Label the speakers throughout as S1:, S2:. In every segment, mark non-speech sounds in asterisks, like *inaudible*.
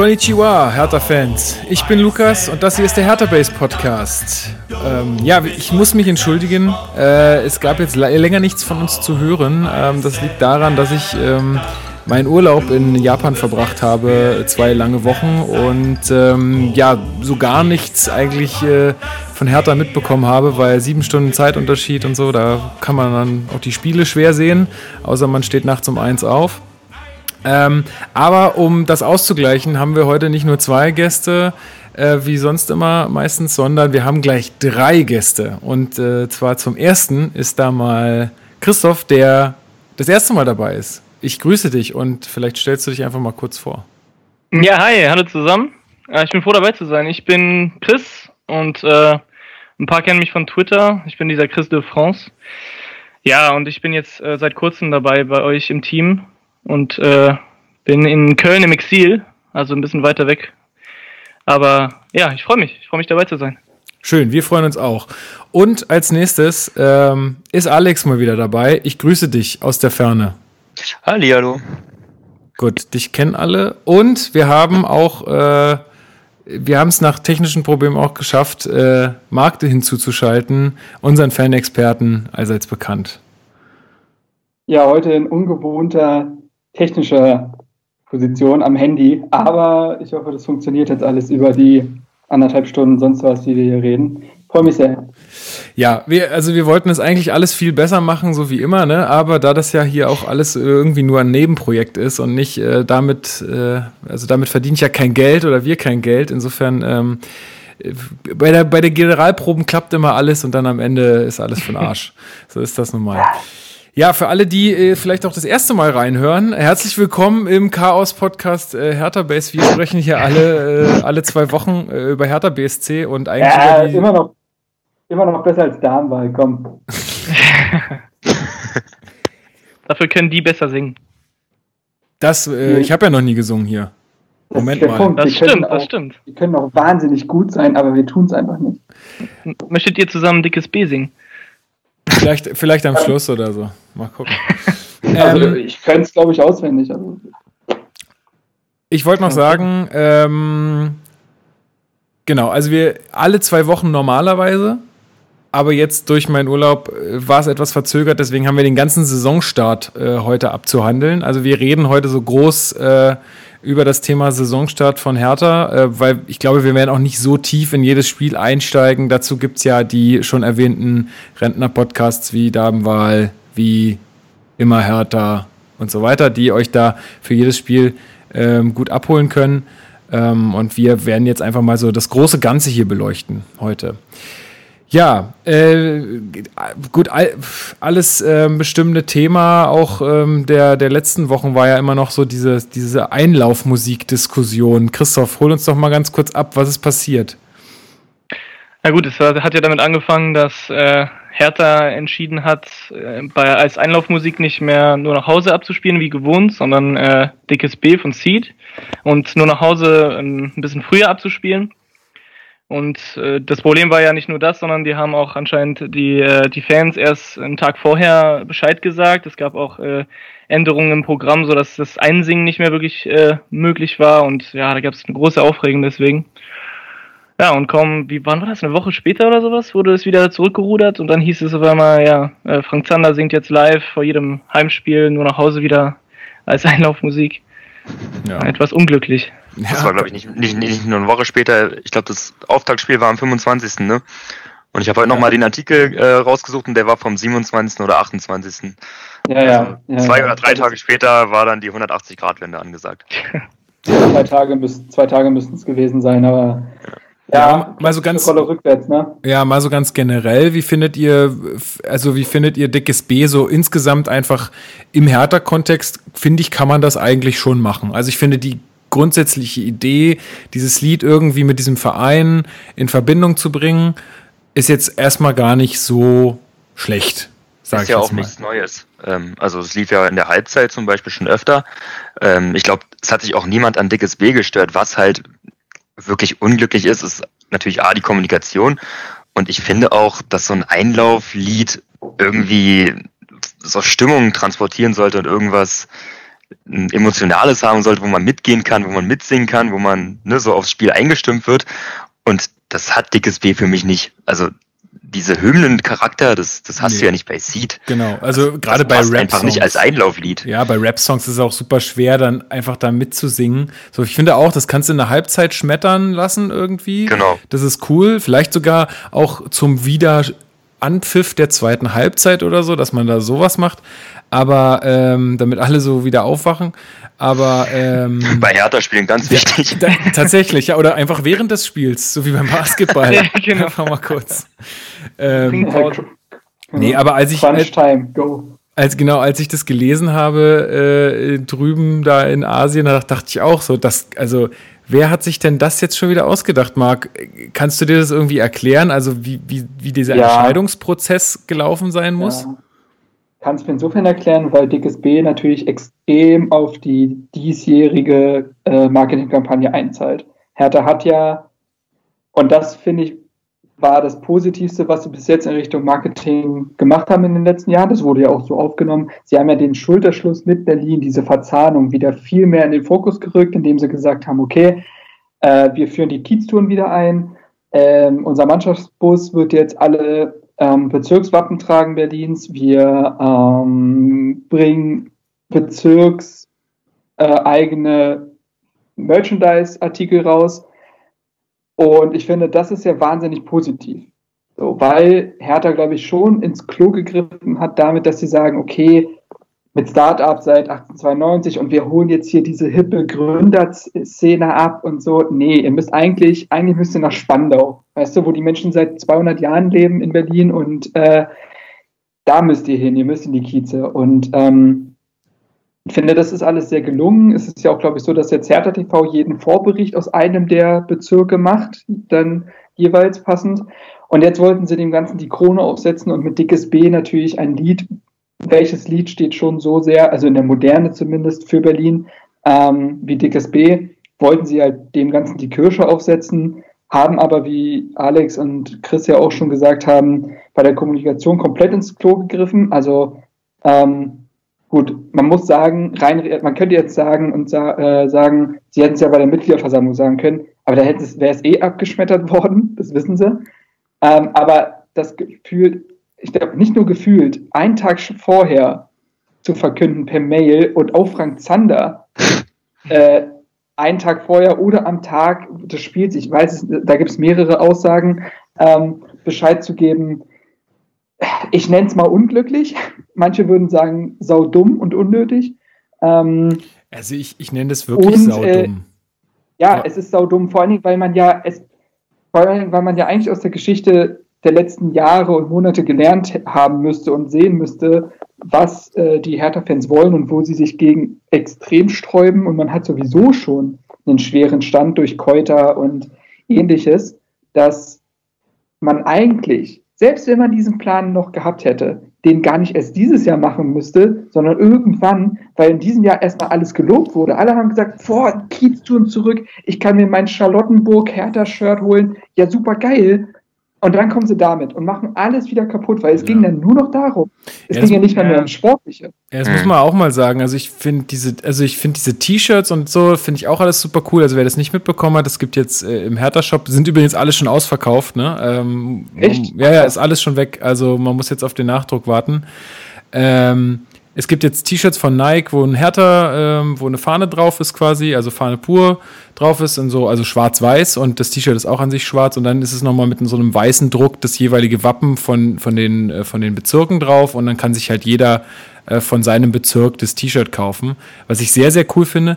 S1: Konnichiwa, Hertha-Fans. Ich bin Lukas und das hier ist der Hertha-Base Podcast. Ähm, ja, ich muss mich entschuldigen. Äh, es gab jetzt länger nichts von uns zu hören. Ähm, das liegt daran, dass ich ähm, meinen Urlaub in Japan verbracht habe, zwei lange Wochen und ähm, ja, so gar nichts eigentlich äh, von Hertha mitbekommen habe, weil sieben Stunden Zeitunterschied und so, da kann man dann auch die Spiele schwer sehen, außer man steht nachts um eins auf. Ähm, aber um das auszugleichen, haben wir heute nicht nur zwei Gäste, äh, wie sonst immer meistens, sondern wir haben gleich drei Gäste. Und äh, zwar zum ersten ist da mal Christoph, der das erste Mal dabei ist. Ich grüße dich und vielleicht stellst du dich einfach mal kurz vor.
S2: Ja, hi, hallo zusammen. Äh, ich bin froh dabei zu sein. Ich bin Chris und äh, ein paar kennen mich von Twitter. Ich bin dieser Chris de France. Ja, und ich bin jetzt äh, seit kurzem dabei bei euch im Team und äh, bin in Köln im Exil, also ein bisschen weiter weg. Aber ja, ich freue mich. Ich freue mich dabei zu sein.
S1: Schön, wir freuen uns auch. Und als nächstes ähm, ist Alex mal wieder dabei. Ich grüße dich aus der Ferne.
S3: Hallo.
S1: Gut, dich kennen alle. Und wir haben auch, äh, wir haben es nach technischen Problemen auch geschafft, äh, Markte hinzuzuschalten, unseren Fanexperten allseits bekannt.
S4: Ja, heute in ungewohnter technischer Position am Handy, aber ich hoffe, das funktioniert jetzt alles über die anderthalb Stunden sonst was, die wir hier reden. Freue mich sehr.
S1: Ja, wir, also wir wollten es eigentlich alles viel besser machen, so wie immer, ne? Aber da das ja hier auch alles irgendwie nur ein Nebenprojekt ist und nicht äh, damit, äh, also damit verdiene ich ja kein Geld oder wir kein Geld. Insofern ähm, bei der, bei der Generalproben klappt immer alles und dann am Ende ist alles für den Arsch. *laughs* so ist das nun mal. Ja, für alle, die äh, vielleicht auch das erste Mal reinhören, herzlich willkommen im Chaos-Podcast äh, Hertha Base. Wir sprechen hier alle, äh, alle zwei Wochen äh, über Hertha BSC und eigentlich.
S4: Ja, immer noch, immer noch besser als Darmwahl, komm. *laughs*
S2: Dafür können die besser singen.
S1: Das, äh, ich habe ja noch nie gesungen hier.
S4: Das Moment mal. Punkt. Das stimmt, auch, das stimmt. Die können auch wahnsinnig gut sein, aber wir tun es einfach nicht.
S2: Möchtet ihr zusammen dickes B singen?
S1: Vielleicht, vielleicht am Schluss oder so. Mal gucken. *laughs*
S4: Also ähm, ich könnte es, glaube ich, auswendig. Also.
S1: Ich wollte noch sagen, ähm, genau, also wir alle zwei Wochen normalerweise, aber jetzt durch meinen Urlaub äh, war es etwas verzögert, deswegen haben wir den ganzen Saisonstart äh, heute abzuhandeln. Also wir reden heute so groß äh, über das Thema Saisonstart von Hertha, äh, weil ich glaube, wir werden auch nicht so tief in jedes Spiel einsteigen. Dazu gibt es ja die schon erwähnten Rentner-Podcasts wie Dabenwahl, wie immer Hertha und so weiter, die euch da für jedes Spiel ähm, gut abholen können. Ähm, und wir werden jetzt einfach mal so das große Ganze hier beleuchten heute. Ja, äh, gut, all, alles äh, bestimmte Thema auch ähm, der, der letzten Wochen war ja immer noch so diese, diese Einlaufmusik-Diskussion. Christoph, hol uns doch mal ganz kurz ab, was ist passiert?
S2: Na gut, es hat ja damit angefangen, dass äh, Hertha entschieden hat, äh, bei, als Einlaufmusik nicht mehr nur nach Hause abzuspielen wie gewohnt, sondern äh, Dickes B von Seed und nur nach Hause ein bisschen früher abzuspielen. Und äh, das Problem war ja nicht nur das, sondern die haben auch anscheinend die, äh, die Fans erst einen Tag vorher Bescheid gesagt. Es gab auch äh, Änderungen im Programm, so dass das Einsingen nicht mehr wirklich äh, möglich war. Und ja, da gab es eine große Aufregung deswegen. Ja, und kaum, wie wann war das? Eine Woche später oder sowas, wurde es wieder zurückgerudert und dann hieß es auf einmal, ja, äh, Frank Zander singt jetzt live vor jedem Heimspiel nur nach Hause wieder als *laughs* Einlaufmusik. Ja. Etwas unglücklich.
S3: Das ja. war, glaube ich, nicht, nicht, nicht nur eine Woche später. Ich glaube, das Auftaktspiel war am 25. Ne? Und ich habe heute ja. nochmal den Artikel äh, rausgesucht und der war vom 27. oder 28. Ja, ja. Also ja zwei oder drei Tage später war dann die 180-Grad-Wende angesagt. *laughs*
S4: zwei Tage, zwei Tage müssten es gewesen sein, aber
S1: ja, ja, mal so ganz rückwärts, ne? Ja, mal so ganz generell, wie findet ihr also wie findet ihr dickes B so insgesamt einfach im Hertha Kontext finde ich kann man das eigentlich schon machen. Also ich finde die grundsätzliche Idee, dieses Lied irgendwie mit diesem Verein in Verbindung zu bringen, ist jetzt erstmal gar nicht so schlecht.
S3: Sag ist ja auch mal. nichts Neues. Ähm, also es lief ja in der Halbzeit zum Beispiel schon öfter. Ähm, ich glaube, es hat sich auch niemand an dickes B gestört, was halt wirklich unglücklich ist, ist natürlich A, die Kommunikation. Und ich finde auch, dass so ein Einlauflied irgendwie so Stimmung transportieren sollte und irgendwas ein emotionales haben sollte, wo man mitgehen kann, wo man mitsingen kann, wo man ne, so aufs Spiel eingestimmt wird. Und das hat Dickes B für mich nicht. Also diese Hymnen-Charakter, das, das hast nee. du ja nicht bei Seed.
S1: Genau, also gerade bei Rap
S3: einfach nicht als Einlauflied.
S1: Ja, bei Rap-Songs ist es auch super schwer, dann einfach da mitzusingen. So, ich finde auch, das kannst du in der Halbzeit schmettern lassen irgendwie.
S3: Genau.
S1: Das ist cool. Vielleicht sogar auch zum Wiederanpfiff der zweiten Halbzeit oder so, dass man da sowas macht. Aber ähm, damit alle so wieder aufwachen. Aber ähm, *laughs*
S3: bei Hertha spielen ganz wichtig.
S1: Da, tatsächlich, ja, oder einfach während des Spiels, so wie beim *laughs* Basketball. ja, genau. Einfach mal kurz. Ähm, nee, aber als ich als, als genau als ich das gelesen habe äh, drüben da in Asien, da dachte ich auch so, dass also wer hat sich denn das jetzt schon wieder ausgedacht, Marc? Kannst du dir das irgendwie erklären? Also wie wie, wie dieser ja. Entscheidungsprozess gelaufen sein muss? Ja
S4: kann es mir insofern erklären, weil Dickes B natürlich extrem auf die diesjährige äh, Marketingkampagne einzahlt. Hertha hat ja, und das finde ich, war das Positivste, was sie bis jetzt in Richtung Marketing gemacht haben in den letzten Jahren. Das wurde ja auch so aufgenommen. Sie haben ja den Schulterschluss mit Berlin, diese Verzahnung wieder viel mehr in den Fokus gerückt, indem sie gesagt haben, okay, äh, wir führen die Kieztouren wieder ein. Ähm, unser Mannschaftsbus wird jetzt alle ähm, Bezirkswappen tragen Berlins. Wir ähm, bringen bezirkseigene äh, Merchandise-Artikel raus. Und ich finde, das ist ja wahnsinnig positiv. So, weil Hertha, glaube ich, schon ins Klo gegriffen hat damit, dass sie sagen, okay, mit Startup seit 1892 und wir holen jetzt hier diese hippe Gründerszene ab und so. Nee, ihr müsst eigentlich, eigentlich müsst ihr nach Spandau, weißt du, wo die Menschen seit 200 Jahren leben in Berlin und äh, da müsst ihr hin, ihr müsst in die Kieze und ähm, ich finde, das ist alles sehr gelungen. Es ist ja auch, glaube ich, so, dass jetzt Hertha TV jeden Vorbericht aus einem der Bezirke macht, dann jeweils passend. Und jetzt wollten sie dem Ganzen die Krone aufsetzen und mit Dickes B natürlich ein Lied welches Lied steht schon so sehr, also in der Moderne zumindest für Berlin, ähm, wie Dickes B, wollten sie halt dem Ganzen die Kirsche aufsetzen, haben aber, wie Alex und Chris ja auch schon gesagt haben, bei der Kommunikation komplett ins Klo gegriffen. Also ähm, gut, man muss sagen, rein, man könnte jetzt sagen und äh, sagen, sie hätten es ja bei der Mitgliederversammlung sagen können, aber da wäre es eh abgeschmettert *laughs* worden, das wissen sie. Ähm, aber das Gefühl ich glaube, nicht nur gefühlt, einen Tag vorher zu verkünden per Mail und auch Frank Zander *laughs* äh, einen Tag vorher oder am Tag des Spiels, ich weiß es, da gibt es mehrere Aussagen, ähm, Bescheid zu geben. Ich nenne es mal unglücklich. Manche würden sagen saudumm und unnötig.
S1: Ähm, also ich, ich nenne das wirklich und, saudumm. Äh,
S4: ja, ja, es ist saudumm, vor allen Dingen, weil man ja es, vor allem, weil man ja eigentlich aus der Geschichte der letzten Jahre und Monate gelernt haben müsste und sehen müsste, was äh, die Hertha-Fans wollen und wo sie sich gegen extrem sträuben. Und man hat sowieso schon einen schweren Stand durch Keuter und ähnliches, dass man eigentlich, selbst wenn man diesen Plan noch gehabt hätte, den gar nicht erst dieses Jahr machen müsste, sondern irgendwann, weil in diesem Jahr erstmal alles gelobt wurde. Alle haben gesagt, boah, Kieztouren zurück, ich kann mir mein Charlottenburg-Hertha-Shirt holen. Ja, super geil. Und dann kommen sie damit und machen alles wieder kaputt, weil es ja. ging dann nur noch darum. Es ja, ging ja nicht mehr, ja. mehr um Sportliche.
S1: Ja, das muss man auch mal sagen. Also ich finde diese, also ich finde diese T-Shirts und so finde ich auch alles super cool. Also wer das nicht mitbekommen hat, es gibt jetzt äh, im Hertha-Shop, sind übrigens alle schon ausverkauft, ne? Ähm,
S4: Echt?
S1: ja, ja, ist alles schon weg. Also man muss jetzt auf den Nachdruck warten. Ähm, es gibt jetzt T-Shirts von Nike, wo ein Hertha, ähm, wo eine Fahne drauf ist quasi, also Fahne pur drauf ist und so, also schwarz-weiß und das T-Shirt ist auch an sich schwarz und dann ist es nochmal mit so einem weißen Druck das jeweilige Wappen von, von, den, äh, von den Bezirken drauf und dann kann sich halt jeder äh, von seinem Bezirk das T-Shirt kaufen, was ich sehr, sehr cool finde.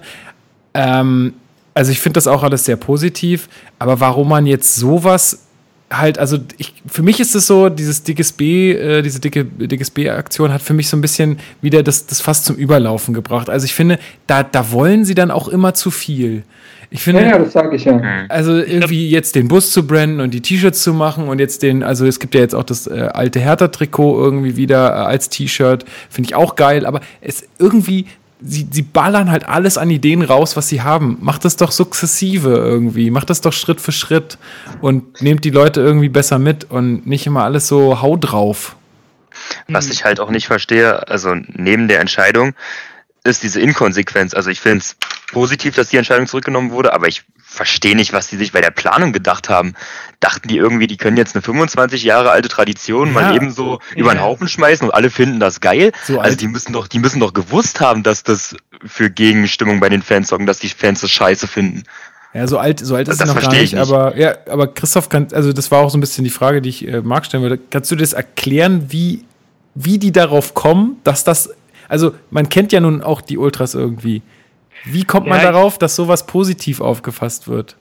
S1: Ähm, also ich finde das auch alles sehr positiv, aber warum man jetzt sowas halt, also ich, für mich ist es so, dieses dickes B, äh, diese dicke, dickes B-Aktion hat für mich so ein bisschen wieder das, das fast zum Überlaufen gebracht. Also ich finde, da, da wollen sie dann auch immer zu viel. Ich finde,
S4: ja, ja das sage ich ja.
S1: Also irgendwie jetzt den Bus zu brennen und die T-Shirts zu machen und jetzt den, also es gibt ja jetzt auch das äh, alte Hertha-Trikot irgendwie wieder äh, als T-Shirt, finde ich auch geil, aber es irgendwie sie, sie ballern halt alles an Ideen raus, was sie haben. Macht das doch sukzessive irgendwie. Macht das doch Schritt für Schritt und nehmt die Leute irgendwie besser mit und nicht immer alles so hau drauf.
S3: Was ich halt auch nicht verstehe, also neben der Entscheidung, ist diese Inkonsequenz. Also ich finde es positiv, dass die Entscheidung zurückgenommen wurde, aber ich verstehe nicht, was die sich bei der Planung gedacht haben. Dachten die irgendwie, die können jetzt eine 25 Jahre alte Tradition ja. mal eben so ja. über den Haufen schmeißen und alle finden das geil? So also die müssen doch, die müssen doch gewusst haben, dass das für Gegenstimmung bei den Fans sorgen, dass die Fans das scheiße finden.
S1: Ja, so alt, so alt ist es noch gar nicht, nicht, aber ja, aber Christoph kann, also das war auch so ein bisschen die Frage, die ich äh, Marc stellen würde. Kannst du das erklären, wie, wie die darauf kommen, dass das, also man kennt ja nun auch die Ultras irgendwie. Wie kommt man ja, darauf, dass sowas positiv aufgefasst wird?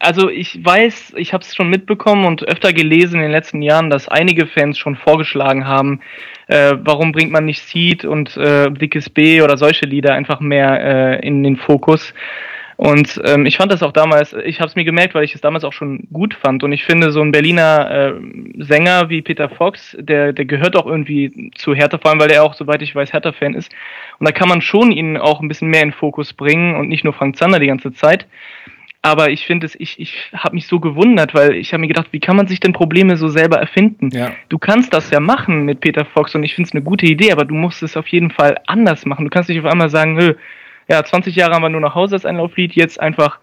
S2: Also ich weiß, ich habe es schon mitbekommen und öfter gelesen in den letzten Jahren, dass einige Fans schon vorgeschlagen haben, äh, warum bringt man nicht Seed und äh, Dickes B oder solche Lieder einfach mehr äh, in den Fokus. Und ähm, ich fand das auch damals, ich habe es mir gemerkt, weil ich es damals auch schon gut fand. Und ich finde, so ein Berliner äh, Sänger wie Peter Fox, der, der gehört auch irgendwie zu Hertha, vor allem weil er auch, soweit ich weiß, Hertha-Fan ist. Und da kann man schon ihn auch ein bisschen mehr in Fokus bringen und nicht nur Frank Zander die ganze Zeit. Aber ich finde es, ich, ich habe mich so gewundert, weil ich habe mir gedacht, wie kann man sich denn Probleme so selber erfinden? Ja. Du kannst das ja machen mit Peter Fox und ich finde es eine gute Idee, aber du musst es auf jeden Fall anders machen. Du kannst nicht auf einmal sagen, Hö, ja, 20 Jahre haben wir nur nach Hause als Einlauflied, jetzt einfach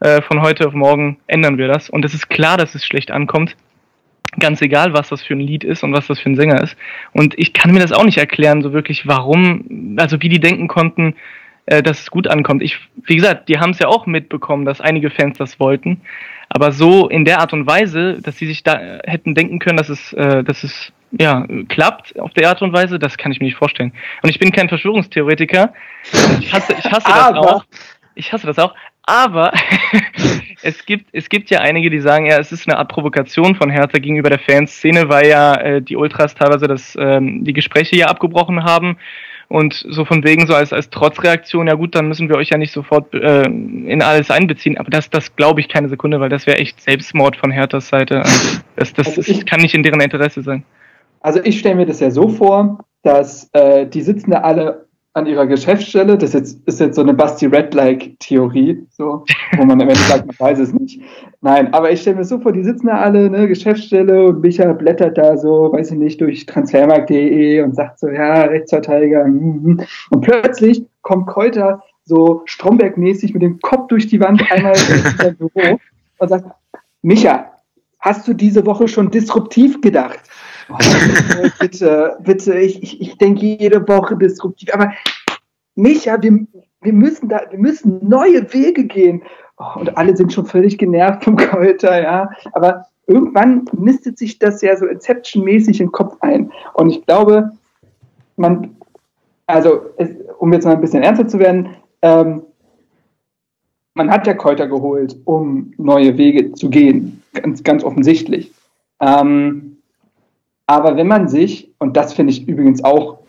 S2: äh, von heute auf morgen ändern wir das. Und es ist klar, dass es schlecht ankommt. Ganz egal, was das für ein Lied ist und was das für ein Sänger ist. Und ich kann mir das auch nicht erklären, so wirklich, warum, also wie die denken konnten, äh, dass es gut ankommt. Ich, wie gesagt, die haben es ja auch mitbekommen, dass einige Fans das wollten. Aber so in der Art und Weise, dass sie sich da hätten denken können, dass es, äh, dass es ja, klappt auf der Art und Weise, das kann ich mir nicht vorstellen. Und ich bin kein Verschwörungstheoretiker. Ich hasse, ich hasse das auch. Ich hasse das auch. Aber *laughs* es gibt, es gibt ja einige, die sagen, ja, es ist eine Art Provokation von Hertha gegenüber der Fanszene, weil ja äh, die Ultras teilweise das, ähm, die Gespräche ja abgebrochen haben. Und so von wegen so als, als Trotzreaktion, ja gut, dann müssen wir euch ja nicht sofort äh, in alles einbeziehen. Aber das, das glaube ich keine Sekunde, weil das wäre echt Selbstmord von Herthas Seite. Also das, das, also das kann nicht in deren Interesse sein.
S4: Also ich stelle mir das ja so vor, dass äh, die sitzen da alle an ihrer Geschäftsstelle. Das jetzt, ist jetzt so eine Basti Red-like-Theorie, so, wo man am Ende sagt, man weiß es nicht. Nein, aber ich stelle mir so vor, die sitzen da alle, ne, Geschäftsstelle und Micha blättert da so, weiß ich nicht, durch transfermarkt.de und sagt so, ja, Rechtsverteidiger. Mm, und plötzlich kommt Kräuter so Stromberg-mäßig mit dem Kopf durch die Wand einmal in sein Büro *laughs* und sagt, Micha, hast du diese Woche schon disruptiv gedacht? Oh, *laughs* bitte, bitte, ich, ich, ich denke jede Woche disruptiv. Aber Micha, wir, wir, müssen da, wir müssen neue Wege gehen. Oh, und alle sind schon völlig genervt vom Kräuter, ja. Aber irgendwann nistet sich das ja so Inception-mäßig im Kopf ein. Und ich glaube, man, also, es, um jetzt mal ein bisschen ernster zu werden, ähm, man hat ja Kräuter geholt, um neue Wege zu gehen. Ganz, ganz offensichtlich. Ähm, aber wenn man sich, und das finde ich übrigens auch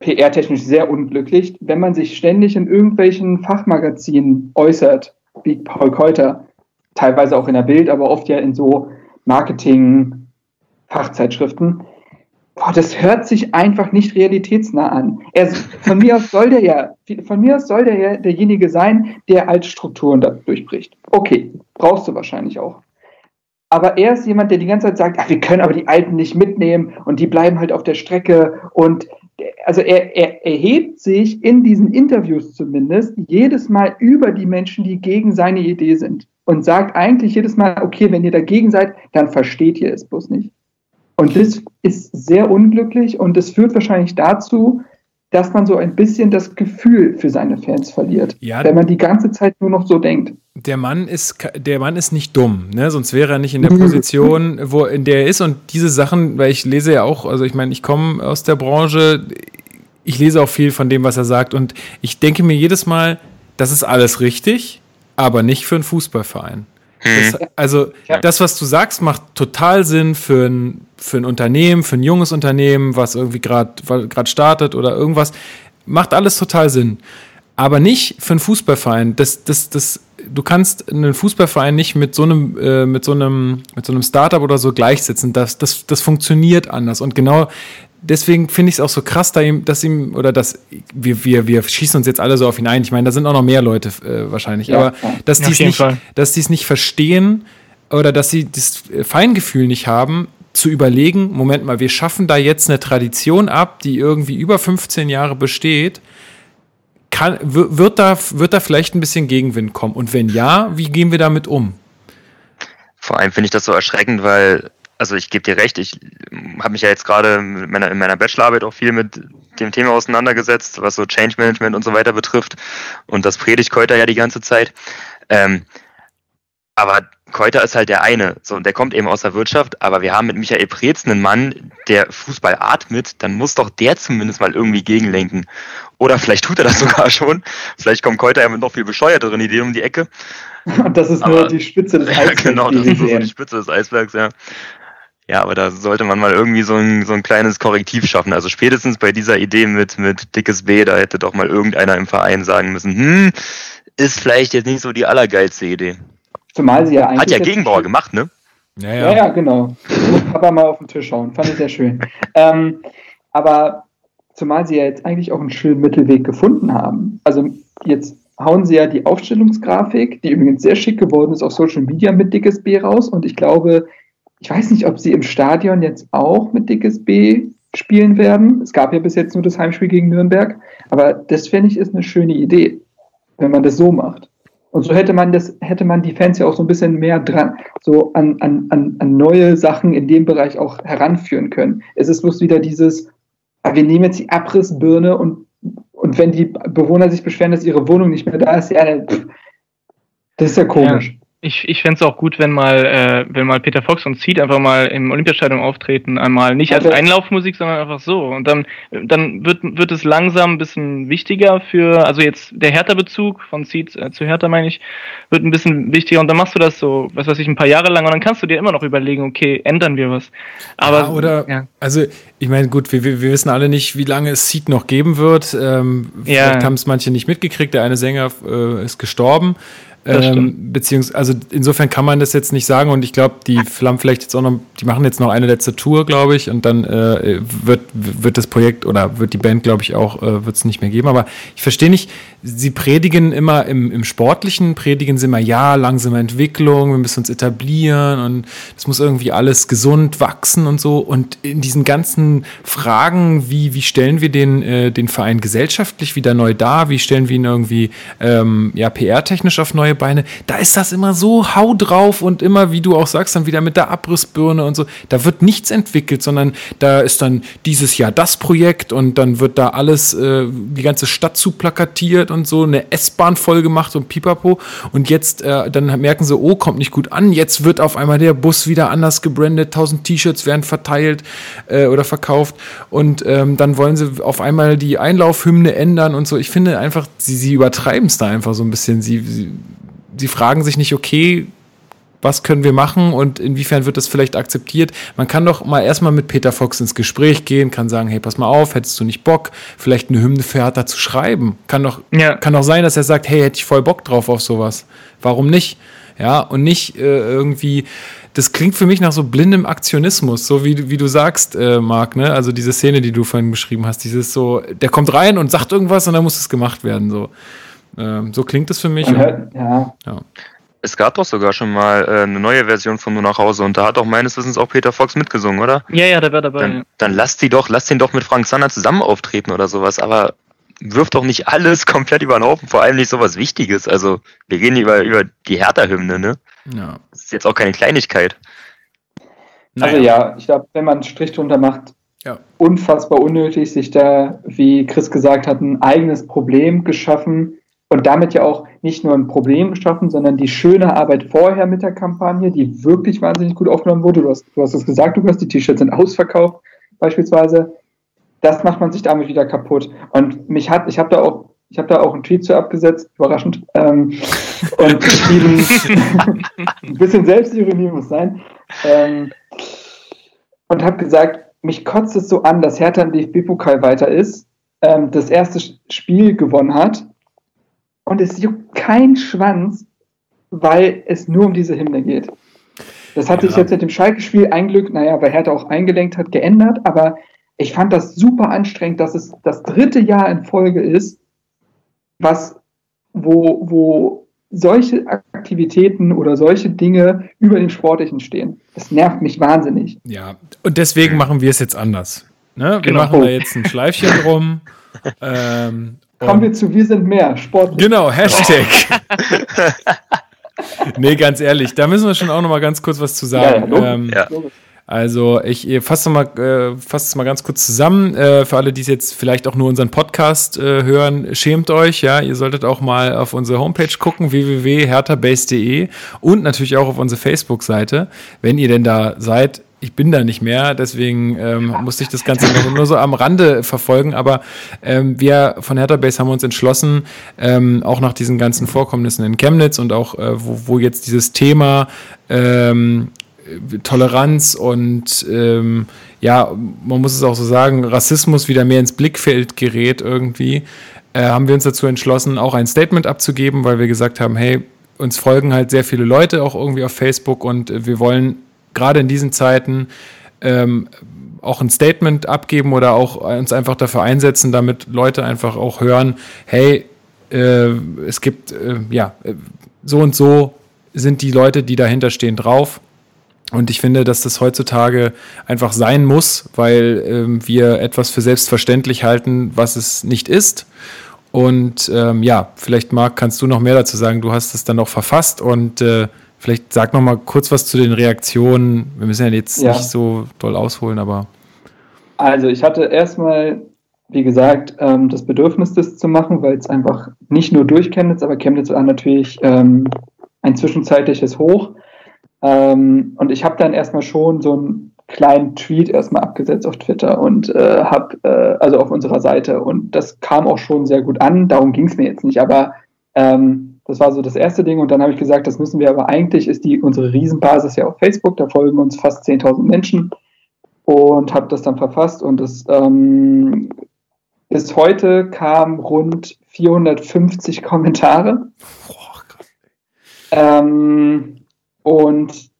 S4: PR-technisch sehr unglücklich, wenn man sich ständig in irgendwelchen Fachmagazinen äußert, wie Paul Keuter, teilweise auch in der Bild, aber oft ja in so Marketing-Fachzeitschriften, das hört sich einfach nicht realitätsnah an. Er, von mir aus soll der ja, von mir aus soll der ja derjenige sein, der alte Strukturen durchbricht. Okay, brauchst du wahrscheinlich auch aber er ist jemand, der die ganze Zeit sagt, ach, wir können aber die Alten nicht mitnehmen und die bleiben halt auf der Strecke und also er, er erhebt sich in diesen Interviews zumindest jedes Mal über die Menschen, die gegen seine Idee sind und sagt eigentlich jedes Mal, okay, wenn ihr dagegen seid, dann versteht ihr es bloß nicht. Und das ist sehr unglücklich und es führt wahrscheinlich dazu, dass man so ein bisschen das Gefühl für seine Fans verliert, ja, wenn man die ganze Zeit nur noch so denkt.
S1: Der Mann ist, der Mann ist nicht dumm, ne? sonst wäre er nicht in der Position, wo, in der er ist. Und diese Sachen, weil ich lese ja auch, also ich meine, ich komme aus der Branche, ich lese auch viel von dem, was er sagt. Und ich denke mir jedes Mal, das ist alles richtig, aber nicht für einen Fußballverein. Das, mhm. also ja. das, was du sagst, macht total Sinn für ein, für ein Unternehmen, für ein junges Unternehmen, was irgendwie gerade startet oder irgendwas. Macht alles total Sinn. Aber nicht für einen Fußballverein. Das, das, das, du kannst einen Fußballverein nicht mit so einem, äh, mit so einem, mit so einem Startup oder so gleichsetzen. Das, das, das funktioniert anders. Und genau deswegen finde ich es auch so krass, da ihm, dass ihm, oder dass wir, wir, wir schießen uns jetzt alle so auf ihn ein. Ich meine, da sind auch noch mehr Leute äh, wahrscheinlich, ja, aber dass die es nicht, dass die es nicht verstehen oder dass sie das Feingefühl nicht haben, zu überlegen, Moment mal, wir schaffen da jetzt eine Tradition ab, die irgendwie über 15 Jahre besteht. Kann, wird, da, wird da vielleicht ein bisschen Gegenwind kommen? Und wenn ja, wie gehen wir damit um?
S3: Vor allem finde ich das so erschreckend, weil, also ich gebe dir recht, ich habe mich ja jetzt gerade in meiner, in meiner Bachelorarbeit auch viel mit dem Thema auseinandergesetzt, was so Change Management und so weiter betrifft. Und das predigt Keuter ja die ganze Zeit. Ähm, aber Keuter ist halt der eine, so, und der kommt eben aus der Wirtschaft, aber wir haben mit Michael Preetz einen Mann, der Fußball atmet, dann muss doch der zumindest mal irgendwie gegenlenken. Oder vielleicht tut er das *laughs* sogar schon. Vielleicht kommt Keuter ja mit noch viel bescheuerteren Ideen um die Ecke.
S4: Und *laughs* das ist aber, nur die Spitze des *laughs* Eisbergs.
S3: Ja, genau, das ist nur so die Spitze des Eisbergs, ja. Ja, aber da sollte man mal irgendwie so ein, so ein kleines Korrektiv schaffen. Also spätestens bei dieser Idee mit, mit dickes B, da hätte doch mal irgendeiner im Verein sagen müssen, hm, ist vielleicht jetzt nicht so die allergeilste Idee.
S4: Zumal sie ja
S3: eigentlich. Hat ja Gegenbauer gemacht, ne?
S4: Ja, ja, ja, ja genau. Muss Papa mal auf den Tisch schauen. Fand ich sehr schön. *laughs* ähm, aber zumal sie ja jetzt eigentlich auch einen schönen Mittelweg gefunden haben. Also jetzt hauen sie ja die Aufstellungsgrafik, die übrigens sehr schick geworden ist, auf Social Media mit dickes B raus. Und ich glaube, ich weiß nicht, ob sie im Stadion jetzt auch mit dickes B spielen werden. Es gab ja bis jetzt nur das Heimspiel gegen Nürnberg. Aber das fände ich ist eine schöne Idee, wenn man das so macht. Und so hätte man das, hätte man die Fans ja auch so ein bisschen mehr dran, so an, an, an, an neue Sachen in dem Bereich auch heranführen können. Es ist bloß wieder dieses, ah, wir nehmen jetzt die Abrissbirne und, und wenn die Bewohner sich beschweren, dass ihre Wohnung nicht mehr da ist, ja, dann, das ist ja komisch. Ja
S2: ich, ich fände es auch gut, wenn mal, äh, wenn mal Peter Fox und Seed einfach mal im Olympiastadion auftreten, einmal nicht als Einlaufmusik, sondern einfach so. Und dann, dann wird, wird es langsam ein bisschen wichtiger für, also jetzt der Hertha-Bezug von Seed äh, zu Hertha meine ich, wird ein bisschen wichtiger und dann machst du das so, was weiß ich, ein paar Jahre lang und dann kannst du dir immer noch überlegen, okay, ändern wir was.
S1: Aber ja, oder, ja. also ich meine, gut, wir, wir wissen alle nicht, wie lange es Seed noch geben wird. Ähm, ja. Vielleicht haben es manche nicht mitgekriegt, der eine Sänger äh, ist gestorben. Ähm, beziehungsweise, also insofern kann man das jetzt nicht sagen und ich glaube, die haben vielleicht jetzt auch noch, die machen jetzt noch eine letzte Tour, glaube ich, und dann äh, wird, wird das Projekt oder wird die Band, glaube ich, auch, äh, wird es nicht mehr geben. Aber ich verstehe nicht, sie predigen immer im, im Sportlichen, predigen sie immer, ja, langsame Entwicklung, wir müssen uns etablieren und es muss irgendwie alles gesund wachsen und so. Und in diesen ganzen Fragen, wie, wie stellen wir den, äh, den Verein gesellschaftlich wieder neu dar, wie stellen wir ihn irgendwie ähm, ja, PR-technisch auf neue Beine, da ist das immer so hau drauf und immer, wie du auch sagst, dann wieder mit der Abrissbirne und so. Da wird nichts entwickelt, sondern da ist dann dieses Jahr das Projekt und dann wird da alles, äh, die ganze Stadt zu plakatiert und so, eine S-Bahn voll gemacht und pipapo. Und jetzt, äh, dann merken sie, oh, kommt nicht gut an. Jetzt wird auf einmal der Bus wieder anders gebrandet, tausend T-Shirts werden verteilt äh, oder verkauft. Und ähm, dann wollen sie auf einmal die Einlaufhymne ändern und so. Ich finde einfach, sie, sie übertreiben es da einfach so ein bisschen. Sie, sie, sie fragen sich nicht, okay, was können wir machen und inwiefern wird das vielleicht akzeptiert. Man kann doch mal erstmal mit Peter Fox ins Gespräch gehen, kann sagen, hey, pass mal auf, hättest du nicht Bock, vielleicht eine Hymne für Hertha zu schreiben? Kann doch, ja. kann doch sein, dass er sagt, hey, hätte ich voll Bock drauf auf sowas. Warum nicht? Ja, und nicht äh, irgendwie, das klingt für mich nach so blindem Aktionismus, so wie, wie du sagst, äh, Marc, ne? Also diese Szene, die du vorhin beschrieben hast, dieses so, der kommt rein und sagt irgendwas und dann muss es gemacht werden, so. Ähm, so klingt es für mich.
S4: Hört, ja.
S3: ja. Es gab doch sogar schon mal äh, eine neue Version von Nur nach Hause und da hat auch meines Wissens auch Peter Fox mitgesungen, oder?
S2: Ja, ja, der war dabei.
S3: Dann, dann lasst die doch, lasst den doch mit Frank Sander zusammen auftreten oder sowas, aber wirft doch nicht alles *laughs* komplett über den Haufen, vor allem nicht sowas Wichtiges. Also, wir gehen über, über die Hertha-Hymne, ne? Ja. Das ist jetzt auch keine Kleinigkeit.
S4: Also ja, ich glaube, wenn man einen Strich drunter macht, ja. unfassbar unnötig, sich da, wie Chris gesagt hat, ein eigenes Problem geschaffen und damit ja auch nicht nur ein Problem geschaffen, sondern die schöne Arbeit vorher mit der Kampagne, die wirklich wahnsinnig gut aufgenommen wurde. Du hast, du hast es gesagt, Lukas, die T-Shirts sind ausverkauft beispielsweise. Das macht man sich damit wieder kaputt. Und mich hat, ich habe da auch, ich habe da auch einen Tweet zu abgesetzt, überraschend, ähm, und geschrieben, *laughs* ein bisschen Selbstironie muss sein, ähm, und habe gesagt, mich kotzt es so an, dass Hertha im DFB-Pokal weiter ist, ähm, das erste Spiel gewonnen hat und es juckt kein Schwanz, weil es nur um diese Hymne geht. Das hat ja. sich jetzt mit dem Schalke-Spiel ein Glück, naja, weil Hertha auch eingelenkt hat, geändert, aber ich fand das super anstrengend, dass es das dritte Jahr in Folge ist, was, wo, wo solche Aktivitäten oder solche Dinge über den Sportlichen stehen. Das nervt mich wahnsinnig.
S1: Ja, und deswegen machen wir es jetzt anders. Ne? Wir genau. machen da jetzt ein Schleifchen drum. *laughs*
S4: Ähm, Kommen wir zu Wir sind mehr, Sport.
S1: Genau, *laughs* Hashtag. nee, ganz ehrlich, da müssen wir schon auch noch mal ganz kurz was zu sagen. Ja, ja, ähm, ja. Also ich fasse mal, äh, fasse es mal ganz kurz zusammen. Äh, für alle, die es jetzt vielleicht auch nur unseren Podcast äh, hören, schämt euch, ja. Ihr solltet auch mal auf unsere Homepage gucken, www.herterbase.de und natürlich auch auf unsere Facebook-Seite. Wenn ihr denn da seid, ich bin da nicht mehr, deswegen ähm, musste ich das Ganze nur, nur so am Rande verfolgen. Aber ähm, wir von Hertha Base haben uns entschlossen, ähm, auch nach diesen ganzen Vorkommnissen in Chemnitz und auch, äh, wo, wo jetzt dieses Thema ähm, Toleranz und ähm, ja, man muss es auch so sagen, Rassismus wieder mehr ins Blickfeld gerät irgendwie, äh, haben wir uns dazu entschlossen, auch ein Statement abzugeben, weil wir gesagt haben, hey, uns folgen halt sehr viele Leute auch irgendwie auf Facebook und äh, wir wollen gerade in diesen Zeiten ähm, auch ein Statement abgeben oder auch uns einfach dafür einsetzen, damit Leute einfach auch hören, hey, äh, es gibt, äh, ja, so und so sind die Leute, die dahinter stehen, drauf. Und ich finde, dass das heutzutage einfach sein muss, weil ähm, wir etwas für selbstverständlich halten, was es nicht ist. Und ähm, ja, vielleicht Marc, kannst du noch mehr dazu sagen. Du hast es dann auch verfasst und äh, Vielleicht sag noch mal kurz was zu den Reaktionen. Wir müssen ja jetzt ja. nicht so doll ausholen, aber.
S4: Also ich hatte erstmal, wie gesagt, ähm, das Bedürfnis, das zu machen, weil es einfach nicht nur durch Chemnitz, aber Chemnitz war natürlich ähm, ein zwischenzeitliches Hoch. Ähm, und ich habe dann erstmal schon so einen kleinen Tweet erstmal abgesetzt auf Twitter und äh, habe, äh, also auf unserer Seite. Und das kam auch schon sehr gut an. Darum ging es mir jetzt nicht. Aber ähm, das war so das erste Ding. Und dann habe ich gesagt, das müssen wir aber eigentlich, ist die unsere Riesenbasis ja auf Facebook, da folgen uns fast 10.000 Menschen und habe das dann verfasst. Und das, ähm, bis heute kamen rund 450 Kommentare. ähm, und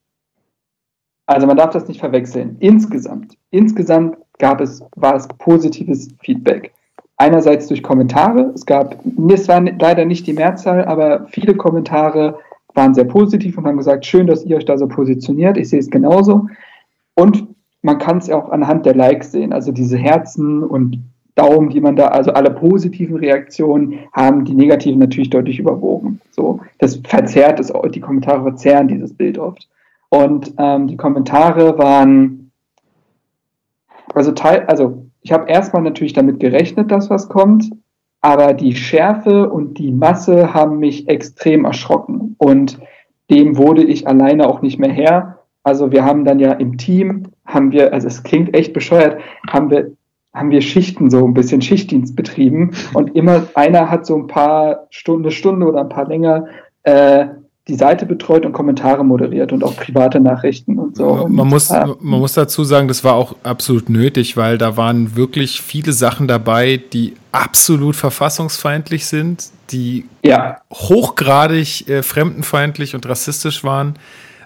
S4: also man darf das nicht verwechseln. Insgesamt, insgesamt gab es, war es positives Feedback einerseits durch Kommentare. Es gab, es war leider nicht die Mehrzahl, aber viele Kommentare waren sehr positiv und haben gesagt, schön, dass ihr euch da so positioniert. Ich sehe es genauso. Und man kann es auch anhand der Likes sehen, also diese Herzen und Daumen, die man da, also alle positiven Reaktionen haben die negativen natürlich deutlich überwogen. So, das verzerrt es, die Kommentare verzerren dieses Bild oft. Und ähm, die Kommentare waren, also Teil, also ich habe erstmal natürlich damit gerechnet, dass was kommt, aber die Schärfe und die Masse haben mich extrem erschrocken und dem wurde ich alleine auch nicht mehr her. Also wir haben dann ja im Team, haben wir, also es klingt echt bescheuert, haben wir haben wir Schichten so ein bisschen Schichtdienst betrieben und immer einer hat so ein paar Stunden, eine Stunde oder ein paar länger äh, die Seite betreut und Kommentare moderiert und auch private Nachrichten und so.
S1: Man,
S4: und,
S1: muss, äh, man muss dazu sagen, das war auch absolut nötig, weil da waren wirklich viele Sachen dabei, die absolut verfassungsfeindlich sind, die ja. hochgradig äh, fremdenfeindlich und rassistisch waren.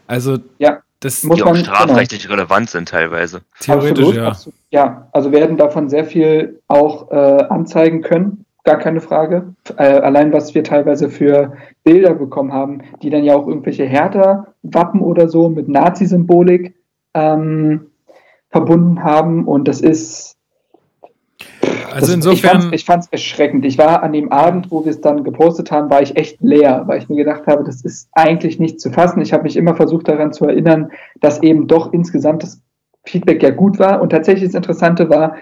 S1: Also
S3: ja. das muss die man, auch strafrechtlich genau. relevant sind teilweise.
S4: Theoretisch, absolut, ja. Absolut, ja, also werden davon sehr viel auch äh, anzeigen können gar keine Frage. Äh, allein was wir teilweise für Bilder bekommen haben, die dann ja auch irgendwelche Hertha-Wappen oder so mit Nazi-Symbolik ähm, verbunden haben. Und das ist. Also das, insofern. Ich fand es erschreckend. Ich war an dem Abend, wo wir es dann gepostet haben, war ich echt leer, weil ich mir gedacht habe, das ist eigentlich nicht zu fassen. Ich habe mich immer versucht daran zu erinnern, dass eben doch insgesamt das Feedback ja gut war. Und tatsächlich das Interessante war,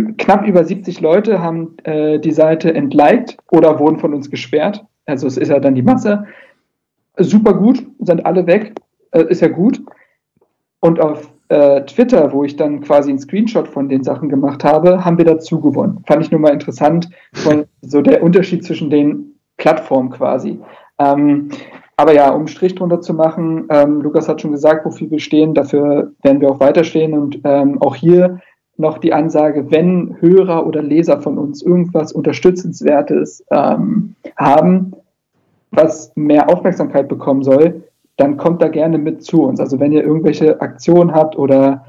S4: knapp über 70 Leute haben äh, die Seite entliked oder wurden von uns gesperrt. Also es ist ja dann die Masse. Super gut, sind alle weg, äh, ist ja gut. Und auf äh, Twitter, wo ich dann quasi einen Screenshot von den Sachen gemacht habe, haben wir dazu gewonnen. Fand ich nur mal interessant, von so der Unterschied zwischen den Plattformen quasi. Ähm, aber ja, um Strich drunter zu machen, ähm, Lukas hat schon gesagt, wofür wir stehen, dafür werden wir auch weiterstehen und ähm, auch hier noch die Ansage, wenn Hörer oder Leser von uns irgendwas Unterstützenswertes ähm, haben, was mehr Aufmerksamkeit bekommen soll, dann kommt da gerne mit zu uns. Also wenn ihr irgendwelche Aktionen habt oder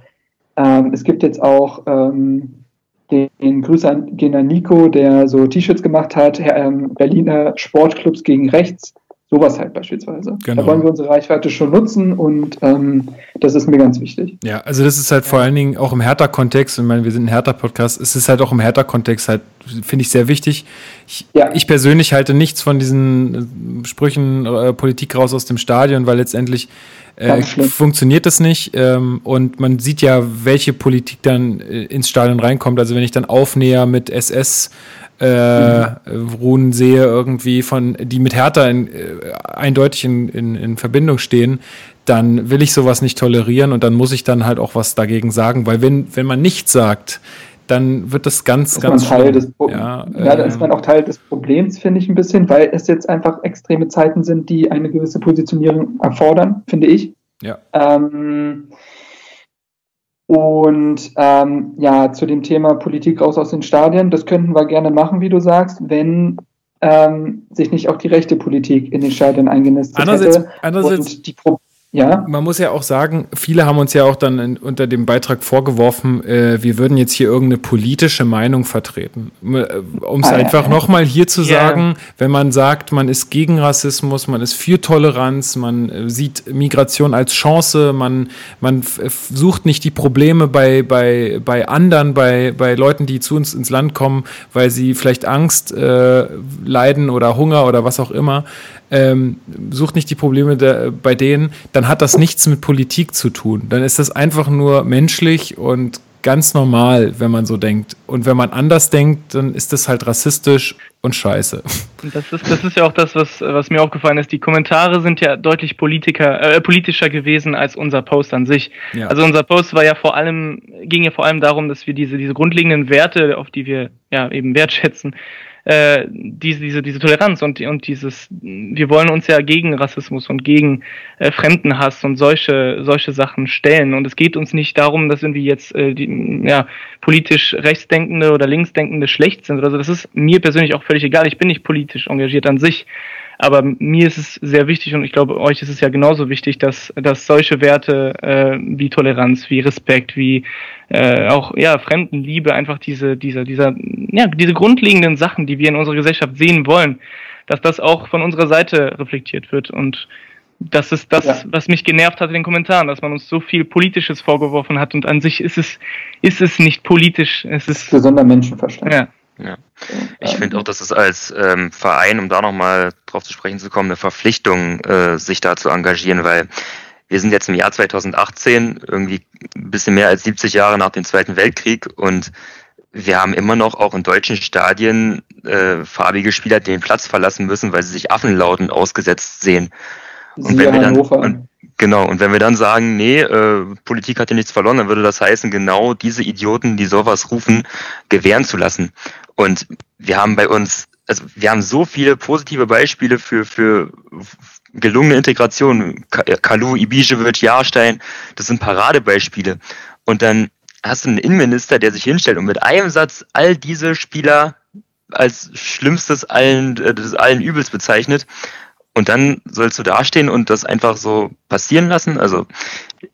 S4: ähm, es gibt jetzt auch ähm, den Grüße an Nico, der so T-Shirts gemacht hat, ähm, Berliner Sportclubs gegen rechts, sowas halt beispielsweise. Genau. Da wollen wir unsere Reichweite schon nutzen und ähm, das ist mir ganz wichtig.
S1: Ja, also das ist halt vor allen Dingen auch im Hertha-Kontext, ich meine, wir sind ein Hertha-Podcast, es ist halt auch im Hertha-Kontext halt, finde ich, sehr wichtig. Ich, ja. ich, persönlich halte nichts von diesen Sprüchen äh, Politik raus aus dem Stadion, weil letztendlich äh, funktioniert das nicht. Ähm, und man sieht ja, welche Politik dann äh, ins Stadion reinkommt. Also wenn ich dann Aufnäher mit SS äh, mhm. Runen sehe, irgendwie von, die mit Hertha in, äh, eindeutig in, in, in Verbindung stehen, dann will ich sowas nicht tolerieren und dann muss ich dann halt auch was dagegen sagen, weil wenn, wenn man nichts sagt, dann wird das ganz,
S4: ist
S1: ganz
S4: Teil des ja, ja, da ist man ähm, auch Teil des Problems, finde ich ein bisschen, weil es jetzt einfach extreme Zeiten sind, die eine gewisse Positionierung erfordern, finde ich.
S1: Ja.
S4: Ähm, und ähm, ja, zu dem Thema Politik raus aus den Stadien, das könnten wir gerne machen, wie du sagst, wenn ähm, sich nicht auch die rechte Politik in den Stadien eingenistet
S1: andererseits,
S4: hätte.
S1: Andererseits,
S4: und die Pro ja.
S1: Man muss ja auch sagen, viele haben uns ja auch dann in, unter dem Beitrag vorgeworfen, äh, wir würden jetzt hier irgendeine politische Meinung vertreten. Äh, um es ah, einfach ja. nochmal hier zu yeah. sagen, wenn man sagt, man ist gegen Rassismus, man ist für Toleranz, man äh, sieht Migration als Chance, man, man sucht nicht die Probleme bei, bei, bei anderen, bei, bei Leuten, die zu uns ins Land kommen, weil sie vielleicht Angst äh, leiden oder Hunger oder was auch immer ähm, sucht nicht die Probleme der, bei denen, dann hat das nichts mit Politik zu tun. Dann ist das einfach nur menschlich und ganz normal, wenn man so denkt. Und wenn man anders denkt, dann ist das halt rassistisch und scheiße.
S2: Das ist, das ist ja auch das, was, was mir aufgefallen ist. Die Kommentare sind ja deutlich Politiker, äh, politischer gewesen als unser Post an sich. Ja. Also unser Post war ja vor allem, ging ja vor allem darum, dass wir diese, diese grundlegenden Werte, auf die wir ja eben wertschätzen, äh, diese, diese, diese Toleranz und, und dieses, wir wollen uns ja gegen Rassismus und gegen äh, Fremdenhass und solche, solche Sachen stellen. Und es geht uns nicht darum, dass irgendwie jetzt äh, die, ja, politisch rechtsdenkende oder linksdenkende schlecht sind oder so. Das ist mir persönlich auch völlig egal. Ich bin nicht politisch engagiert an sich. Aber mir ist es sehr wichtig und ich glaube, euch ist es ja genauso wichtig, dass, dass solche Werte äh, wie Toleranz, wie Respekt, wie äh, auch ja, Fremdenliebe, einfach diese, dieser, dieser, ja, diese grundlegenden Sachen, die wir in unserer Gesellschaft sehen wollen, dass das auch von unserer Seite reflektiert wird. Und das ist das, ja. was mich genervt hat in den Kommentaren, dass man uns so viel Politisches vorgeworfen hat und an sich ist es, ist es nicht politisch. Es ist
S4: gesunder Menschenverstand.
S3: Ja. Ja. Ich finde auch, dass es als ähm, Verein, um da nochmal drauf zu sprechen zu kommen, eine Verpflichtung, äh, sich da zu engagieren, weil wir sind jetzt im Jahr 2018, irgendwie ein bisschen mehr als 70 Jahre nach dem Zweiten Weltkrieg und wir haben immer noch auch in deutschen Stadien äh, farbige Spieler den Platz verlassen müssen, weil sie sich Affenlauten ausgesetzt sehen. Und wenn wir dann, und, genau, und wenn wir dann sagen, nee, äh, Politik hat ja nichts verloren, dann würde das heißen, genau diese Idioten, die sowas rufen, gewähren zu lassen. Und wir haben bei uns, also wir haben so viele positive Beispiele für, für gelungene Integration. Kalu, Ibišević, Jahrstein, das sind Paradebeispiele. Und dann hast du einen Innenminister, der sich hinstellt und mit einem Satz all diese Spieler als schlimmstes allen, äh, des allen Übels bezeichnet. Und dann sollst du dastehen und das einfach so passieren lassen. Also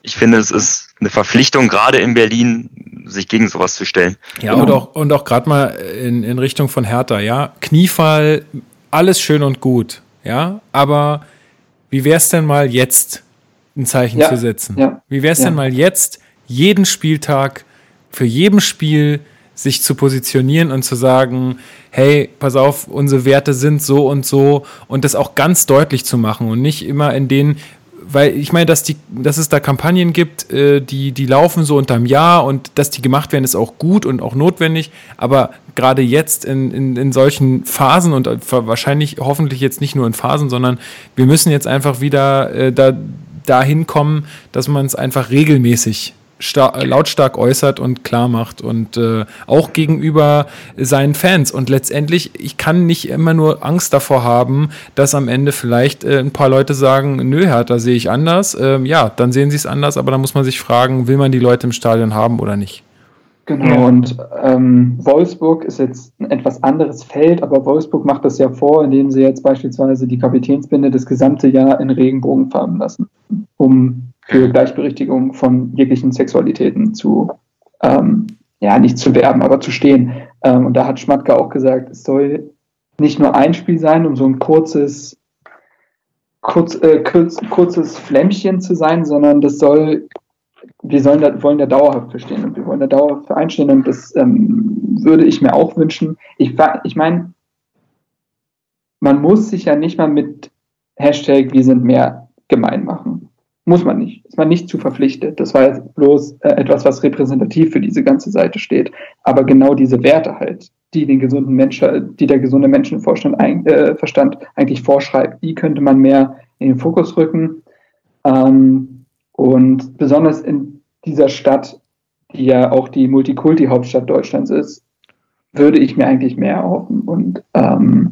S3: ich finde, es ist eine Verpflichtung, gerade in Berlin, sich gegen sowas zu stellen.
S1: Ja, und auch, und auch gerade mal in, in Richtung von Hertha, ja. Kniefall, alles schön und gut, ja. Aber wie wäre es denn mal jetzt, ein Zeichen ja, zu setzen? Ja, wie wäre es ja. denn mal jetzt, jeden Spieltag, für jedem Spiel sich zu positionieren und zu sagen, hey, pass auf, unsere Werte sind so und so und das auch ganz deutlich zu machen und nicht immer in den, weil ich meine, dass, die, dass es da Kampagnen gibt, äh, die, die laufen so unterm Jahr und dass die gemacht werden, ist auch gut und auch notwendig, aber gerade jetzt in, in, in solchen Phasen und wahrscheinlich hoffentlich jetzt nicht nur in Phasen, sondern wir müssen jetzt einfach wieder äh, da, dahin kommen, dass man es einfach regelmäßig lautstark äußert und klar macht und äh, auch gegenüber seinen Fans. Und letztendlich, ich kann nicht immer nur Angst davor haben, dass am Ende vielleicht äh, ein paar Leute sagen, nö, Hertha sehe ich anders. Ähm, ja, dann sehen sie es anders, aber dann muss man sich fragen, will man die Leute im Stadion haben oder nicht?
S4: Genau, und ähm, Wolfsburg ist jetzt ein etwas anderes Feld, aber Wolfsburg macht das ja vor, indem sie jetzt beispielsweise die Kapitänsbinde das gesamte Jahr in Regenbogenfarben lassen, um für Gleichberechtigung von jeglichen Sexualitäten zu ähm, ja, nicht zu werben, aber zu stehen. Ähm, und da hat Schmatke auch gesagt, es soll nicht nur ein Spiel sein, um so ein kurzes, kurz, äh, kurz, kurzes Flämmchen zu sein, sondern das soll, wir sollen da, wollen da dauerhaft verstehen und wir wollen da dauerhaft für einstehen und das ähm, würde ich mir auch wünschen. Ich, ich meine, man muss sich ja nicht mal mit Hashtag wir sind mehr gemein. Muss man nicht. Ist man nicht zu verpflichtet. Das war jetzt bloß äh, etwas, was repräsentativ für diese ganze Seite steht. Aber genau diese Werte halt, die den gesunden Menschen, die der gesunde Menschenverstand ein, äh, Verstand eigentlich vorschreibt, die könnte man mehr in den Fokus rücken. Ähm, und besonders in dieser Stadt, die ja auch die Multikulti-Hauptstadt Deutschlands ist, würde ich mir eigentlich mehr erhoffen. Und ähm,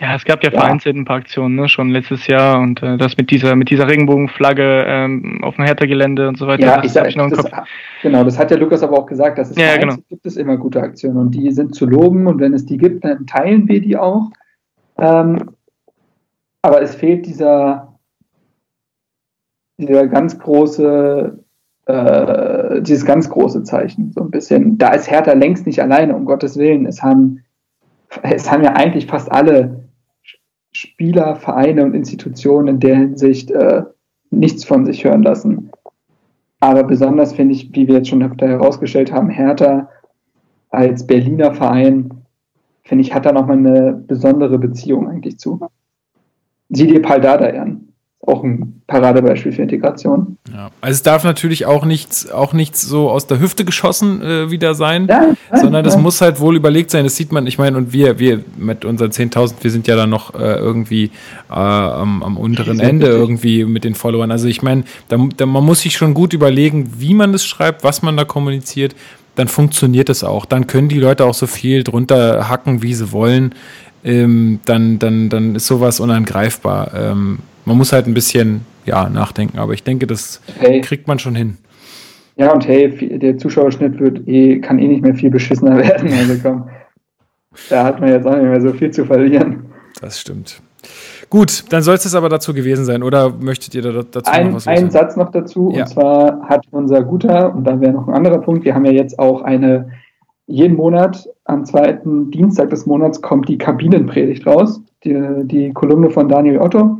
S2: ja, es gab ja, ja. vereinzelt ein paar Aktionen, ne, schon letztes Jahr und äh, das mit dieser mit dieser Regenbogenflagge ähm, auf dem Hertha-Gelände und so weiter.
S4: Ja, das ich sag, ich noch im das, Kopf. Genau, das hat ja Lukas aber auch gesagt, dass es ja, genau. gibt es immer gute Aktionen und die sind zu loben und wenn es die gibt, dann teilen wir die auch. Ähm, aber es fehlt dieser dieser ganz große äh, dieses ganz große Zeichen, so ein bisschen. Da ist Hertha längst nicht alleine, um Gottes Willen. Es haben, es haben ja eigentlich fast alle Spieler, Vereine und Institutionen in der Hinsicht äh, nichts von sich hören lassen. Aber besonders finde ich, wie wir jetzt schon herausgestellt haben, Hertha als Berliner Verein, finde ich, hat da nochmal eine besondere Beziehung eigentlich zu. Sieh dir Paldada an auch ein Paradebeispiel für Integration.
S1: Ja, also es darf natürlich auch nichts, auch nichts so aus der Hüfte geschossen äh, wieder sein, ja, nein, sondern das muss halt wohl überlegt sein. Das sieht man, ich meine, und wir, wir mit unseren 10.000, wir sind ja dann noch äh, irgendwie äh, am, am, unteren Ende irgendwie mit den Followern. Also ich meine, da, da, man muss sich schon gut überlegen, wie man das schreibt, was man da kommuniziert. Dann funktioniert es auch. Dann können die Leute auch so viel drunter hacken, wie sie wollen. Ähm, dann, dann, dann ist sowas unangreifbar. Ähm, man muss halt ein bisschen ja, nachdenken, aber ich denke, das hey. kriegt man schon hin.
S4: Ja, und hey, der Zuschauerschnitt wird eh, kann eh nicht mehr viel beschissener *laughs* werden. Also komm, da hat man jetzt auch nicht mehr so viel zu verlieren.
S1: Das stimmt. Gut, dann soll es das aber dazu gewesen sein, oder möchtet ihr da, dazu
S4: ein, noch was sagen? Ein Satz noch dazu, ja. und zwar hat unser guter, und da wäre noch ein anderer Punkt, wir haben ja jetzt auch eine, jeden Monat am zweiten Dienstag des Monats kommt die Kabinenpredigt raus, die, die Kolumne von Daniel Otto.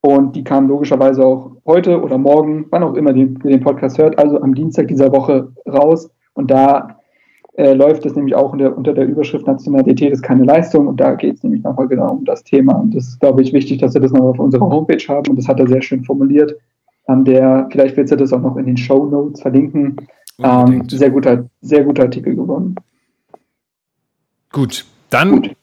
S4: Und die kam logischerweise auch heute oder morgen, wann auch immer ihr den Podcast hört, also am Dienstag dieser Woche raus. Und da äh, läuft es nämlich auch unter, unter der Überschrift Nationalität ist keine Leistung. Und da geht es nämlich nochmal genau um das Thema. Und das ist, glaube ich, wichtig, dass wir das noch auf unserer Homepage haben. Und das hat er sehr schön formuliert. An der, vielleicht wird er das auch noch in den Show Notes verlinken. Ähm, sehr, guter, sehr guter Artikel geworden.
S1: Gut, dann Gut.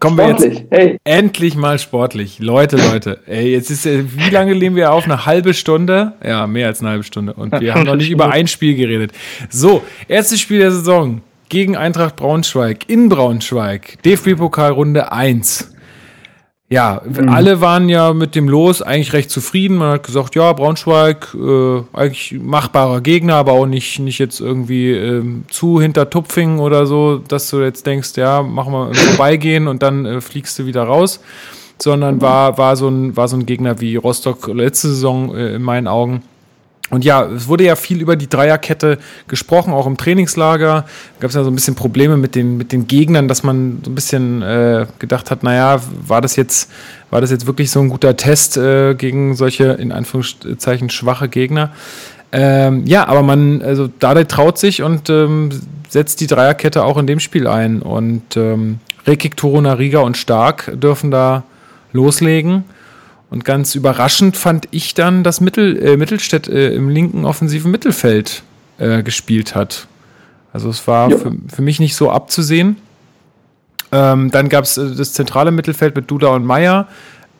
S1: Kommen sportlich. wir jetzt hey. endlich mal sportlich. Leute, Leute, ey, jetzt ist, wie lange nehmen wir auf? Eine halbe Stunde? Ja, mehr als eine halbe Stunde. Und wir haben noch nicht über ein Spiel geredet. So, erstes Spiel der Saison gegen Eintracht Braunschweig in Braunschweig. DFB-Pokal Runde 1. Ja, mhm. alle waren ja mit dem Los eigentlich recht zufrieden. Man hat gesagt, ja, Braunschweig, äh, eigentlich machbarer Gegner, aber auch nicht, nicht jetzt irgendwie äh, zu hinter Tupfing oder so, dass du jetzt denkst, ja, machen wir vorbeigehen und dann äh, fliegst du wieder raus. Sondern mhm. war, war, so ein, war so ein Gegner wie Rostock letzte Saison äh, in meinen Augen. Und ja, es wurde ja viel über die Dreierkette gesprochen, auch im Trainingslager. Gab es ja so ein bisschen Probleme mit den, mit den Gegnern, dass man so ein bisschen äh, gedacht hat, naja, war das jetzt, war das jetzt wirklich so ein guter Test äh, gegen solche, in Anführungszeichen, schwache Gegner? Ähm, ja, aber man, also Dade traut sich und ähm, setzt die Dreierkette auch in dem Spiel ein. Und ähm, Rekik, Toruna, Riga und Stark dürfen da loslegen. Und ganz überraschend fand ich dann, dass Mittel, äh, Mittelstädt äh, im linken offensiven Mittelfeld äh, gespielt hat. Also es war für, für, mich nicht so abzusehen. Ähm, dann gab es äh, das zentrale Mittelfeld mit Duda und Meier.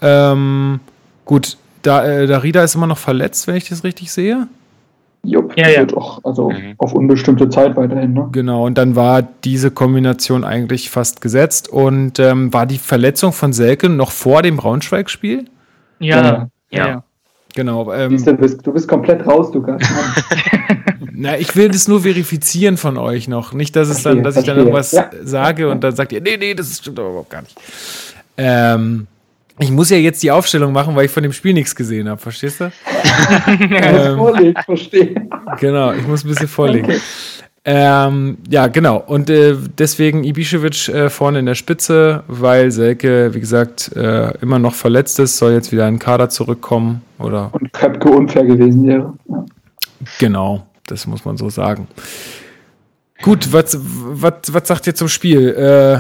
S1: Ähm, gut, da, äh, Darida ist immer noch verletzt, wenn ich das richtig sehe.
S4: Jupp, ja, ja. auch also mhm. auf unbestimmte Zeit weiterhin. Ne?
S1: Genau, und dann war diese Kombination eigentlich fast gesetzt. Und ähm, war die Verletzung von Selke noch vor dem Braunschweig-Spiel?
S2: Ja, ja. ja. ja.
S1: Genau.
S4: Ähm, du, bist, du bist komplett raus, du *laughs*
S1: Na, ich will das nur verifizieren von euch noch. Nicht, dass es dann, dass ich dann irgendwas ja. sage und dann sagt ihr, nee, nee, das stimmt aber überhaupt gar nicht. Ähm, ich muss ja jetzt die Aufstellung machen, weil ich von dem Spiel nichts gesehen habe, verstehst du? *laughs*
S4: ähm, vorlegen, verstehe.
S1: Genau, ich muss ein bisschen vorlegen. Okay. Ähm, ja, genau. Und äh, deswegen Ibišević äh, vorne in der Spitze, weil Selke, wie gesagt, äh, immer noch verletzt ist, soll jetzt wieder in den Kader zurückkommen. Oder?
S4: Und Köpke unfair gewesen wäre. Ja.
S1: Genau, das muss man so sagen. Gut, was, was, was sagt ihr zum Spiel? Äh,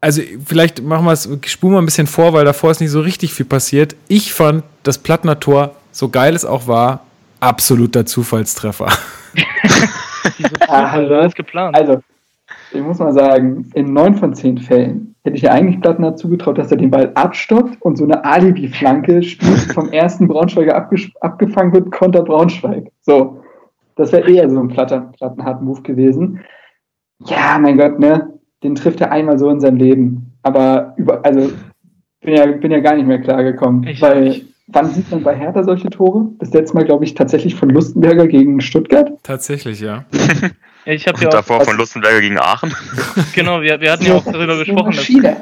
S1: also vielleicht machen wir es, spulen wir ein bisschen vor, weil davor ist nicht so richtig viel passiert. Ich fand das Plattner Tor, so geil es auch war, absoluter Zufallstreffer. *laughs*
S4: ah, also, geplant. Also, ich muss mal sagen, in neun von zehn Fällen hätte ich ja eigentlich Plattner zugetraut, dass er den Ball abstoppt und so eine Alibi-Flanke spielt, vom ersten Braunschweiger abgefangen wird, konter Braunschweig. So. Das wäre eher so ein Platten, Plattenhard-Move gewesen. Ja, mein Gott, ne? Den trifft er einmal so in seinem Leben. Aber über, also, bin ja, bin ja gar nicht mehr klargekommen. Weil, wann sieht man bei Hertha solche Tore? Das letzte Mal, glaube ich, tatsächlich von Lustenberger gegen Stuttgart.
S1: Tatsächlich, ja. *laughs*
S2: ich habe ja
S3: davor von Lustenberger gegen Aachen. *laughs*
S2: genau, wir, wir hatten ja auch darüber gesprochen, dass,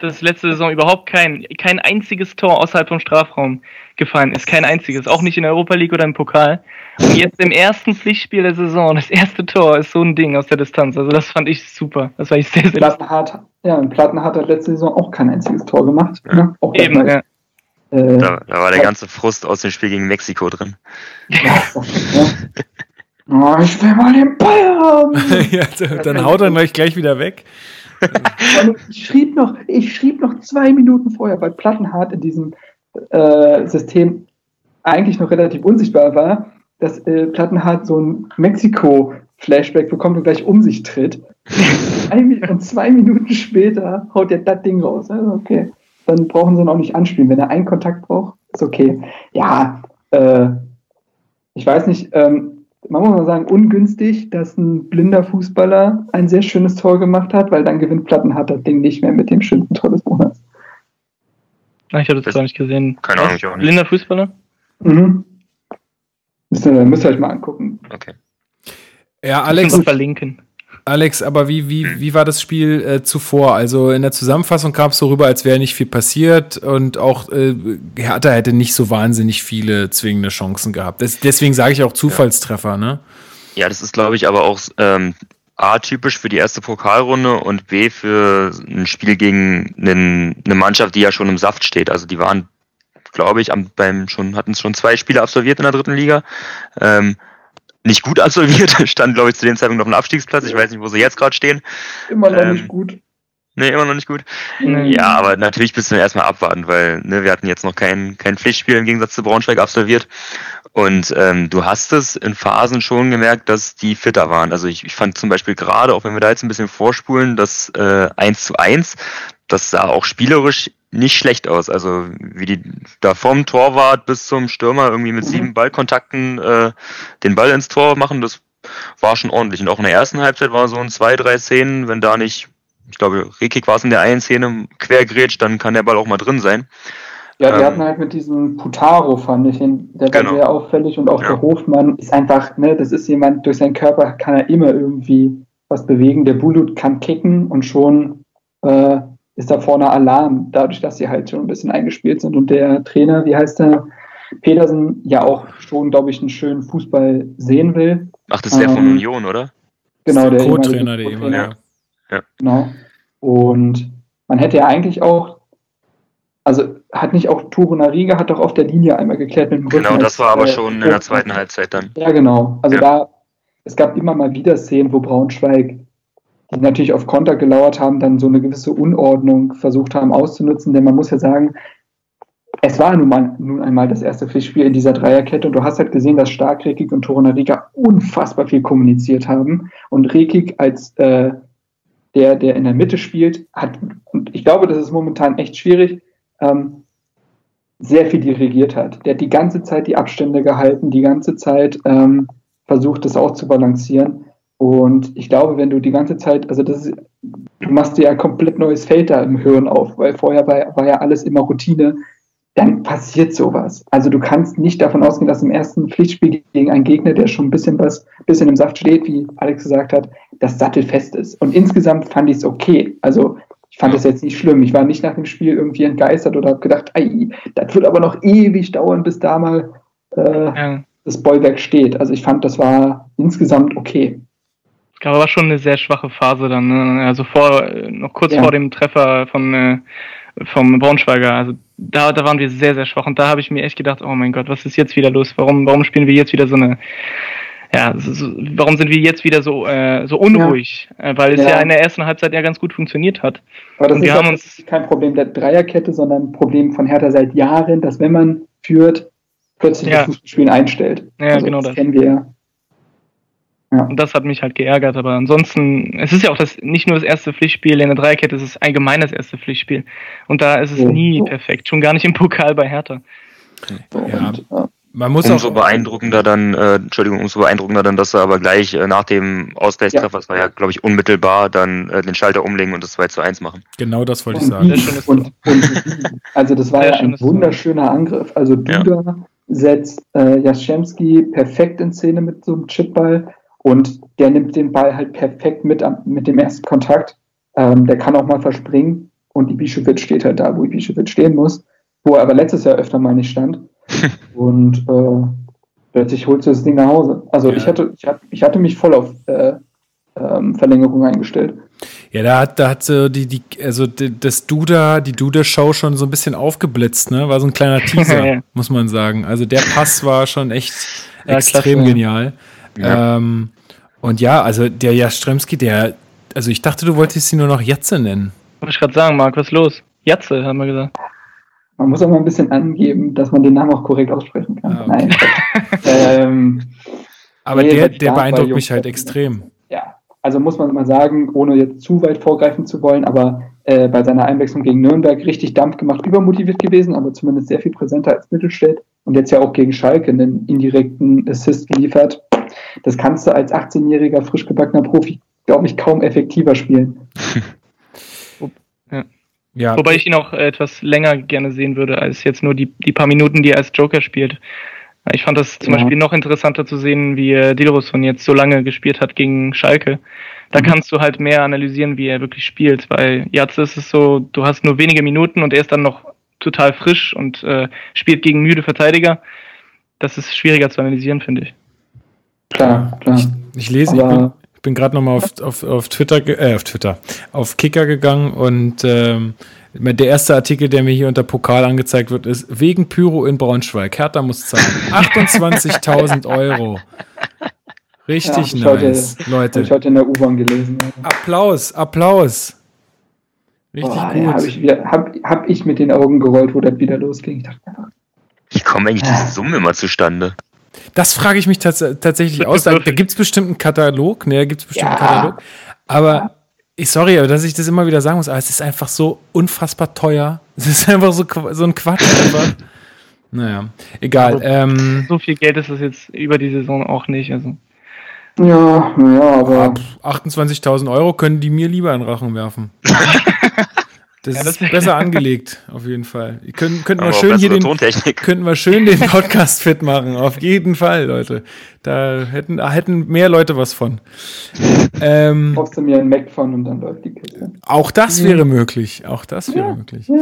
S2: dass letzte Saison überhaupt kein, kein einziges Tor außerhalb vom Strafraum gefallen ist. Kein einziges. Auch nicht in der Europa League oder im Pokal. Und jetzt im ersten Pflichtspiel der Saison, das erste Tor ist so ein Ding aus der Distanz. Also das fand ich super. Das war ich sehr, sehr
S4: Plattenhardt, Ja, und Plattenhardt hat letzte Saison auch kein einziges Tor gemacht.
S3: Ja. Ne? Auch Eben, ja. Äh, da, da, war der ganze Frust aus dem Spiel gegen Mexiko drin. Ja,
S4: oh, ich will mal den Ball haben. *laughs*
S1: ja, dann haut er euch gleich wieder weg.
S4: ich schrieb noch, ich schrieb noch zwei Minuten vorher, weil Plattenhardt in diesem äh, System eigentlich noch relativ unsichtbar war, dass äh, Plattenhardt so ein Mexiko-Flashback bekommt und gleich um sich tritt. *laughs* und zwei Minuten später haut er das Ding raus. Also okay, dann brauchen sie ihn auch nicht anspielen. Wenn er einen Kontakt braucht, ist okay. Ja, äh, ich weiß nicht, ähm, man muss mal sagen, ungünstig, dass ein blinder Fußballer ein sehr schönes Tor gemacht hat, weil dann gewinnt Plattenhardt das Ding nicht mehr mit dem schönsten Tor des Monats.
S2: Ich habe das gar nicht gesehen.
S3: Keine Ahnung, ich auch
S2: nicht. Blinder Fußballer?
S4: Mhm. Müsst ihr, müsst ihr euch mal angucken.
S3: Okay.
S1: Ja, Alex.
S2: verlinken.
S1: Alex, aber wie, wie, hm. wie war das Spiel äh, zuvor? Also in der Zusammenfassung kam es so rüber, als wäre nicht viel passiert und auch äh, Hertha hätte nicht so wahnsinnig viele zwingende Chancen gehabt. Das, deswegen sage ich auch Zufallstreffer, ja. ne?
S3: Ja, das ist, glaube ich, aber auch ähm, A, typisch für die erste Pokalrunde und B, für ein Spiel gegen einen, eine Mannschaft, die ja schon im Saft steht. Also die waren, glaube ich, am, beim schon, hatten schon zwei Spiele absolviert in der dritten Liga. Ähm, nicht gut *laughs* absolviert, stand, glaube ich, zu dem Zeitpunkt noch ein Abstiegsplatz. Ich weiß nicht, wo sie jetzt gerade stehen.
S4: Immer noch ähm, nicht gut.
S3: Nee, immer noch nicht gut. Mhm. Ja, aber natürlich bist du erstmal abwarten, weil ne, wir hatten jetzt noch kein, kein Pflichtspiel im Gegensatz zu Braunschweig absolviert. Und ähm, du hast es in Phasen schon gemerkt, dass die fitter waren. Also ich, ich fand zum Beispiel gerade, auch wenn wir da jetzt ein bisschen vorspulen, das äh, 1 zu 1, das sah auch spielerisch nicht schlecht aus. Also wie die da vom Torwart bis zum Stürmer irgendwie mit mhm. sieben Ballkontakten äh, den Ball ins Tor machen, das war schon ordentlich. Und auch in der ersten Halbzeit war so ein zwei, drei Szenen, wenn da nicht ich glaube, Rekik war es in der einen Szene quergrätscht, dann kann der Ball auch mal drin sein.
S4: Ja, die ähm, hatten halt mit diesem Putaro, fand ich, der war genau. sehr auffällig und auch ja. der Hofmann ist einfach, ne, das ist jemand, durch seinen Körper kann er immer irgendwie was bewegen. Der Bulut kann kicken und schon äh, ist da vorne Alarm, dadurch, dass sie halt schon ein bisschen eingespielt sind und der Trainer, wie heißt der, Petersen, ja auch schon, glaube ich, einen schönen Fußball sehen will.
S3: Ach, das ist der ähm, von Union, oder?
S4: Genau,
S1: der Co-Trainer, der ehemalige. Ja.
S4: Ja. Genau. Und man hätte ja eigentlich auch, also hat nicht auch Turo Nariga hat doch auf der Linie einmal geklärt mit dem
S3: Rücken. Genau, das war aber äh, schon in der zweiten Halbzeit dann.
S4: Ja, genau. Also ja. da, es gab immer mal wieder Szenen, wo Braunschweig, die natürlich auf Konter gelauert haben, dann so eine gewisse Unordnung versucht haben auszunutzen, denn man muss ja sagen, es war nun, mal, nun einmal das erste Pflichtspiel in dieser Dreierkette und du hast halt gesehen, dass Stark, Rekik und Torunariga unfassbar viel kommuniziert haben und Rekik als äh, der, der in der Mitte spielt, hat, und ich glaube, das ist momentan echt schwierig, ähm, sehr viel dirigiert hat. Der hat die ganze Zeit die Abstände gehalten, die ganze Zeit ähm, versucht, das auch zu balancieren. Und ich glaube, wenn du die ganze Zeit, also das ist, du machst dir ja komplett neues Feld da im Hirn auf, weil vorher war, war ja alles immer Routine dann passiert sowas. Also du kannst nicht davon ausgehen, dass im ersten Pflichtspiel gegen einen Gegner, der schon ein bisschen was, bisschen im Saft steht, wie Alex gesagt hat, das sattelfest ist. Und insgesamt fand ich es okay. Also ich fand das jetzt nicht schlimm. Ich war nicht nach dem Spiel irgendwie entgeistert oder habe gedacht, ei, das wird aber noch ewig dauern, bis da mal äh, ja. das Bollwerk steht. Also ich fand, das war insgesamt okay.
S2: Gab aber schon eine sehr schwache Phase dann, ne? also vor, noch kurz ja. vor dem Treffer von äh, vom Braunschweiger. Also da, da waren wir sehr, sehr schwach und da habe ich mir echt gedacht, oh mein Gott, was ist jetzt wieder los? Warum, warum spielen wir jetzt wieder so eine ja, so, warum sind wir jetzt wieder so, äh, so unruhig? Ja. Äh, weil es ja. ja. in der ersten Halbzeit ja ganz gut funktioniert hat.
S4: Aber das ist wir haben uns kein Problem der Dreierkette, sondern ein Problem von Hertha seit Jahren, dass wenn man führt, plötzlich ja. das Fußballspielen einstellt.
S2: Ja, also, genau das.
S4: das kennen wir ja.
S2: Und das hat mich halt geärgert, aber ansonsten, es ist ja auch das, nicht nur das erste Pflichtspiel in der Dreikette, es ist allgemein das erste Pflichtspiel. Und da ist es ja. nie perfekt, schon gar nicht im Pokal bei Hertha.
S3: Ja. Man muss umso auch beeindruckender dann, äh, Entschuldigung, umso beeindruckender dann, dass er aber gleich äh, nach dem Ausgleichstreffer, ja. das war ja, glaube ich, unmittelbar, dann äh, den Schalter umlegen und das 2 zu 1 machen.
S1: Genau das wollte ich sagen.
S4: Und, und, also das war ja ein wunderschöner Angriff. Also Duda ja. setzt äh, Jaschemski perfekt in Szene mit so einem Chipball und der nimmt den Ball halt perfekt mit, mit dem ersten Kontakt. Ähm, der kann auch mal verspringen und Ibišević steht halt da, wo Ibišević stehen muss, wo er aber letztes Jahr öfter mal nicht stand. *laughs* und äh, plötzlich holst du das Ding nach Hause. Also ja. ich, hatte, ich, hatte, ich hatte mich voll auf äh, ähm, Verlängerung eingestellt.
S1: Ja, da hat, da hat so die, die, also das Duda, die Duda-Show schon so ein bisschen aufgeblitzt, ne? War so ein kleiner *laughs* Teaser, muss man sagen. Also der Pass war schon echt ja, extrem klasse. genial. Ähm, und ja, also der Jastremski, der, also ich dachte, du wolltest ihn nur noch Jatze nennen.
S2: Wollte ich gerade sagen, Marc, was ist los? Jatze, haben wir gesagt.
S4: Man muss auch mal ein bisschen angeben, dass man den Namen auch korrekt aussprechen kann. Ah, okay. Nein. *laughs* ähm,
S1: Aber nee, der, der beeindruckt mich halt extrem.
S4: Ja, also muss man mal sagen, ohne jetzt zu weit vorgreifen zu wollen, aber äh, bei seiner Einwechslung gegen Nürnberg richtig Dampf gemacht, übermotiviert gewesen, aber zumindest sehr viel präsenter als Mittelstädt und jetzt ja auch gegen Schalke einen indirekten Assist geliefert das kannst du als 18-jähriger, frisch gebackener Profi, glaube ich, kaum effektiver spielen.
S2: ja. Ja. Wobei ich ihn auch etwas länger gerne sehen würde, als jetzt nur die, die paar Minuten, die er als Joker spielt. Ich fand das zum ja. Beispiel noch interessanter zu sehen, wie Dilrosun jetzt so lange gespielt hat gegen Schalke. Da mhm. kannst du halt mehr analysieren, wie er wirklich spielt, weil jetzt ist es so, du hast nur wenige Minuten und er ist dann noch total frisch und äh, spielt gegen müde Verteidiger. Das ist schwieriger zu analysieren, finde ich.
S4: Klar, klar.
S1: Ich, ich lese, Aber ich bin, ich bin gerade nochmal auf, auf, auf Twitter, äh, auf Twitter, auf Kicker gegangen und ähm, der erste Artikel, der mir hier unter Pokal angezeigt wird, ist wegen Pyro in Braunschweig. Hertha muss zahlen. *laughs* 28.000 Euro. Richtig ja, nice,
S4: heute, Leute. ich heute in der U-Bahn gelesen.
S1: Applaus, Applaus.
S4: Richtig Boah, gut. Ja, Habe ich, hab, hab ich mit den Augen gerollt, wo das wieder losging. Ich dachte.
S3: Wie kommen eigentlich diese Summen immer zustande?
S1: Das frage ich mich tats tatsächlich aus. Da, da gibt es bestimmt einen Katalog, ne, da gibt es bestimmt ja. einen Katalog. Aber ich sorry, aber dass ich das immer wieder sagen muss, aber es ist einfach so unfassbar teuer. *laughs* Es ist einfach so, so ein Quatsch einfach. Naja, egal. Also, ähm,
S2: so viel Geld ist das jetzt über die Saison auch nicht. Also.
S4: Ja, ja, aber.
S1: 28.000 Euro können die mir lieber in Rachen werfen. *laughs* Das, ja, das ist besser *laughs* angelegt, auf jeden Fall. Können, könnten, wir schön hier den, könnten wir schön den Podcast fit machen, auf jeden Fall, Leute. Da hätten, hätten mehr Leute was von.
S4: Ähm, Kaufst du mir ein Mac von und dann läuft die Kiste.
S1: Auch das wäre möglich. Auch das wäre ja, möglich. Ja,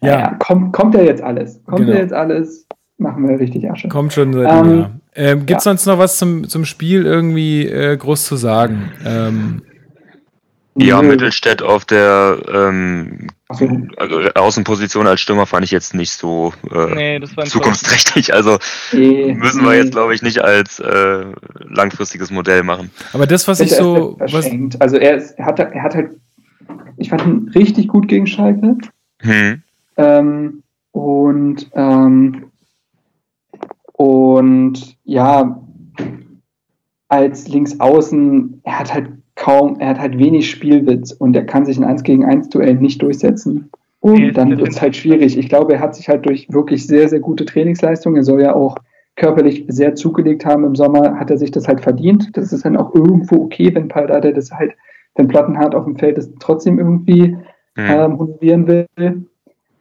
S4: ja. ja kommt, kommt ja jetzt alles. Kommt genau. ja jetzt alles. Machen wir richtig Asche.
S1: Kommt schon seit ähm, Jahr. Ähm, Gibt es sonst noch was zum, zum Spiel irgendwie äh, groß zu sagen? Ähm,
S3: ja, Mittelstädt auf der ähm, also Außenposition als Stürmer fand ich jetzt nicht so äh, nee, zukunftsträchtig. Also nee, müssen wir nee. jetzt, glaube ich, nicht als äh, langfristiges Modell machen.
S1: Aber das, was ich so.
S4: Was also er, ist, er, hat, er hat halt, ich fand ihn richtig gut gegen Schalke. Hm. Ähm, und ähm, und ja, als Linksaußen, er hat halt kaum, er hat halt wenig Spielwitz und er kann sich in 1 gegen 1 Duell nicht durchsetzen. Und dann wird es halt schwierig. Ich glaube, er hat sich halt durch wirklich sehr, sehr gute Trainingsleistungen, er soll ja auch körperlich sehr zugelegt haben im Sommer, hat er sich das halt verdient. Das ist dann auch irgendwo okay, wenn Paldada das halt, wenn Plattenhardt auf dem Feld ist, trotzdem irgendwie mhm. ähm, honorieren will.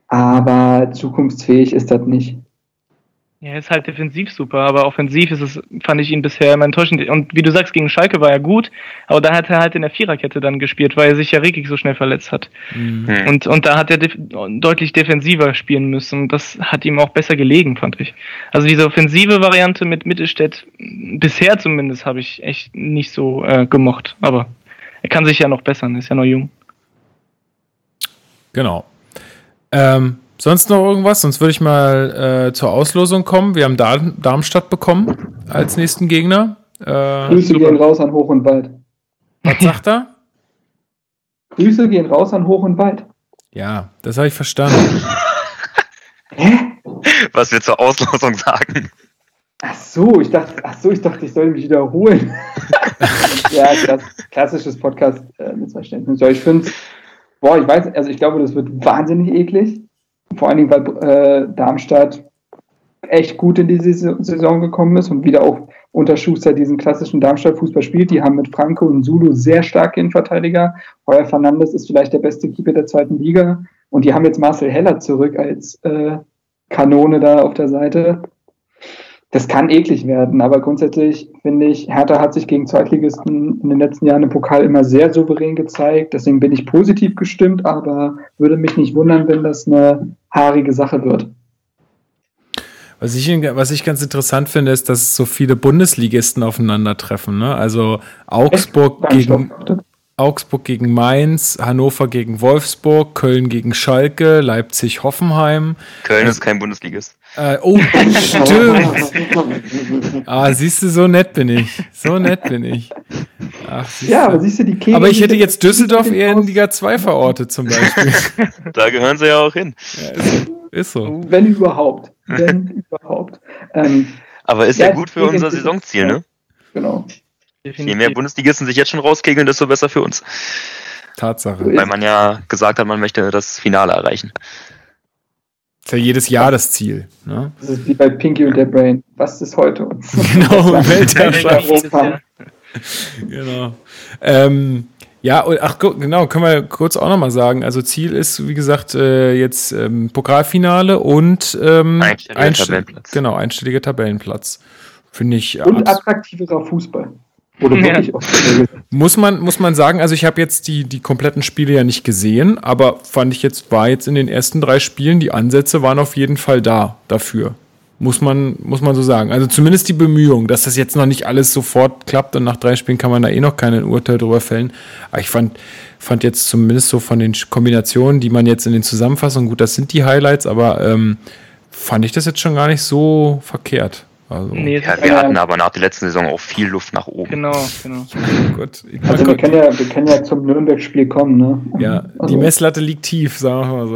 S4: Aber zukunftsfähig ist das nicht.
S2: Ja, er ist halt defensiv super, aber offensiv ist es, fand ich ihn bisher immer enttäuschend. Und wie du sagst, gegen Schalke war er gut, aber da hat er halt in der Viererkette dann gespielt, weil er sich ja Rekik so schnell verletzt hat. Mhm. Und, und da hat er def deutlich defensiver spielen müssen. Und das hat ihm auch besser gelegen, fand ich. Also diese offensive Variante mit Mittelstädt, bisher zumindest, habe ich echt nicht so äh, gemocht. Aber er kann sich ja noch bessern, ist ja noch jung.
S1: Genau. Ähm, Sonst noch irgendwas? Sonst würde ich mal äh, zur Auslosung kommen. Wir haben Dar Darmstadt bekommen als nächsten Gegner.
S4: Äh, Grüße super. gehen raus an Hoch und Weit.
S1: Was sagt er?
S4: Grüße gehen raus an Hoch und Weit.
S1: Ja, das habe ich verstanden.
S3: Hä? Was wir zur Auslosung sagen.
S4: Ach so, ich dachte, ach so, ich dachte, ich soll mich wiederholen. *laughs* ja, das klassisches Podcast äh, ich finde, boah, ich weiß, also ich glaube, das wird wahnsinnig eklig. Vor allen Dingen, weil äh, Darmstadt echt gut in die Saison gekommen ist und wieder auch unter Schuster diesen klassischen Darmstadt-Fußball spielt. Die haben mit Franco und Zulu sehr starke Innenverteidiger. Heuer Fernandes ist vielleicht der beste Keeper der zweiten Liga. Und die haben jetzt Marcel Heller zurück als äh, Kanone da auf der Seite das kann eklig werden, aber grundsätzlich finde ich, Hertha hat sich gegen Zweitligisten in den letzten Jahren im Pokal immer sehr souverän gezeigt. Deswegen bin ich positiv gestimmt, aber würde mich nicht wundern, wenn das eine haarige Sache wird.
S1: Was ich, was ich ganz interessant finde, ist, dass so viele Bundesligisten aufeinandertreffen. Ne? Also Augsburg gegen, Augsburg gegen Mainz, Hannover gegen Wolfsburg, Köln gegen Schalke, Leipzig, Hoffenheim.
S3: Köln ist kein Bundesligist.
S1: Äh, oh, stimmt. *laughs* ah, siehst du, so nett bin ich. So nett bin ich.
S4: Ach, ja, aber siehst du die
S1: Kegel, Aber ich hätte jetzt Düsseldorf eher in Liga 2 verortet, zum Beispiel. *laughs*
S3: da gehören sie ja auch hin. Ja,
S1: ist, ist, so. *laughs*
S4: Wenn überhaupt. Wenn überhaupt.
S3: Ähm, aber ist ja, ja gut für unser Saisonziel, ne? Genau. Definitiv. Je mehr Bundesligisten sich jetzt schon rauskegeln, desto besser für uns.
S1: Tatsache.
S3: Weil man ja gesagt hat, man möchte das Finale erreichen.
S1: Das ist ja jedes Jahr das Ziel. Ne?
S4: Das ist wie bei Pinky und der Brain. Was ist heute
S1: uns? *laughs* Genau, Weltherrschaft. genau. Ähm, ja, ach genau, können wir kurz auch nochmal sagen. Also Ziel ist, wie gesagt, äh, jetzt ähm, Pokalfinale und ähm, einstelliger einst Tabellenplatz. Genau, einstelliger Tabellenplatz. Finde ich.
S4: Und attraktiverer Fußball.
S1: Oder *laughs* ja. muss man muss man sagen, also ich habe jetzt die die kompletten Spiele ja nicht gesehen, aber fand ich jetzt war jetzt in den ersten drei Spielen die Ansätze waren auf jeden Fall da dafür. Muss man muss man so sagen. Also zumindest die Bemühung, dass das jetzt noch nicht alles sofort klappt und nach drei Spielen kann man da eh noch keinen Urteil drüber fällen. Aber ich fand fand jetzt zumindest so von den Kombinationen, die man jetzt in den Zusammenfassungen gut, das sind die Highlights, aber ähm, fand ich das jetzt schon gar nicht so verkehrt.
S3: Also, nee, ja, wir hatten aber nach der letzten Saison auch viel Luft nach oben.
S2: Genau, genau. *laughs*
S4: Gut. Also wir können, ja, wir können ja zum Nürnberg-Spiel kommen, ne?
S1: Ja, also. die Messlatte liegt tief, sagen wir mal so.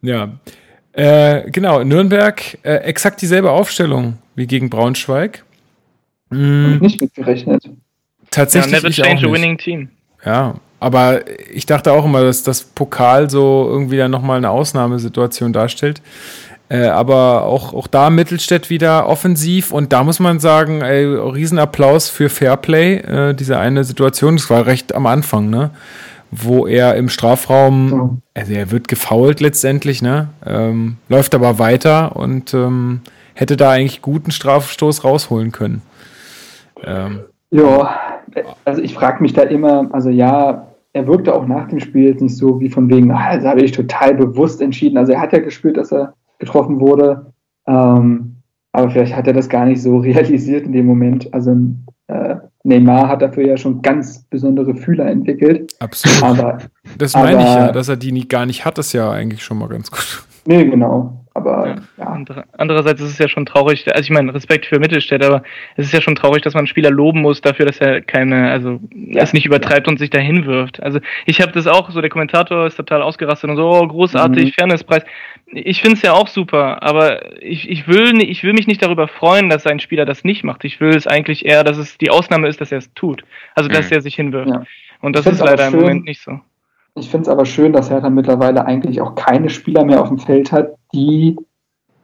S1: *laughs* ja. ja. Äh, genau, Nürnberg, äh, exakt dieselbe Aufstellung wie gegen Braunschweig.
S4: Mhm. Nicht mitgerechnet.
S1: Tatsächlich. Ja, never change a winning team. Ja, aber ich dachte auch immer, dass das Pokal so irgendwie dann nochmal eine Ausnahmesituation darstellt. Äh, aber auch, auch da Mittelstädt wieder offensiv und da muss man sagen, ey, Riesenapplaus für Fairplay, äh, diese eine Situation, das war recht am Anfang, ne? Wo er im Strafraum, also er wird gefault letztendlich, ne? Ähm, läuft aber weiter und ähm, hätte da eigentlich guten Strafstoß rausholen können.
S4: Ähm, ja, also ich frage mich da immer, also ja, er wirkte auch nach dem Spiel jetzt nicht so wie von wegen, also habe ich total bewusst entschieden. Also er hat ja gespürt, dass er getroffen wurde. Ähm, aber vielleicht hat er das gar nicht so *laughs* realisiert in dem Moment. Also äh, Neymar hat dafür ja schon ganz besondere Fühler entwickelt.
S1: Absolut. Aber, das meine aber, ich ja, dass er die nie, gar nicht hat, ist ja eigentlich schon mal ganz gut.
S4: Nee, genau. Aber ja. ja.
S2: Andere, andererseits ist es ja schon traurig, also ich meine, Respekt für Mittelstädt, aber es ist ja schon traurig, dass man einen Spieler loben muss dafür, dass er keine, also ja. es nicht übertreibt und sich dahin wirft. Also ich habe das auch, so der Kommentator ist total ausgerastet und so, oh, großartig, mhm. Fairnesspreis. Ich finde es ja auch super, aber ich, ich, will, ich will mich nicht darüber freuen, dass ein Spieler das nicht macht. Ich will es eigentlich eher, dass es die Ausnahme ist, dass er es tut. Also dass mhm. er sich hinwirft. Ja. Und das ist leider im Moment nicht so.
S4: Ich finde es aber schön, dass Hertha mittlerweile eigentlich auch keine Spieler mehr auf dem Feld hat, die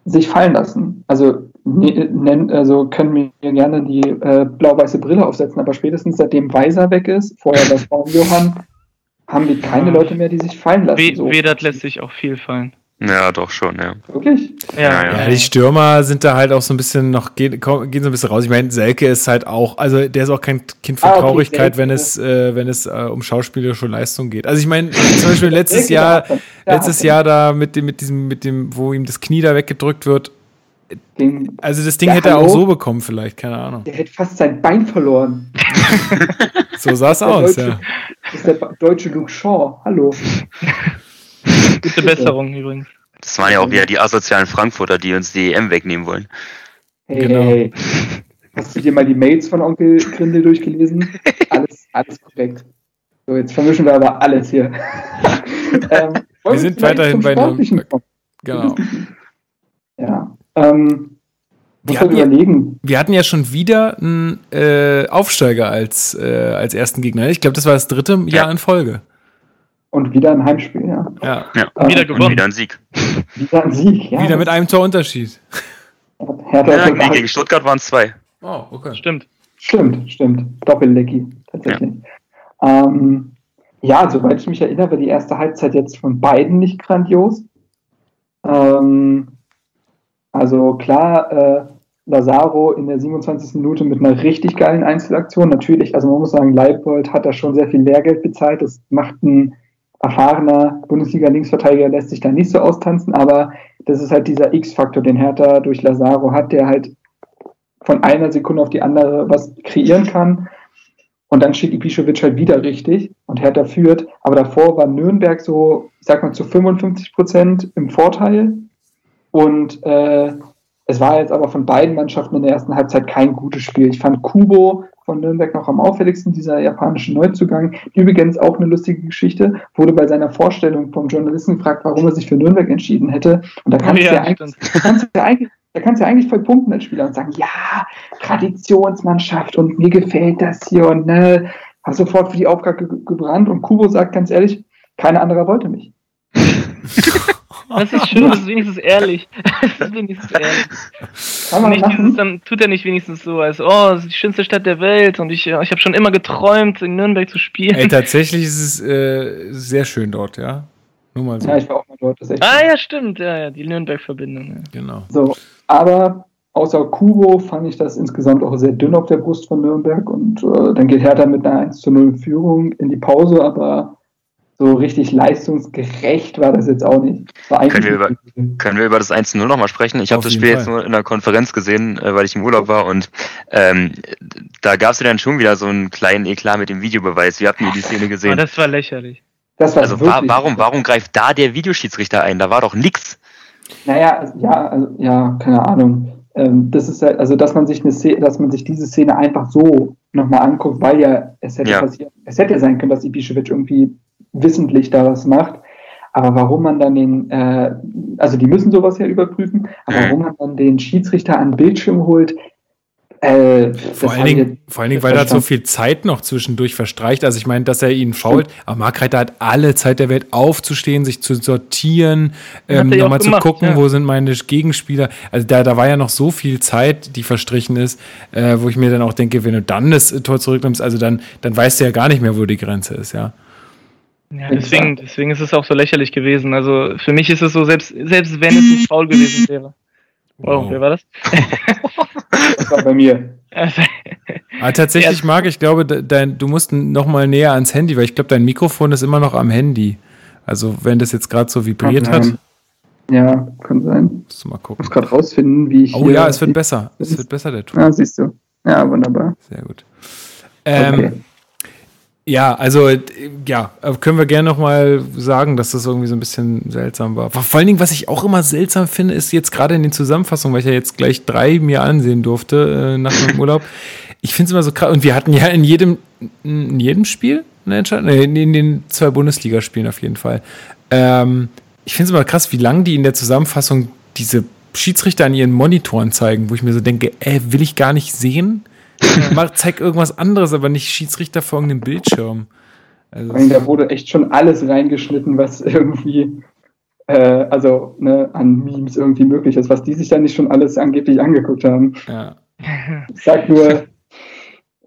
S4: sich fallen lassen. Also, nennen, also können wir gerne die äh, blau-weiße Brille aufsetzen, aber spätestens seitdem Weiser weg ist, vorher das Baum Johann, haben die keine Leute mehr, die sich fallen lassen.
S2: We so. Vedat lässt sich auch viel fallen.
S3: Ja, doch schon, ja.
S4: Wirklich?
S1: Ja, ja, ja. die Stürmer sind da halt auch so ein bisschen noch, gehen, gehen so ein bisschen raus. Ich meine, Selke ist halt auch, also der ist auch kein Kind für ah, okay, Traurigkeit, wenn es, äh, wenn es äh, um schauspielerische Leistung geht. Also ich meine, zum Beispiel *laughs* letztes Jahr, letztes Jahr da mit dem, mit diesem, mit dem, wo ihm das Knie da weggedrückt wird. also das Ding hätte er auch so bekommen, vielleicht, keine Ahnung.
S4: Der hätte fast sein Bein verloren. *laughs*
S1: so sah es aus,
S4: deutsche,
S1: ja.
S4: Das ist der deutsche Luke Shaw. Hallo. *laughs*
S2: Gute Besserung übrigens.
S3: Das waren ja auch wieder die asozialen Frankfurter, die uns die EM wegnehmen wollen.
S4: Hey, genau. hey, Hast du dir mal die Mails von Onkel Grindel durchgelesen? *laughs* Alles, alles korrekt. So, jetzt vermischen wir aber alles hier. *laughs*
S1: ähm, wir sind weiterhin bei einem. Genau.
S4: Ja. Ähm,
S1: wir hatten, ja, wir hatten ja schon wieder einen äh, Aufsteiger als, äh, als ersten Gegner. Ich glaube, das war das dritte ja. Jahr in Folge.
S4: Und wieder ein Heimspiel, ja.
S3: Ja, ja. Ähm, wieder gewonnen. Und wieder ein Sieg.
S4: Wieder ein Sieg,
S1: ja. Wieder mit einem Torunterschied.
S3: Ja, ja gegen Stuttgart waren es zwei.
S2: Oh, okay. Stimmt.
S4: Stimmt, stimmt. Doppellecki, tatsächlich. Ja. Ähm, ja, soweit ich mich erinnere, war die erste Halbzeit jetzt von beiden nicht grandios. Ähm, also klar, äh, Lazaro in der 27. Minute mit einer richtig geilen Einzelaktion. Natürlich, also man muss sagen, Leibold hat da schon sehr viel Lehrgeld bezahlt. Das macht ein erfahrener Bundesliga-Linksverteidiger lässt sich da nicht so austanzen, aber das ist halt dieser X-Faktor, den Hertha durch Lazaro hat, der halt von einer Sekunde auf die andere was kreieren kann. Und dann steht Ibišević halt wieder richtig und Hertha führt. Aber davor war Nürnberg so, ich sag mal, zu 55 Prozent im Vorteil. Und äh, es war jetzt aber von beiden Mannschaften in der ersten Halbzeit kein gutes Spiel. Ich fand Kubo von Nürnberg noch am auffälligsten, dieser japanische Neuzugang. Übrigens auch eine lustige Geschichte, wurde bei seiner Vorstellung vom Journalisten gefragt, warum er sich für Nürnberg entschieden hätte. Und da kannst, ja, du ja eigentlich da kannst du ja eigentlich voll punkten als Spieler und sagen, ja, Traditionsmannschaft und mir gefällt das hier und ne, habe sofort für die Aufgabe ge gebrannt und Kubo sagt ganz ehrlich, keiner anderer wollte mich. *laughs*
S2: Das ist schön, das ist wenigstens ehrlich. *laughs* Das ist wenigstens ehrlich. Kann man nicht dieses, dann tut er nicht wenigstens so, als oh, das ist die schönste Stadt der Welt und ich, ich habe schon immer geträumt, in Nürnberg zu spielen.
S1: Ey, tatsächlich ist es äh, sehr schön dort, ja.
S4: Nur mal so. Ja, ich war auch mal dort.
S2: ah, ja, stimmt, ja, ja, die Nürnberg-Verbindung. Ja.
S1: Genau.
S4: So, aber außer Kubo fand ich das insgesamt auch sehr dünn auf der Brust von Nürnberg und äh, dann geht Hertha mit einer 1 zu 0 Führung in die Pause, aber so richtig leistungsgerecht war das jetzt auch nicht.
S3: Können wir, über, können wir über das 1-0 nochmal sprechen? Ich habe das Spiel Fall. jetzt nur in der Konferenz gesehen, äh, weil ich im Urlaub war und ähm, da gab es ja dann schon wieder so einen kleinen Eklat mit dem Videobeweis. Wie habt ihr die Szene gesehen? Oh,
S2: das war lächerlich.
S3: Das war also wa warum, warum greift da der Videoschiedsrichter ein? Da war doch nix.
S4: Naja, ja, also, ja, keine Ahnung. Ähm, das ist halt, also dass man sich eine Szene, dass man sich diese Szene einfach so nochmal anguckt, weil ja es hätte ja. passiert, es hätte sein können, dass Ibišević irgendwie wissentlich da was macht. Aber warum man dann den, äh, also die müssen sowas ja überprüfen, aber mhm. warum man dann den Schiedsrichter an den Bildschirm holt,
S1: äh, vor, allen Dingen, vor allen Dingen, weil da so viel Zeit noch zwischendurch verstreicht. Also ich meine, dass er ihn fault, aber Markreiter hat alle Zeit der Welt aufzustehen, sich zu sortieren, ähm, nochmal zu gucken, ja. wo sind meine Gegenspieler. Also da, da war ja noch so viel Zeit, die verstrichen ist, äh, wo ich mir dann auch denke, wenn du dann das Tor zurücknimmst, also dann, dann weißt du ja gar nicht mehr, wo die Grenze ist, ja.
S2: Ja, deswegen, deswegen ist es auch so lächerlich gewesen. Also für mich ist es so, selbst, selbst wenn es ein Foul gewesen wäre. Wow, wow. wer war das? *laughs*
S4: das war bei mir. *laughs*
S1: ah, tatsächlich, ja. Marc, ich glaube, dein, du musst noch mal näher ans Handy, weil ich glaube, dein Mikrofon ist immer noch am Handy. Also wenn das jetzt gerade so vibriert hat.
S4: Ja, kann sein.
S1: Musst du mal gucken.
S4: Ich muss gerade rausfinden, wie ich.
S1: Oh ja, es wird besser. Es wird besser, der
S4: Ton. Ja, siehst du. Ja, wunderbar.
S1: Sehr gut. Ähm, okay. Ja, also ja, können wir gerne noch mal sagen, dass das irgendwie so ein bisschen seltsam war. Vor allen Dingen, was ich auch immer seltsam finde, ist jetzt gerade in den Zusammenfassungen, weil ich ja jetzt gleich drei mir ansehen durfte äh, nach dem Urlaub. *laughs* Ich finde es immer so krass. Und wir hatten ja in jedem, in jedem Spiel eine Entscheidung, nee, in den zwei Bundesligaspielen auf jeden Fall. Ähm, ich finde es immer krass, wie lange die in der Zusammenfassung diese Schiedsrichter an ihren Monitoren zeigen, wo ich mir so denke, ey, will ich gar nicht sehen Mach, zeig irgendwas anderes, aber nicht Schiedsrichter vor irgendeinem Bildschirm.
S4: Also da wurde echt schon alles reingeschnitten, was irgendwie, äh, also ne, an Memes irgendwie möglich ist, was die sich dann nicht schon alles angeblich angeguckt haben.
S1: Ja.
S4: Ich sag nur,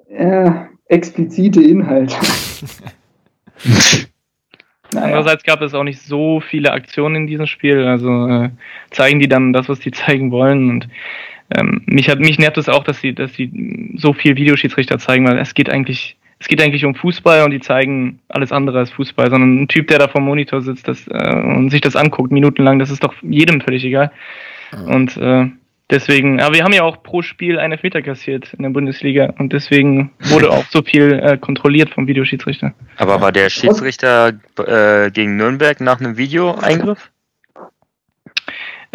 S4: äh, explizite Inhalte. *laughs*
S2: Naja. Andererseits gab es auch nicht so viele Aktionen in diesem Spiel, also äh, zeigen die dann das, was die zeigen wollen und ähm, mich hat mich nervt es auch, dass sie dass sie so viel Videoschiedsrichter zeigen, weil es geht eigentlich es geht eigentlich um Fußball und die zeigen alles andere als Fußball, sondern ein Typ, der da vom Monitor sitzt das, äh, und sich das anguckt, minutenlang, das ist doch jedem völlig egal. Ja. Und äh, deswegen, aber wir haben ja auch pro Spiel eine Elfmeter kassiert in der Bundesliga und deswegen wurde *laughs* auch so viel äh, kontrolliert vom Videoschiedsrichter.
S3: Aber war der Schiedsrichter äh, gegen Nürnberg nach einem Videoeingriff?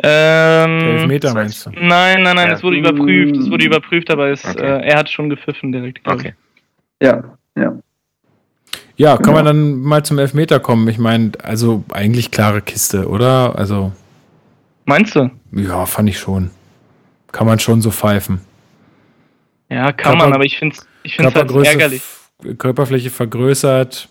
S2: Ähm, Elfmeter meinst du? Nein, nein, nein, ja. es wurde überprüft, es wurde überprüft, aber es, okay. äh, er hat schon gepfiffen direkt.
S3: Okay.
S4: Ja, ja.
S1: Ja, kann genau. man dann mal zum Elfmeter kommen? Ich meine, also eigentlich klare Kiste, oder? Also.
S2: Meinst du?
S1: Ja, fand ich schon. Kann man schon so pfeifen.
S2: Ja, kann Körper, man, aber ich finde es ich find's halt ärgerlich.
S1: Körperfläche vergrößert.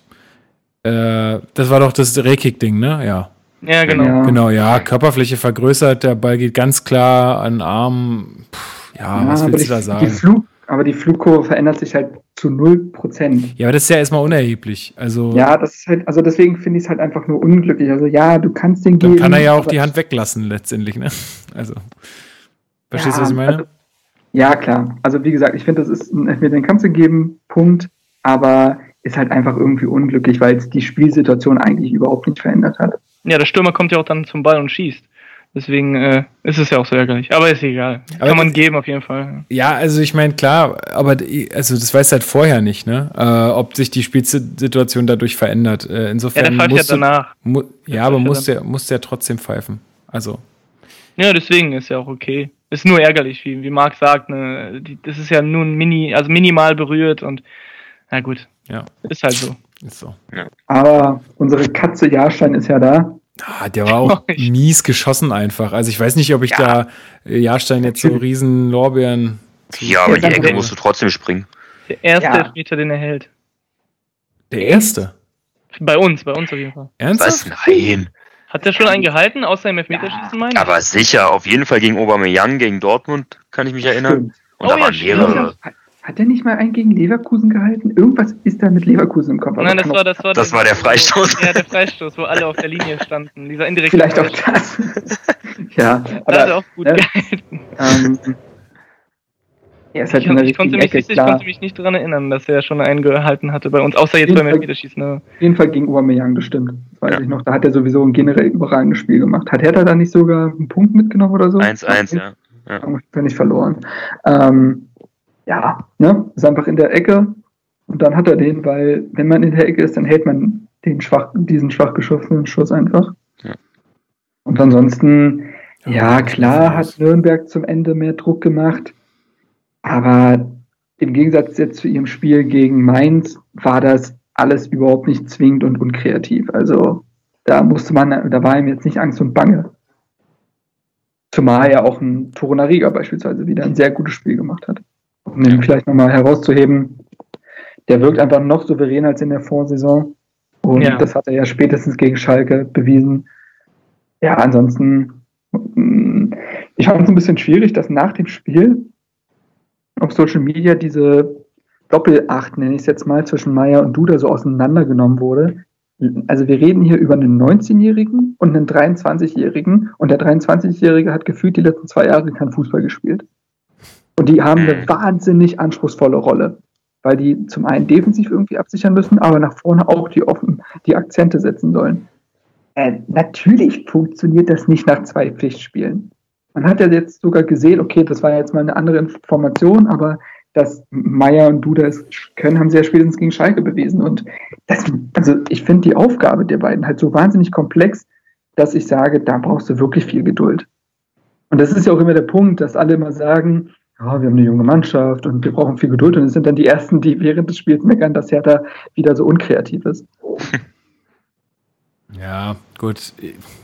S1: Äh, das war doch das Rekick-Ding, ne? Ja.
S2: Ja, genau.
S1: Ja. Genau, ja. Körperfläche vergrößert, der Ball geht ganz klar an den Arm. Puh, ja, ja, was willst du da sagen?
S4: Die Flug, aber die Flugkurve verändert sich halt zu 0%.
S1: Ja, aber das ist ja erstmal unerheblich. Also
S4: ja, das ist halt, also deswegen finde ich es halt einfach nur unglücklich. Also ja, du kannst den
S1: geben. Dann kann er ja auch die Hand weglassen letztendlich, ne? *laughs* Also. Verstehst ja, du, was ich meine?
S4: Also, ja, klar. Also wie gesagt, ich finde, das ist ein Elfmeter, den kannst du geben, Punkt. Aber ist halt einfach irgendwie unglücklich, weil es die Spielsituation eigentlich überhaupt nicht verändert hat.
S2: Ja, der Stürmer kommt ja auch dann zum Ball und schießt. Deswegen äh, ist es ja auch so ärgerlich. Aber ist egal. Aber Kann man geben auf jeden Fall.
S1: Ja, also ich meine, klar, aber also das weiß halt vorher nicht, ne? Äh, ob sich die Spielsituation dadurch verändert. Äh, insofern. Ja,
S2: der pfeift ja danach.
S1: Mu ja, aber muss der, muss der trotzdem pfeifen. Also.
S2: Ja, deswegen ist ja auch okay. Ist nur ärgerlich, wie, wie Marc sagt, ne? Die, das ist ja nur ein Mini, also minimal berührt und na gut.
S1: Ja.
S2: Ist halt so.
S1: Ist so.
S4: Ja. Aber unsere Katze Jahrstein ist ja da.
S1: Ah, der war auch *laughs* mies geschossen einfach. Also ich weiß nicht, ob ich ja. da äh, Jahrstein jetzt so riesen Lorbeeren.
S3: Ja, aber die Ecke musst du trotzdem springen.
S2: Der erste ja. Elfmeter, den er hält.
S1: Der erste?
S2: Bei uns, bei uns auf jeden Fall.
S3: Ernsthaft? Was? Nein.
S2: Hat er schon einen gehalten, außer im Elfmeterschießen, meine
S3: Aber sicher, auf jeden Fall gegen Aubameyang, gegen Dortmund, kann ich mich erinnern. Und oh, da waren mehrere.
S4: Hat er nicht mal einen gegen Leverkusen gehalten? Irgendwas ist da mit Leverkusen im Kopf.
S2: Nein, das war, das war,
S3: das der, war der Freistoß.
S2: Ja, der Freistoß, wo alle auf der Linie standen. Dieser indirekte
S4: Vielleicht auch das. *laughs* ja,
S2: aber. hat er auch gut ne, gehalten. Ähm, *laughs* ja, ist halt ich, ich, konnte mich, ich konnte mich nicht daran erinnern, dass er schon einen gehalten hatte bei uns, außer jetzt beim Elfmeterschießen. Ne?
S4: Auf jeden Fall gegen Aubameyang, das stimmt. Das weiß ja. ich noch. Da hat er sowieso ein generell überragendes Spiel gemacht. Hat Hertha da nicht sogar einen Punkt mitgenommen oder so?
S3: 1-1, ja. ja.
S4: Nicht verloren. Ähm, ja, ne, ist einfach in der Ecke und dann hat er den, weil wenn man in der Ecke ist, dann hält man den schwach, diesen schwach geschossenen Schuss einfach. Ja. Und ansonsten, ja, klar hat Nürnberg zum Ende mehr Druck gemacht, aber im Gegensatz jetzt zu ihrem Spiel gegen Mainz war das alles überhaupt nicht zwingend und unkreativ. Also da musste man, da war ihm jetzt nicht Angst und Bange. Zumal ja auch ein Torunariga beispielsweise wieder ein sehr gutes Spiel gemacht hat um ihn vielleicht nochmal herauszuheben, der wirkt einfach noch souveräner als in der Vorsaison. Und ja. das hat er ja spätestens gegen Schalke bewiesen. Ja, ansonsten, mm, ich fand es ein bisschen schwierig, dass nach dem Spiel auf Social Media diese Doppelacht, nenne ich es jetzt mal, zwischen Meier und Duda so auseinandergenommen wurde. Also wir reden hier über einen 19-Jährigen und einen 23-Jährigen und der 23-Jährige hat gefühlt die letzten zwei Jahre kein Fußball gespielt. Und die haben eine mhm. wahnsinnig anspruchsvolle Rolle, weil die zum einen defensiv irgendwie absichern müssen, aber nach vorne auch die offen die Akzente setzen sollen. Äh, natürlich funktioniert das nicht nach zwei Pflichtspielen. Man hat ja jetzt sogar gesehen, okay, das war jetzt mal eine andere Information, aber dass Meier und Duda es können, haben sie ja spätestens gegen Schalke bewiesen. Und das, also ich finde die Aufgabe der beiden halt so wahnsinnig komplex, dass ich sage, da brauchst du wirklich viel Geduld. Und das ist ja auch immer der Punkt, dass alle immer sagen, ja, wir haben eine junge Mannschaft und wir brauchen viel Geduld. Und es sind dann die Ersten, die während des Spiels meckern, dass Hertha wieder so unkreativ ist. *laughs*
S1: Ja, gut.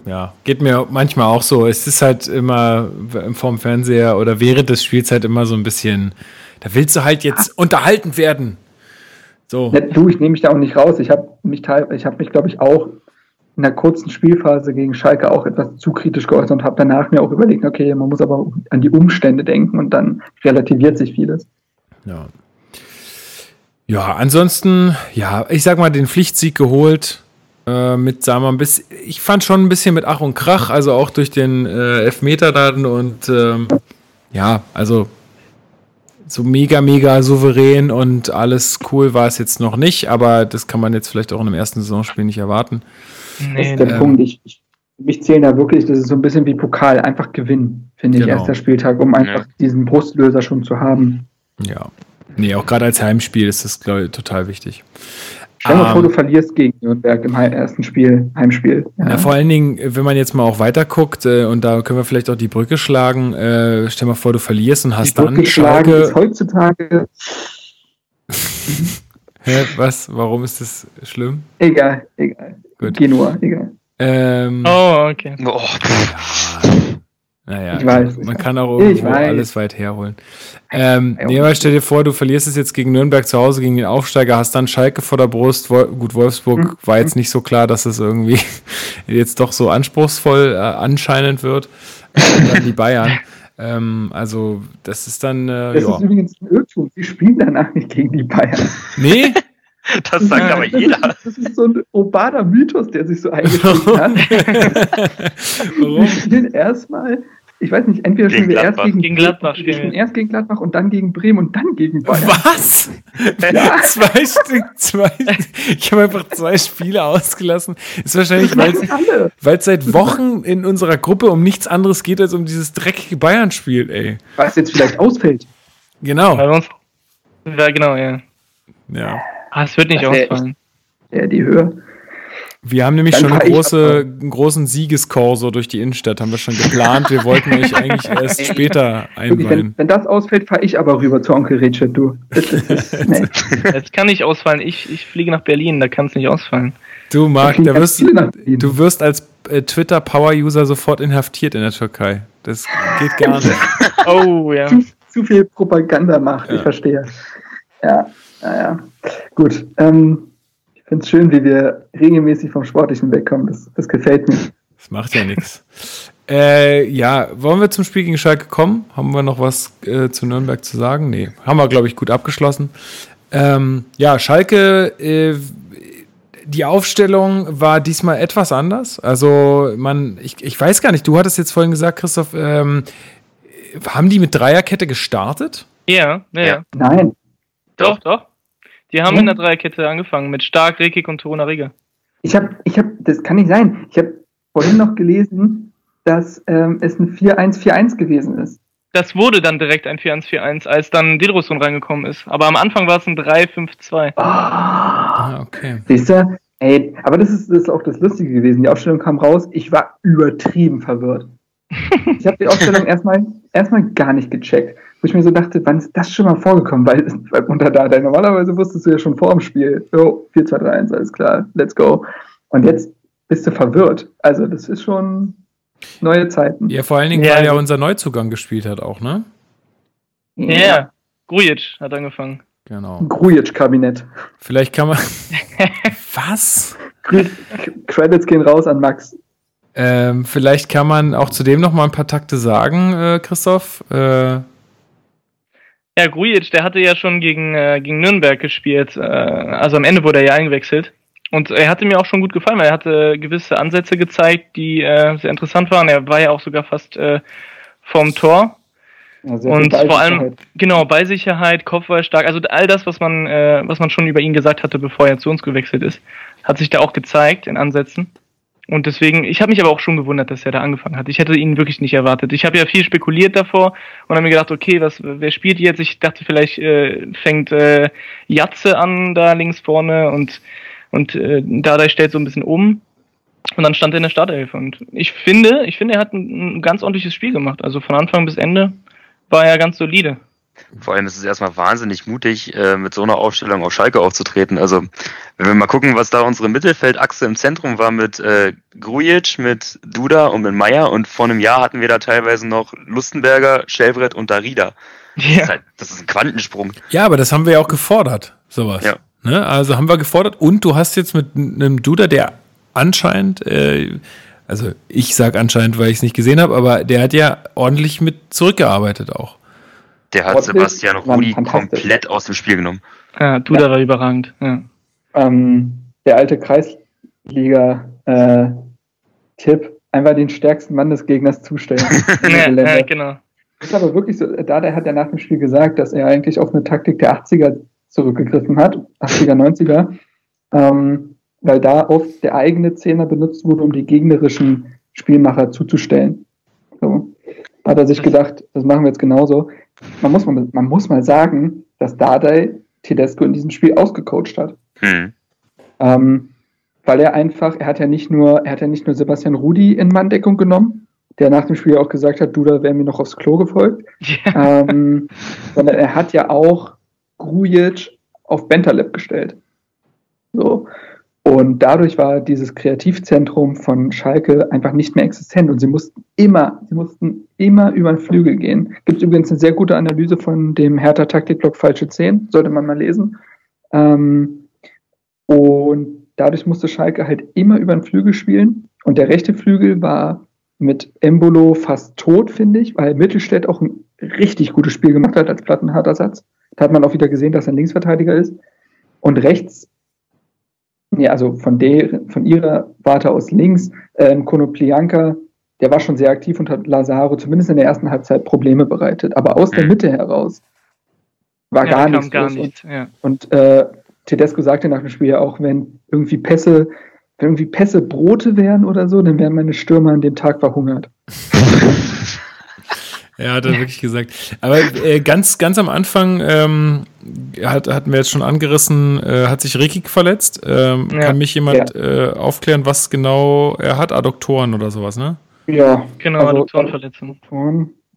S1: Ja, geht mir manchmal auch so. Es ist halt immer vorm Fernseher oder während des Spiels halt immer so ein bisschen, da willst du halt jetzt unterhalten werden. So.
S4: Ja, du, ich nehme mich da auch nicht raus. Ich habe mich, ich habe mich, glaube ich, auch in der kurzen Spielphase gegen Schalke auch etwas zu kritisch geäußert und habe danach mir auch überlegt, okay, man muss aber an die Umstände denken und dann relativiert sich vieles.
S1: Ja. Ja, ansonsten, ja, ich sag mal, den Pflichtsieg geholt. Äh, mit, sagen wir, ein bisschen, ich fand schon ein bisschen mit Ach und Krach, also auch durch den äh, Elfmeter dann und ähm, ja, also so mega, mega souverän und alles cool war es jetzt noch nicht, aber das kann man jetzt vielleicht auch in einem ersten Saisonspiel nicht erwarten.
S4: Nee, das ist der ähm, Punkt. Ich, ich, mich zählen da wirklich, das ist so ein bisschen wie Pokal, einfach gewinnen, finde ich, genau. erster Spieltag, um einfach ja. diesen Brustlöser schon zu haben.
S1: Ja. Nee, auch gerade als Heimspiel ist das, glaube ich, total wichtig.
S4: Stell dir um, vor, du ähm, verlierst gegen Nürnberg im ersten Spiel, Heimspiel.
S1: Ja. ja. vor allen Dingen, wenn man jetzt mal auch weiter guckt, äh, und da können wir vielleicht auch die Brücke schlagen, äh, stell mal vor, du verlierst und hast die Brücke dann
S4: Schalke. Ist heutzutage. *laughs*
S1: Hä, was? Warum ist das schlimm?
S4: Egal, egal. Gut. Genua, egal.
S1: Ähm,
S2: oh, okay. Oh.
S1: Naja, ich weiß, man kann auch irgendwo alles weit herholen. Ähm, nee, aber stell dir vor, du verlierst es jetzt gegen Nürnberg zu Hause, gegen den Aufsteiger, hast dann Schalke vor der Brust. Gut, Wolfsburg mhm. war jetzt nicht so klar, dass es irgendwie *laughs* jetzt doch so anspruchsvoll äh, anscheinend wird. Und dann die Bayern. *laughs* Ähm, also, das ist dann. Äh,
S4: das ja. ist übrigens ein Irrtum. Sie spielen danach nicht gegen die Bayern.
S1: Nee? *laughs*
S3: Das sagt ja, aber jeder.
S4: Das ist, das ist so ein urbaner Mythos, der sich so eingeschrieben hat. *laughs* Warum? Wir spielen erstmal ich weiß nicht, entweder spielen wir erst gegen,
S2: gegen Gladbach,
S4: wir spielen erst gegen Gladbach und dann gegen Bremen und dann gegen Bayern.
S1: Was? *laughs* Ja. *laughs* zwei Stück, zwei. Ich habe einfach zwei Spiele ausgelassen. Ist wahrscheinlich, weil es seit Wochen in unserer Gruppe um nichts anderes geht als um dieses dreckige Bayern-Spiel, ey.
S4: Weil es jetzt vielleicht ausfällt.
S1: Genau.
S2: Ja, genau, ja.
S1: Ja.
S2: Ah, es wird nicht ausfallen.
S4: Ja, die Höhe.
S1: Wir haben nämlich Dann schon eine große, einen großen Siegeskorso durch die Innenstadt, haben wir schon geplant. Wir wollten euch eigentlich *laughs* erst später einweihen.
S4: Wenn, wenn das ausfällt, fahre ich aber rüber zu Onkel Richard, du. Das,
S2: das, nee. *laughs* das kann nicht ausfallen. Ich, ich fliege nach Berlin, da kann es nicht ausfallen.
S1: Du, Marc, da wirst, du wirst als äh, Twitter-Power-User sofort inhaftiert in der Türkei. Das geht gar nicht. *laughs*
S2: oh, ja.
S4: Zu, zu viel Propaganda macht, ja. ich verstehe. Ja, naja. Gut. Ähm, finde es schön, wie wir regelmäßig vom Sportlichen wegkommen. Das, das gefällt mir.
S1: Das macht ja nichts. Äh, ja, wollen wir zum Spiel gegen Schalke kommen? Haben wir noch was äh, zu Nürnberg zu sagen? Nee, haben wir, glaube ich, gut abgeschlossen. Ähm, ja, Schalke, äh, die Aufstellung war diesmal etwas anders. Also, man, ich, ich weiß gar nicht, du hattest jetzt vorhin gesagt, Christoph, ähm, haben die mit Dreierkette gestartet?
S2: Ja, ja, ja.
S4: Nein.
S2: Doch, doch. Die haben hm? in der Dreierkette angefangen mit Stark, Rekik und Toruna Riga.
S4: Ich habe, ich habe, das kann nicht sein. Ich habe vorhin noch gelesen, dass ähm, es ein 4-1-4-1 gewesen ist.
S2: Das wurde dann direkt ein 4-1-4-1, als dann Didrosson reingekommen ist. Aber am Anfang war es ein 3-5-2.
S4: Oh. Ah, okay. Siehst du? Ey, aber das ist, das ist auch das Lustige gewesen. Die Aufstellung kam raus. Ich war übertrieben verwirrt. *laughs* ich habe die Aufstellung erstmal, erstmal gar nicht gecheckt wo ich mir so dachte, wann ist das schon mal vorgekommen? Weil, weil unter da, normalerweise wusstest du ja schon vor dem Spiel, jo, 4, 2, 3, 1, alles klar, let's go. Und jetzt bist du verwirrt. Also, das ist schon neue Zeiten.
S1: Ja, vor allen Dingen, ja, weil ja unser Neuzugang gespielt hat auch, ne?
S2: Ja, yeah. Grujic hat angefangen.
S1: Genau.
S4: Grujic-Kabinett.
S1: Vielleicht kann man. *laughs* Was?
S4: Credits gehen raus an Max.
S1: Ähm, vielleicht kann man auch zu dem noch mal ein paar Takte sagen, äh, Christoph. Äh,
S2: ja, Grujic, der hatte ja schon gegen, äh, gegen Nürnberg gespielt. Äh, also am Ende wurde er ja eingewechselt. Und er hatte mir auch schon gut gefallen, weil er hatte gewisse Ansätze gezeigt, die äh, sehr interessant waren. Er war ja auch sogar fast äh, vom Tor. Ja, und vor allem, genau, Beisicherheit, Kopfball stark, also all das, was man, äh, was man schon über ihn gesagt hatte, bevor er zu uns gewechselt ist, hat sich da auch gezeigt in Ansätzen. Und deswegen, ich habe mich aber auch schon gewundert, dass er da angefangen hat. Ich hätte ihn wirklich nicht erwartet. Ich habe ja viel spekuliert davor und habe mir gedacht, okay, was, wer spielt jetzt? Ich dachte, vielleicht äh, fängt äh, Jatze an da links vorne und und äh, Dardai stellt so ein bisschen um. Und dann stand er in der Startelf. Und ich finde, ich finde, er hat ein, ein ganz ordentliches Spiel gemacht. Also von Anfang bis Ende war er ganz solide.
S3: Vor allem ist es erstmal wahnsinnig mutig, äh, mit so einer Aufstellung auf Schalke aufzutreten. Also, wenn wir mal gucken, was da unsere Mittelfeldachse im Zentrum war mit äh, Grujic, mit Duda und mit Meier und vor einem Jahr hatten wir da teilweise noch Lustenberger, Schelbrett und Darida. Ja. Das, ist halt, das ist ein Quantensprung.
S1: Ja, aber das haben wir ja auch gefordert, sowas. Ja. Ne? Also haben wir gefordert und du hast jetzt mit einem Duda, der anscheinend, äh, also ich sag anscheinend, weil ich es nicht gesehen habe, aber der hat ja ordentlich mit zurückgearbeitet auch.
S3: Der hat Trotzdem Sebastian Rudi komplett aus dem Spiel genommen.
S2: Ja, Duda ja. war überragend. Ja.
S4: Ähm, der alte Kreis, Bundesliga-Tipp. Äh, einfach den stärksten Mann des Gegners zustellen. *laughs*
S2: ja, ja, genau.
S4: Ist aber wirklich so, da der hat ja nach dem Spiel gesagt, dass er eigentlich auf eine Taktik der 80er zurückgegriffen hat, 80er, 90er, ähm, weil da oft der eigene Zehner benutzt wurde, um die gegnerischen Spielmacher zuzustellen. So. Hat er sich gedacht, das machen wir jetzt genauso. Man muss mal, man muss mal sagen, dass Dardai Tedesco in diesem Spiel ausgecoacht hat. Hm. Ähm, weil er einfach, er hat ja nicht nur, er hat ja nicht nur Sebastian Rudi in Manndeckung genommen, der nach dem Spiel auch gesagt hat, du, da wäre mir noch aufs Klo gefolgt, ja. ähm, sondern er hat ja auch Grujic auf Bentaleb gestellt. So. Und dadurch war dieses Kreativzentrum von Schalke einfach nicht mehr existent und sie mussten immer, sie mussten immer über den Flügel gehen. Gibt übrigens eine sehr gute Analyse von dem Hertha Taktikblock Falsche 10, sollte man mal lesen. Ähm, und dadurch musste Schalke halt immer über den Flügel spielen und der rechte Flügel war mit Embolo fast tot, finde ich, weil Mittelstädt auch ein richtig gutes Spiel gemacht hat als plattenharter Satz. Da hat man auch wieder gesehen, dass er ein Linksverteidiger ist. Und rechts nee, also von der, von ihrer Warte aus links, ähm, Konoplianka, der war schon sehr aktiv und hat Lazaro zumindest in der ersten Halbzeit Probleme bereitet. Aber aus der mhm. Mitte heraus war ja, gar nichts. Gar nicht, und, ja. und äh, Tedesco sagte nach dem Spiel ja auch, wenn irgendwie Pässe, wenn irgendwie Pässe Brote wären oder so, dann wären meine Stürmer an dem Tag verhungert. *laughs*
S1: Ja, hat er wirklich gesagt. Aber äh, ganz, ganz am Anfang ähm, hat, hatten wir jetzt schon angerissen, äh, hat sich Rekik verletzt. Ähm, ja. Kann mich jemand ja. äh, aufklären, was genau er hat? Adduktoren oder sowas, ne?
S4: Ja, genau, also, Adduktorenverletzung.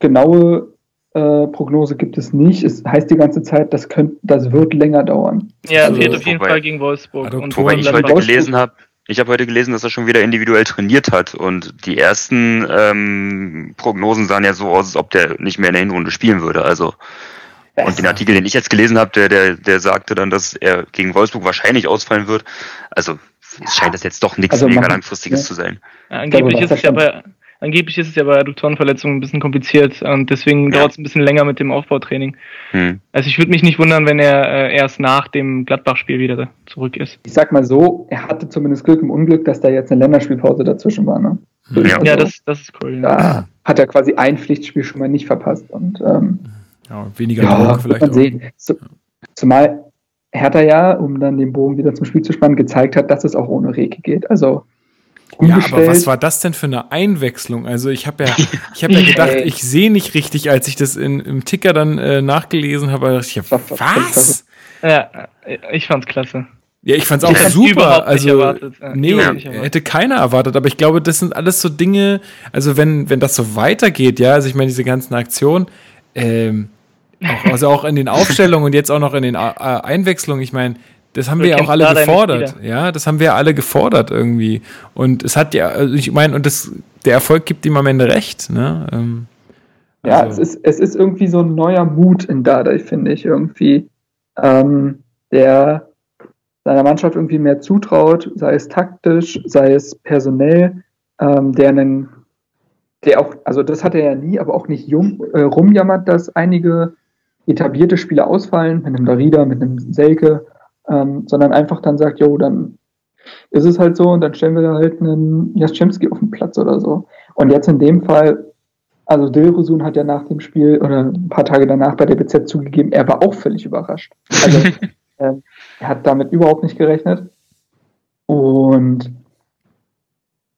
S4: Genaue äh, Prognose gibt es nicht. Es heißt die ganze Zeit, das, könnt, das wird länger dauern.
S2: Ja, also, fehlt auf jeden Fall gegen Wolfsburg.
S3: Adduktoren und wobei ich heute gelesen habe, ich habe heute gelesen, dass er schon wieder individuell trainiert hat und die ersten ähm, Prognosen sahen ja so aus, als ob der nicht mehr in der Hinrunde spielen würde. Also und den Artikel, den ich jetzt gelesen habe, der, der, der sagte dann, dass er gegen Wolfsburg wahrscheinlich ausfallen wird. Also es scheint das jetzt doch nichts also mega langfristiges ja. zu sein.
S2: Angeblich ist es ja bei Angeblich ist es ja bei Adduktorenverletzungen ein bisschen kompliziert und deswegen ja. dauert es ein bisschen länger mit dem Aufbautraining. Hm. Also ich würde mich nicht wundern, wenn er äh, erst nach dem Gladbach-Spiel wieder zurück ist.
S4: Ich sag mal so, er hatte zumindest Glück im Unglück, dass da jetzt eine Länderspielpause dazwischen war. Ne?
S2: Ja, also, ja das, das ist cool.
S4: Da ja. hat er quasi ein Pflichtspiel schon mal nicht verpasst. Und, ähm,
S1: ja, weniger ja, vielleicht man
S4: auch. Sehen. So, zumal Hertha ja, um dann den Bogen wieder zum Spiel zu spannen, gezeigt hat, dass es auch ohne Reke geht. Also
S1: ja, aber was war das denn für eine Einwechslung? Also ich habe *laughs* ja, ich habe ja gedacht, ich sehe nicht richtig, als ich das in, im Ticker dann äh, nachgelesen habe. Ich hab, was?
S2: Ja, ich fand's klasse.
S1: Ja, ich fand's auch ich super. Also nee, ja. hätte keiner erwartet. Aber ich glaube, das sind alles so Dinge. Also wenn wenn das so weitergeht, ja, also ich meine diese ganzen Aktionen. Ähm, auch, also auch in den Aufstellungen und jetzt auch noch in den äh, Einwechslungen. Ich meine, das haben wir ja auch alle gefordert. Ja, das haben wir ja alle gefordert irgendwie. Und es hat ja, also ich meine, und das, der Erfolg gibt ihm am Ende recht. Ne? Ähm,
S4: ja, also. es, ist, es ist irgendwie so ein neuer Mut in Dardai, finde ich, irgendwie. Ähm, der seiner Mannschaft irgendwie mehr zutraut, sei es taktisch, sei es personell, ähm, der einen, der auch, also das hat er ja nie, aber auch nicht jung, äh, rumjammert, dass einige etablierte Spieler ausfallen, mit einem Darida, mit einem Selke, ähm, sondern einfach dann sagt, jo, dann ist es halt so und dann stellen wir da halt einen Jaschemski auf den Platz oder so. Und jetzt in dem Fall, also Dilrosun hat ja nach dem Spiel oder ein paar Tage danach bei der BZ zugegeben, er war auch völlig überrascht. Also *laughs* äh, er hat damit überhaupt nicht gerechnet. Und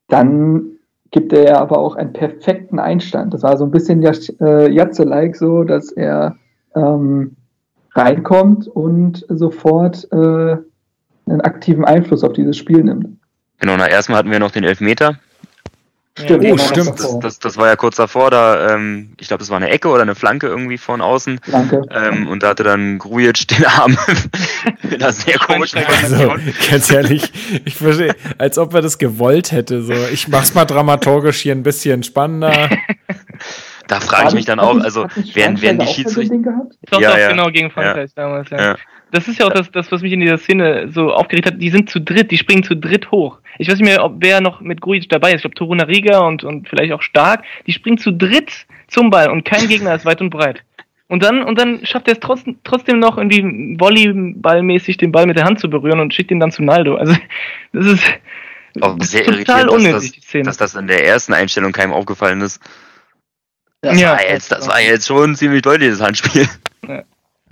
S4: dann gibt er ja aber auch einen perfekten Einstand. Das war so ein bisschen Jatze-like so, dass er ähm, reinkommt und sofort äh, einen aktiven Einfluss auf dieses Spiel nimmt.
S3: Genau, na erstmal hatten wir noch den Elfmeter.
S1: Stimmt, oh, stimmt.
S3: Das, das, das, war ja kurz davor, da, ähm, ich glaube, das war eine Ecke oder eine Flanke irgendwie von außen. Flanke. Ähm, und da hatte dann Grujic den Arm *laughs* in einer sehr komischen
S1: also, Ganz ehrlich, ich verstehe, als ob er das gewollt hätte. So, ich mach's mal dramaturgisch hier ein bisschen spannender. *laughs*
S3: da frage ich mich dann auch, also werden, werden die Schiedsrichter.
S2: Doch, ja, doch, ja. genau, gegen Frankreich ja. damals, ja. ja. Das ist ja auch das, das, was mich in dieser Szene so aufgeregt hat. Die sind zu dritt, die springen zu dritt hoch. Ich weiß nicht mehr, ob wer noch mit Grujic dabei ist. Ich glaube, Toruna Riga und, und vielleicht auch Stark. Die springen zu dritt zum Ball und kein Gegner ist weit und breit. Und dann, und dann schafft er es trotzdem, trotzdem noch irgendwie volleyballmäßig den Ball mit der Hand zu berühren und schickt ihn dann zu Naldo. Also, das ist,
S3: Auch sehr irritierend, dass das, dass das in der ersten Einstellung keinem aufgefallen ist. Das, ja, war, jetzt, das war jetzt schon ein ziemlich deutliches Handspiel.
S2: Ja.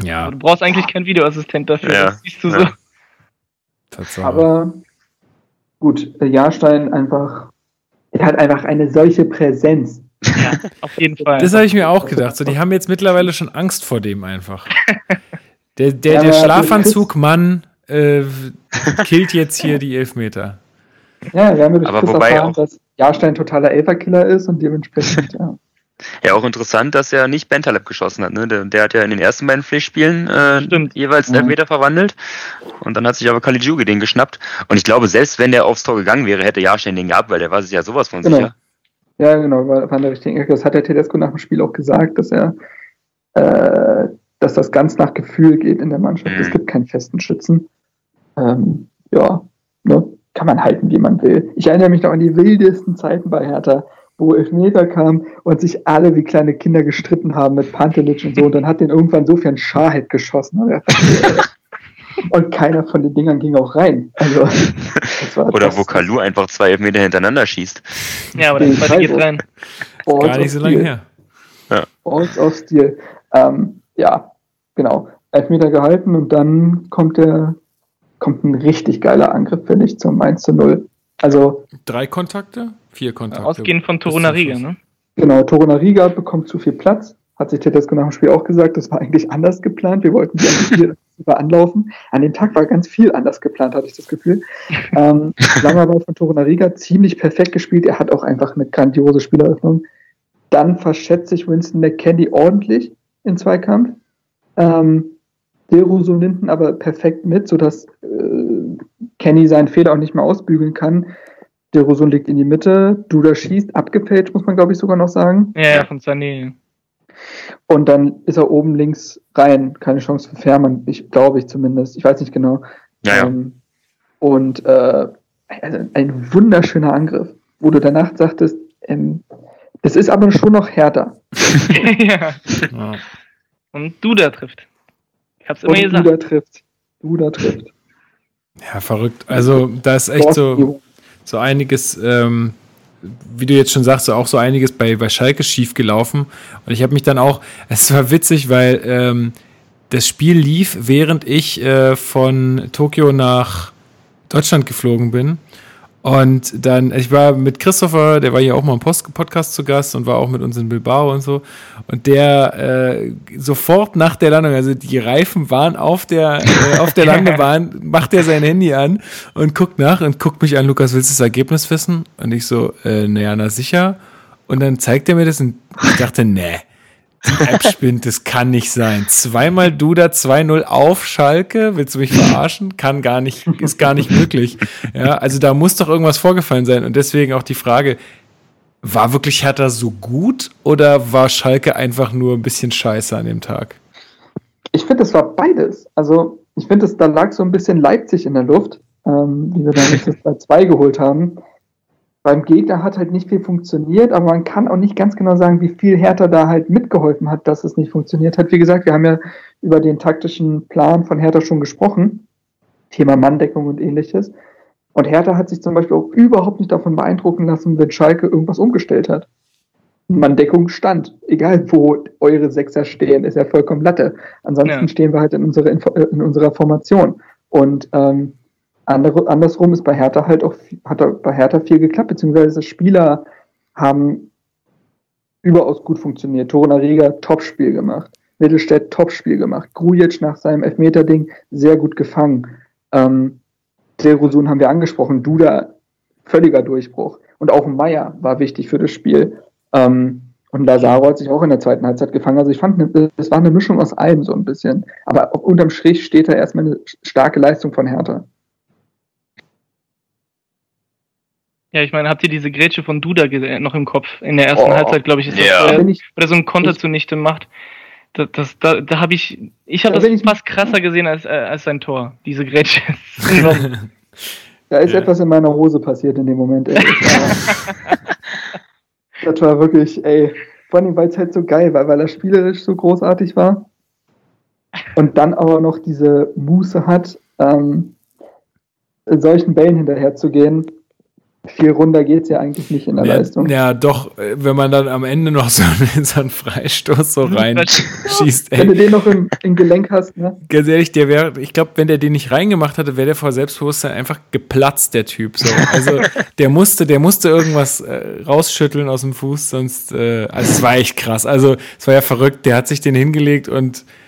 S2: ja. Du brauchst eigentlich keinen Videoassistent dafür, ja. das siehst du ja. so.
S4: Tatsache. Aber gut, Jahrstein einfach, er hat einfach eine solche Präsenz.
S2: Ja, auf jeden Fall.
S1: Das habe ich mir auch gedacht. So, die haben jetzt mittlerweile schon Angst vor dem einfach. *laughs* Der, der, der Schlafanzug-Mann äh, killt jetzt hier die Elfmeter.
S4: Ja, wir haben durch Aber wobei erfahren, auch, dass Jahrstein totaler Elferkiller ist und dementsprechend, ja.
S3: Ja, auch interessant, dass er nicht Bentaleb geschossen hat. Ne? Der, der hat ja in den ersten beiden Pflichtspielen äh, jeweils einen Elfmeter verwandelt. Und dann hat sich aber Caligiuri den geschnappt. Und ich glaube, selbst wenn der aufs Tor gegangen wäre, hätte Jahrstein den gehabt, weil der war sich ja sowas von
S4: genau.
S3: sicher.
S4: Ja, genau, war, war an der richtigen Ecke. Das hat der Tedesco nach dem Spiel auch gesagt, dass er, äh, dass das ganz nach Gefühl geht in der Mannschaft. Mhm. Es gibt keinen festen Schützen. Ähm, ja, ne? kann man halten, wie man will. Ich erinnere mich noch an die wildesten Zeiten bei Hertha, wo Elfmeter kam und sich alle wie kleine Kinder gestritten haben mit Pantelic und so. Und dann hat den irgendwann Sofian Schahid geschossen. *laughs* Und keiner von den Dingern ging auch rein. Also,
S3: Oder wo Kalu einfach zwei Elfmeter hintereinander schießt.
S2: Ja, aber das zweite geht rein.
S1: Balls Gar nicht so lange her.
S4: Ja. Balls of Steel. Ähm, ja, genau. Elfmeter gehalten und dann kommt der kommt ein richtig geiler Angriff, finde ich, zum 1 zu 0. Also.
S1: Drei Kontakte? Vier Kontakte.
S2: Ausgehend von Torunariga, ne?
S4: Genau, Torunariga bekommt zu viel Platz. Hat sich Tedesco nach dem Spiel auch gesagt, das war eigentlich anders geplant. Wir wollten die eigentlich hier *laughs* anlaufen. An dem Tag war ganz viel anders geplant, hatte ich das Gefühl. ähm, langer Ball von Torunariga, ziemlich perfekt gespielt. Er hat auch einfach eine grandiose Spieleröffnung. Dann verschätzt sich Winston McKendy ordentlich in Zweikampf. Ähm, Deruso nimmt aber perfekt mit, sodass äh, Kenny seinen Fehler auch nicht mehr ausbügeln kann. Deruso liegt in die Mitte, Duda schießt, abgefälscht, muss man glaube ich sogar noch sagen.
S2: Ja, ja, von Sané.
S4: Und dann ist er oben links rein, keine Chance für Fährmann, ich glaube ich zumindest, ich weiß nicht genau.
S3: Ja, ja. Ähm,
S4: und äh, also ein wunderschöner Angriff, wo du danach sagtest, ähm, das ist aber schon noch härter. *laughs*
S2: ja. Und Duda trifft. Ich hab's immer Und gesagt.
S4: Duda trifft. Duda trifft.
S1: Ja, verrückt. Also, da ist echt so, so einiges, ähm, wie du jetzt schon sagst, so auch so einiges bei, bei Schalke schief gelaufen. Und ich habe mich dann auch, *laughs* es war witzig, weil ähm, das Spiel lief, während ich äh, von Tokio nach Deutschland geflogen bin. Und dann, ich war mit Christopher, der war hier auch mal im Post Podcast zu Gast und war auch mit uns in Bilbao und so. Und der äh, sofort nach der Landung, also die Reifen waren auf der, äh, auf der *laughs* Landebahn, macht er sein Handy an und guckt nach und guckt mich an, Lukas, willst du das Ergebnis wissen? Und ich so, äh, naja, na sicher. Und dann zeigt er mir das und ich dachte, nee die App spinnt, das kann nicht sein. Zweimal Duda 2-0 auf Schalke, willst du mich verarschen? Kann gar nicht, ist gar nicht möglich. Ja, also da muss doch irgendwas vorgefallen sein. Und deswegen auch die Frage, war wirklich Hertha so gut oder war Schalke einfach nur ein bisschen scheiße an dem Tag?
S4: Ich finde, es war beides. Also, ich finde, da lag so ein bisschen Leipzig in der Luft, ähm, wie wir dann jetzt *laughs* das 2 geholt haben beim Gegner hat halt nicht viel funktioniert, aber man kann auch nicht ganz genau sagen, wie viel Hertha da halt mitgeholfen hat, dass es nicht funktioniert hat. Wie gesagt, wir haben ja über den taktischen Plan von Hertha schon gesprochen. Thema Manndeckung und ähnliches. Und Hertha hat sich zum Beispiel auch überhaupt nicht davon beeindrucken lassen, wenn Schalke irgendwas umgestellt hat. Manndeckung stand. Egal, wo eure Sechser stehen, ist ja vollkommen Latte. Ansonsten ja. stehen wir halt in unserer, in unserer Formation. Und ähm, andere, andersrum ist bei Hertha halt auch, hat bei Hertha viel geklappt, beziehungsweise Spieler haben überaus gut funktioniert. Torunariga, Topspiel gemacht. Mittelstädt, Topspiel gemacht. Grujic nach seinem Elfmeter-Ding sehr gut gefangen. Ähm, Derusun haben wir angesprochen. Duda, völliger Durchbruch. Und auch Meier war wichtig für das Spiel. Ähm, und Lazaro hat sich auch in der zweiten Halbzeit gefangen. Also ich fand, es war eine Mischung aus allem so ein bisschen. Aber unterm Strich steht da erstmal eine starke Leistung von Hertha.
S2: Ja, ich meine, habt ihr diese Grätsche von Duda noch im Kopf? In der ersten oh, Halbzeit, glaube ich, ist
S3: ja.
S2: das, äh, oder so ein Konter zunichte macht. Das, das, da da habe ich, ich habe das ich fast krasser gesehen als, äh, als sein Tor, diese Grätsche. *laughs*
S4: da ist ja. etwas in meiner Hose passiert in dem Moment. Ey. Das war, *laughs* wirklich, ey, vor allem, weil es halt so geil war, weil er spielerisch so großartig war. Und dann aber noch diese Muße hat, ähm, solchen Bällen hinterherzugehen viel runter geht es ja eigentlich nicht in der
S1: ja,
S4: Leistung.
S1: Ja, doch, äh, wenn man dann am Ende noch *laughs* so, so einen Freistoß so reinschießt.
S4: wenn du den noch im, im, Gelenk hast, ne?
S1: Ganz ehrlich, der wäre, ich glaube, wenn der den nicht reingemacht hatte, wäre der vor Selbstbewusstsein einfach geplatzt, der Typ. So. Also *laughs* der musste, der musste irgendwas äh, rausschütteln aus dem Fuß, sonst, äh, also es war echt krass. Also es war ja verrückt, der hat sich den hingelegt und äh,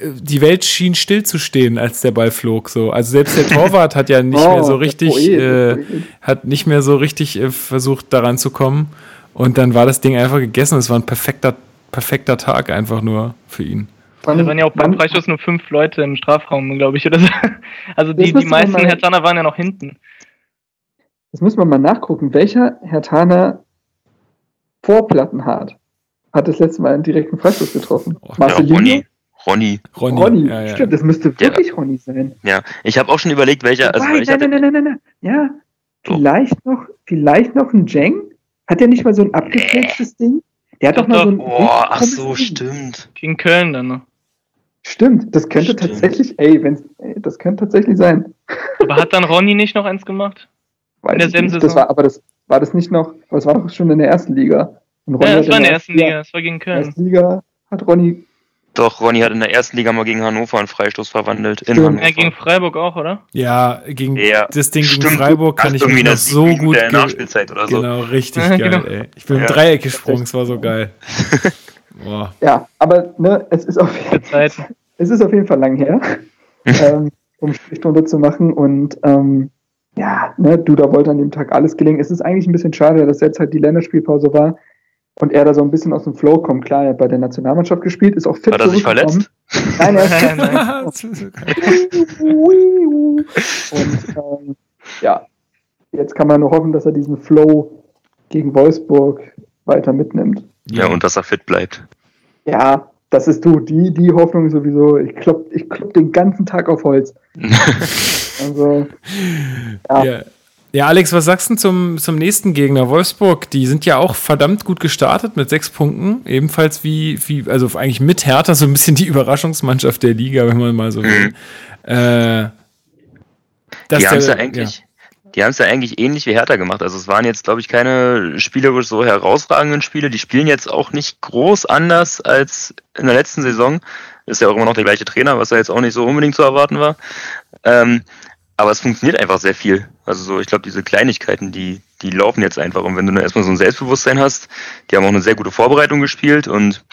S1: die Welt schien stillzustehen, als der Ball flog. So. Also selbst der Torwart hat ja nicht *laughs* oh, mehr so richtig, äh, hat nicht mehr so richtig äh, versucht, daran zu kommen. Und dann war das Ding einfach gegessen. Es war ein perfekter, perfekter Tag einfach nur für ihn.
S2: Da waren ja auch beim Freischuss nur fünf Leute im Strafraum, glaube ich, oder so. *laughs* Also die, die meisten Hertaner waren ja noch hinten.
S4: Das muss man mal nachgucken. Welcher Hertaner Vorplattenhart hat das letzte Mal einen direkten Freistoß getroffen?
S3: Oh, Marcelinho? Ronny.
S4: Ronny. Ronny. Ja, ja. Stimmt, das müsste wirklich ja. Ronny sein.
S3: Ja, ich habe auch schon überlegt, welcher.
S4: Also, nein, nein, nein, nein, nein, nein, Ja, vielleicht oh. noch, vielleicht noch ein Jeng? Hat der nicht mal so ein abgefälschtes nee. Ding? Der hat doch, doch mal so ein.
S3: Boah, ach so, Ding. stimmt.
S2: Gegen Köln dann noch.
S4: Stimmt, das könnte stimmt. tatsächlich, ey, wenn's, ey, das könnte tatsächlich sein.
S2: Aber hat dann Ronny nicht noch eins gemacht?
S4: Weiß in der nicht. Das war, aber das war das nicht noch, aber es war doch schon in der ersten Liga.
S2: ja, das war in der ersten Liga, das war gegen Köln. In der ersten
S4: Liga hat Ronny
S3: doch, Ronny hat in der ersten Liga mal gegen Hannover einen Freistoß verwandelt.
S2: In Hannover. Ja, gegen Freiburg auch, oder?
S1: Ja, gegen ja, das Ding gegen Freiburg kann ich mich noch so gut.
S3: Der Nachspielzeit oder so.
S1: Genau, richtig *laughs* geil, genau. ey. Ich bin ja. im Dreieck gesprungen, es war so geil. *laughs*
S4: Boah. Ja, aber ne, es ist auf jeden Fall, *laughs* es ist auf jeden Fall lang her, ähm, um Stunde zu machen und ähm, ja, ne, Duda wollte an dem Tag alles gelingen. Es ist eigentlich ein bisschen schade, dass jetzt halt die Länderspielpause war und er da so ein bisschen aus dem Flow kommt. Klar, er hat bei der Nationalmannschaft gespielt, ist auch
S3: fit. Hat er sich verletzt?
S4: Nein, er *laughs* ist fit. *laughs* und ähm, ja, jetzt kann man nur hoffen, dass er diesen Flow gegen Wolfsburg weiter mitnimmt.
S3: Ja, und dass er fit bleibt.
S4: Ja, das ist du. Die, die Hoffnung sowieso. Ich klopp, ich klopp den ganzen Tag auf Holz. *laughs* also,
S1: ja. ja. Ja, Alex, was sagst du zum, zum nächsten Gegner, Wolfsburg? Die sind ja auch verdammt gut gestartet mit sechs Punkten. Ebenfalls wie, wie also eigentlich mit Hertha so ein bisschen die Überraschungsmannschaft der Liga, wenn man mal so will. Mhm. Äh,
S3: die haben es ja eigentlich, die haben es ja eigentlich ähnlich wie Hertha gemacht. Also es waren jetzt, glaube ich, keine spielerisch so herausragenden Spiele. Die spielen jetzt auch nicht groß anders als in der letzten Saison. Ist ja auch immer noch der gleiche Trainer, was ja jetzt auch nicht so unbedingt zu erwarten war. Ähm, aber es funktioniert einfach sehr viel. Also so, ich glaube, diese Kleinigkeiten, die, die laufen jetzt einfach. Und wenn du dann erstmal so ein Selbstbewusstsein hast, die haben auch eine sehr gute Vorbereitung gespielt und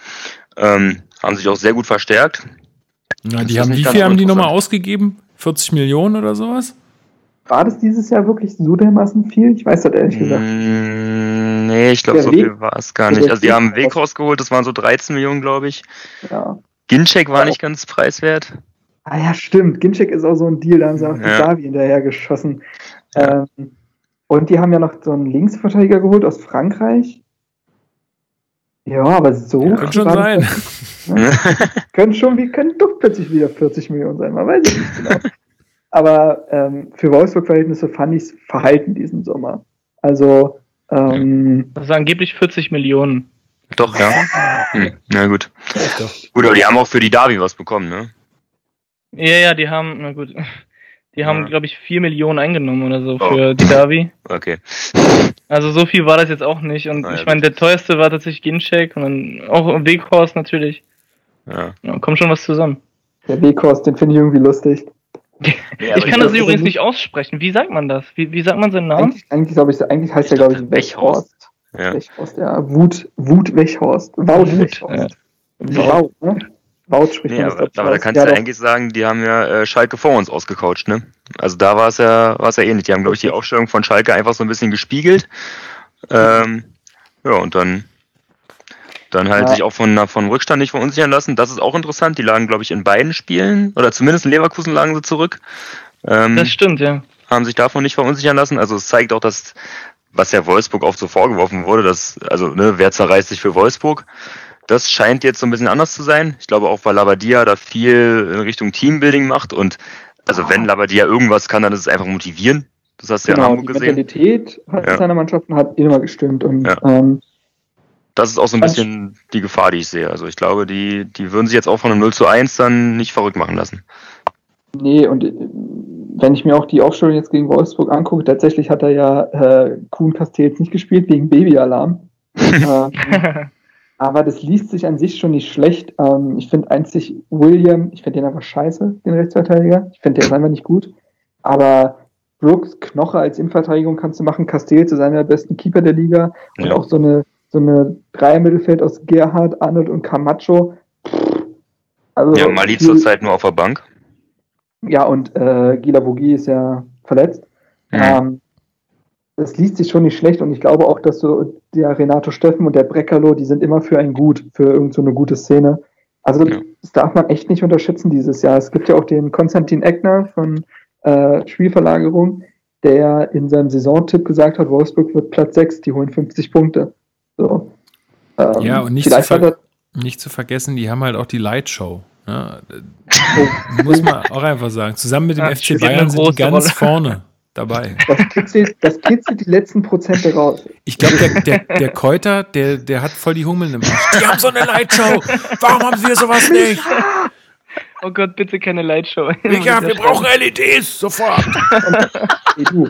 S3: ähm, haben sich auch sehr gut verstärkt.
S1: Ja, die haben, wie viel haben die nochmal ausgegeben? 40 Millionen oder sowas?
S4: War das dieses Jahr wirklich so dermaßen viel? Ich weiß das ehrlich gesagt.
S3: Mm, nee, ich glaube, so Weg, viel war es gar nicht. Also die haben Weg rausgeholt, das waren so 13 Millionen, glaube ich. Ja. Ginchek war nicht ganz preiswert.
S4: Ah ja, stimmt. Ginchek ist auch so ein Deal, da haben sie auch ja. Davi hinterher geschossen. Ja. Ähm, und die haben ja noch so einen Linksverteidiger geholt aus Frankreich. Ja, aber so. Ja,
S1: könnte schon sein.
S4: Das, ne? können schon, wie können doch plötzlich wieder 40 Millionen sein, man weiß ich nicht genau. aber ähm, für Wolfsburg-Verhältnisse fand ich es verhalten diesen Sommer. Also. Ähm,
S2: das sind angeblich 40 Millionen.
S3: Doch, ja. *laughs* Hm, na gut. Gut, aber die haben auch für die Davi was bekommen, ne?
S2: Ja, ja, die haben, na gut. *laughs* Die haben, ja. glaube ich, vier Millionen eingenommen oder so oh. für die Davi. *laughs*
S3: Okay.
S2: Also so viel war das jetzt auch nicht. Und ah, ich meine, der teuerste war tatsächlich Ginchek und dann auch Weghorst natürlich. Ja. ja. Kommt schon was zusammen.
S4: Der Weghorst, den finde ich irgendwie lustig. *laughs*
S2: Ja, ich kann das übrigens nicht aussprechen. Wie sagt man das? Wie, wie sagt man seinen Namen?
S4: Eigentlich, eigentlich, ich, eigentlich heißt er, glaube ich, Wechhorst. Ja. Wechhorst, ja. Wut, Wut Wechhorst. Wout Wechhorst. Ja. Wow, ne?
S3: Wout spricht nee, aber, aber da kannst du ja, eigentlich sagen, die haben ja äh, Schalke vor uns ausgecoacht, ne? Also da war es ja, war es ja ähnlich. Die haben, glaube ich, die Aufstellung von Schalke einfach so ein bisschen gespiegelt. Ähm, ja, und dann, dann halt ja. sich auch von, von Rückstand nicht verunsichern lassen. Das ist auch interessant. Die lagen, glaube ich, in beiden Spielen, oder zumindest in Leverkusen lagen sie zurück.
S2: Ähm, das stimmt, ja.
S3: Haben sich davon nicht verunsichern lassen. Also es zeigt auch, dass, was ja Wolfsburg oft so vorgeworfen wurde, dass, also, ne, wer zerreißt sich für Wolfsburg? Das scheint jetzt so ein bisschen anders zu sein. Ich glaube auch, weil Labadia da viel in Richtung Teambuilding macht und also wenn Labadia irgendwas kann, dann ist es einfach motivieren. Das hast du genau, ja in Hamburg gesehen.
S4: Die Mentalität ja. seiner Mannschaften hat immer gestimmt und ja. ähm,
S3: das ist auch so ein bisschen die Gefahr, die ich sehe. Also ich glaube, die, die würden sich jetzt auch von einem 0 zu 1 dann nicht verrückt machen lassen.
S4: Nee, und äh, wenn ich mir auch die Aufstellung jetzt gegen Wolfsburg angucke, tatsächlich hat er ja äh, Kuhn Castells nicht gespielt wegen Babyalarm. *laughs* ähm, aber das liest sich an sich schon nicht schlecht. Ähm, ich finde einzig William, ich finde den einfach scheiße, den Rechtsverteidiger. Ich finde der ist einfach nicht gut. Aber Brooks, Knoche als Innenverteidigung kannst du machen. Castells ist einer der besten Keeper der Liga. Und ja. auch so eine, so eine Dreier-Mittelfeld aus Gerhard, Arnold und Camacho.
S3: Also ja, Mali zurzeit nur auf der Bank.
S4: Ja, und äh, Gila Bogi ist ja verletzt. Mhm. Ähm, das liest sich schon nicht schlecht und ich glaube auch, dass so der Renato Steffen und der Breckerlo, die sind immer für ein Gut, für irgendeine so eine gute Szene. Also ja. das darf man echt nicht unterschätzen dieses Jahr. Es gibt ja auch den Konstantin Eckner von äh, Spielverlagerung, der in seinem Saisontipp gesagt hat, Wolfsburg wird Platz 6, die holen 50 Punkte. So.
S1: Ähm, ja, und nicht zu, ver nicht zu vergessen, die haben halt auch die Lightshow. Ja, oh. muss man auch einfach sagen. Zusammen mit dem ja, FC Bayern sind die ganz Rolle. vorne *laughs* dabei.
S4: Das kitzelt, das kitzelt die letzten Prozente raus.
S1: Ich glaube, der, der, der Keuter, der, der hat voll die Hummeln im Arsch. Die haben so eine Lightshow. Warum haben wir sowas nicht?
S2: Oh Gott, bitte keine Lightshow. *laughs*
S1: Ja, wir brauchen LEDs, sofort.
S4: hey, du,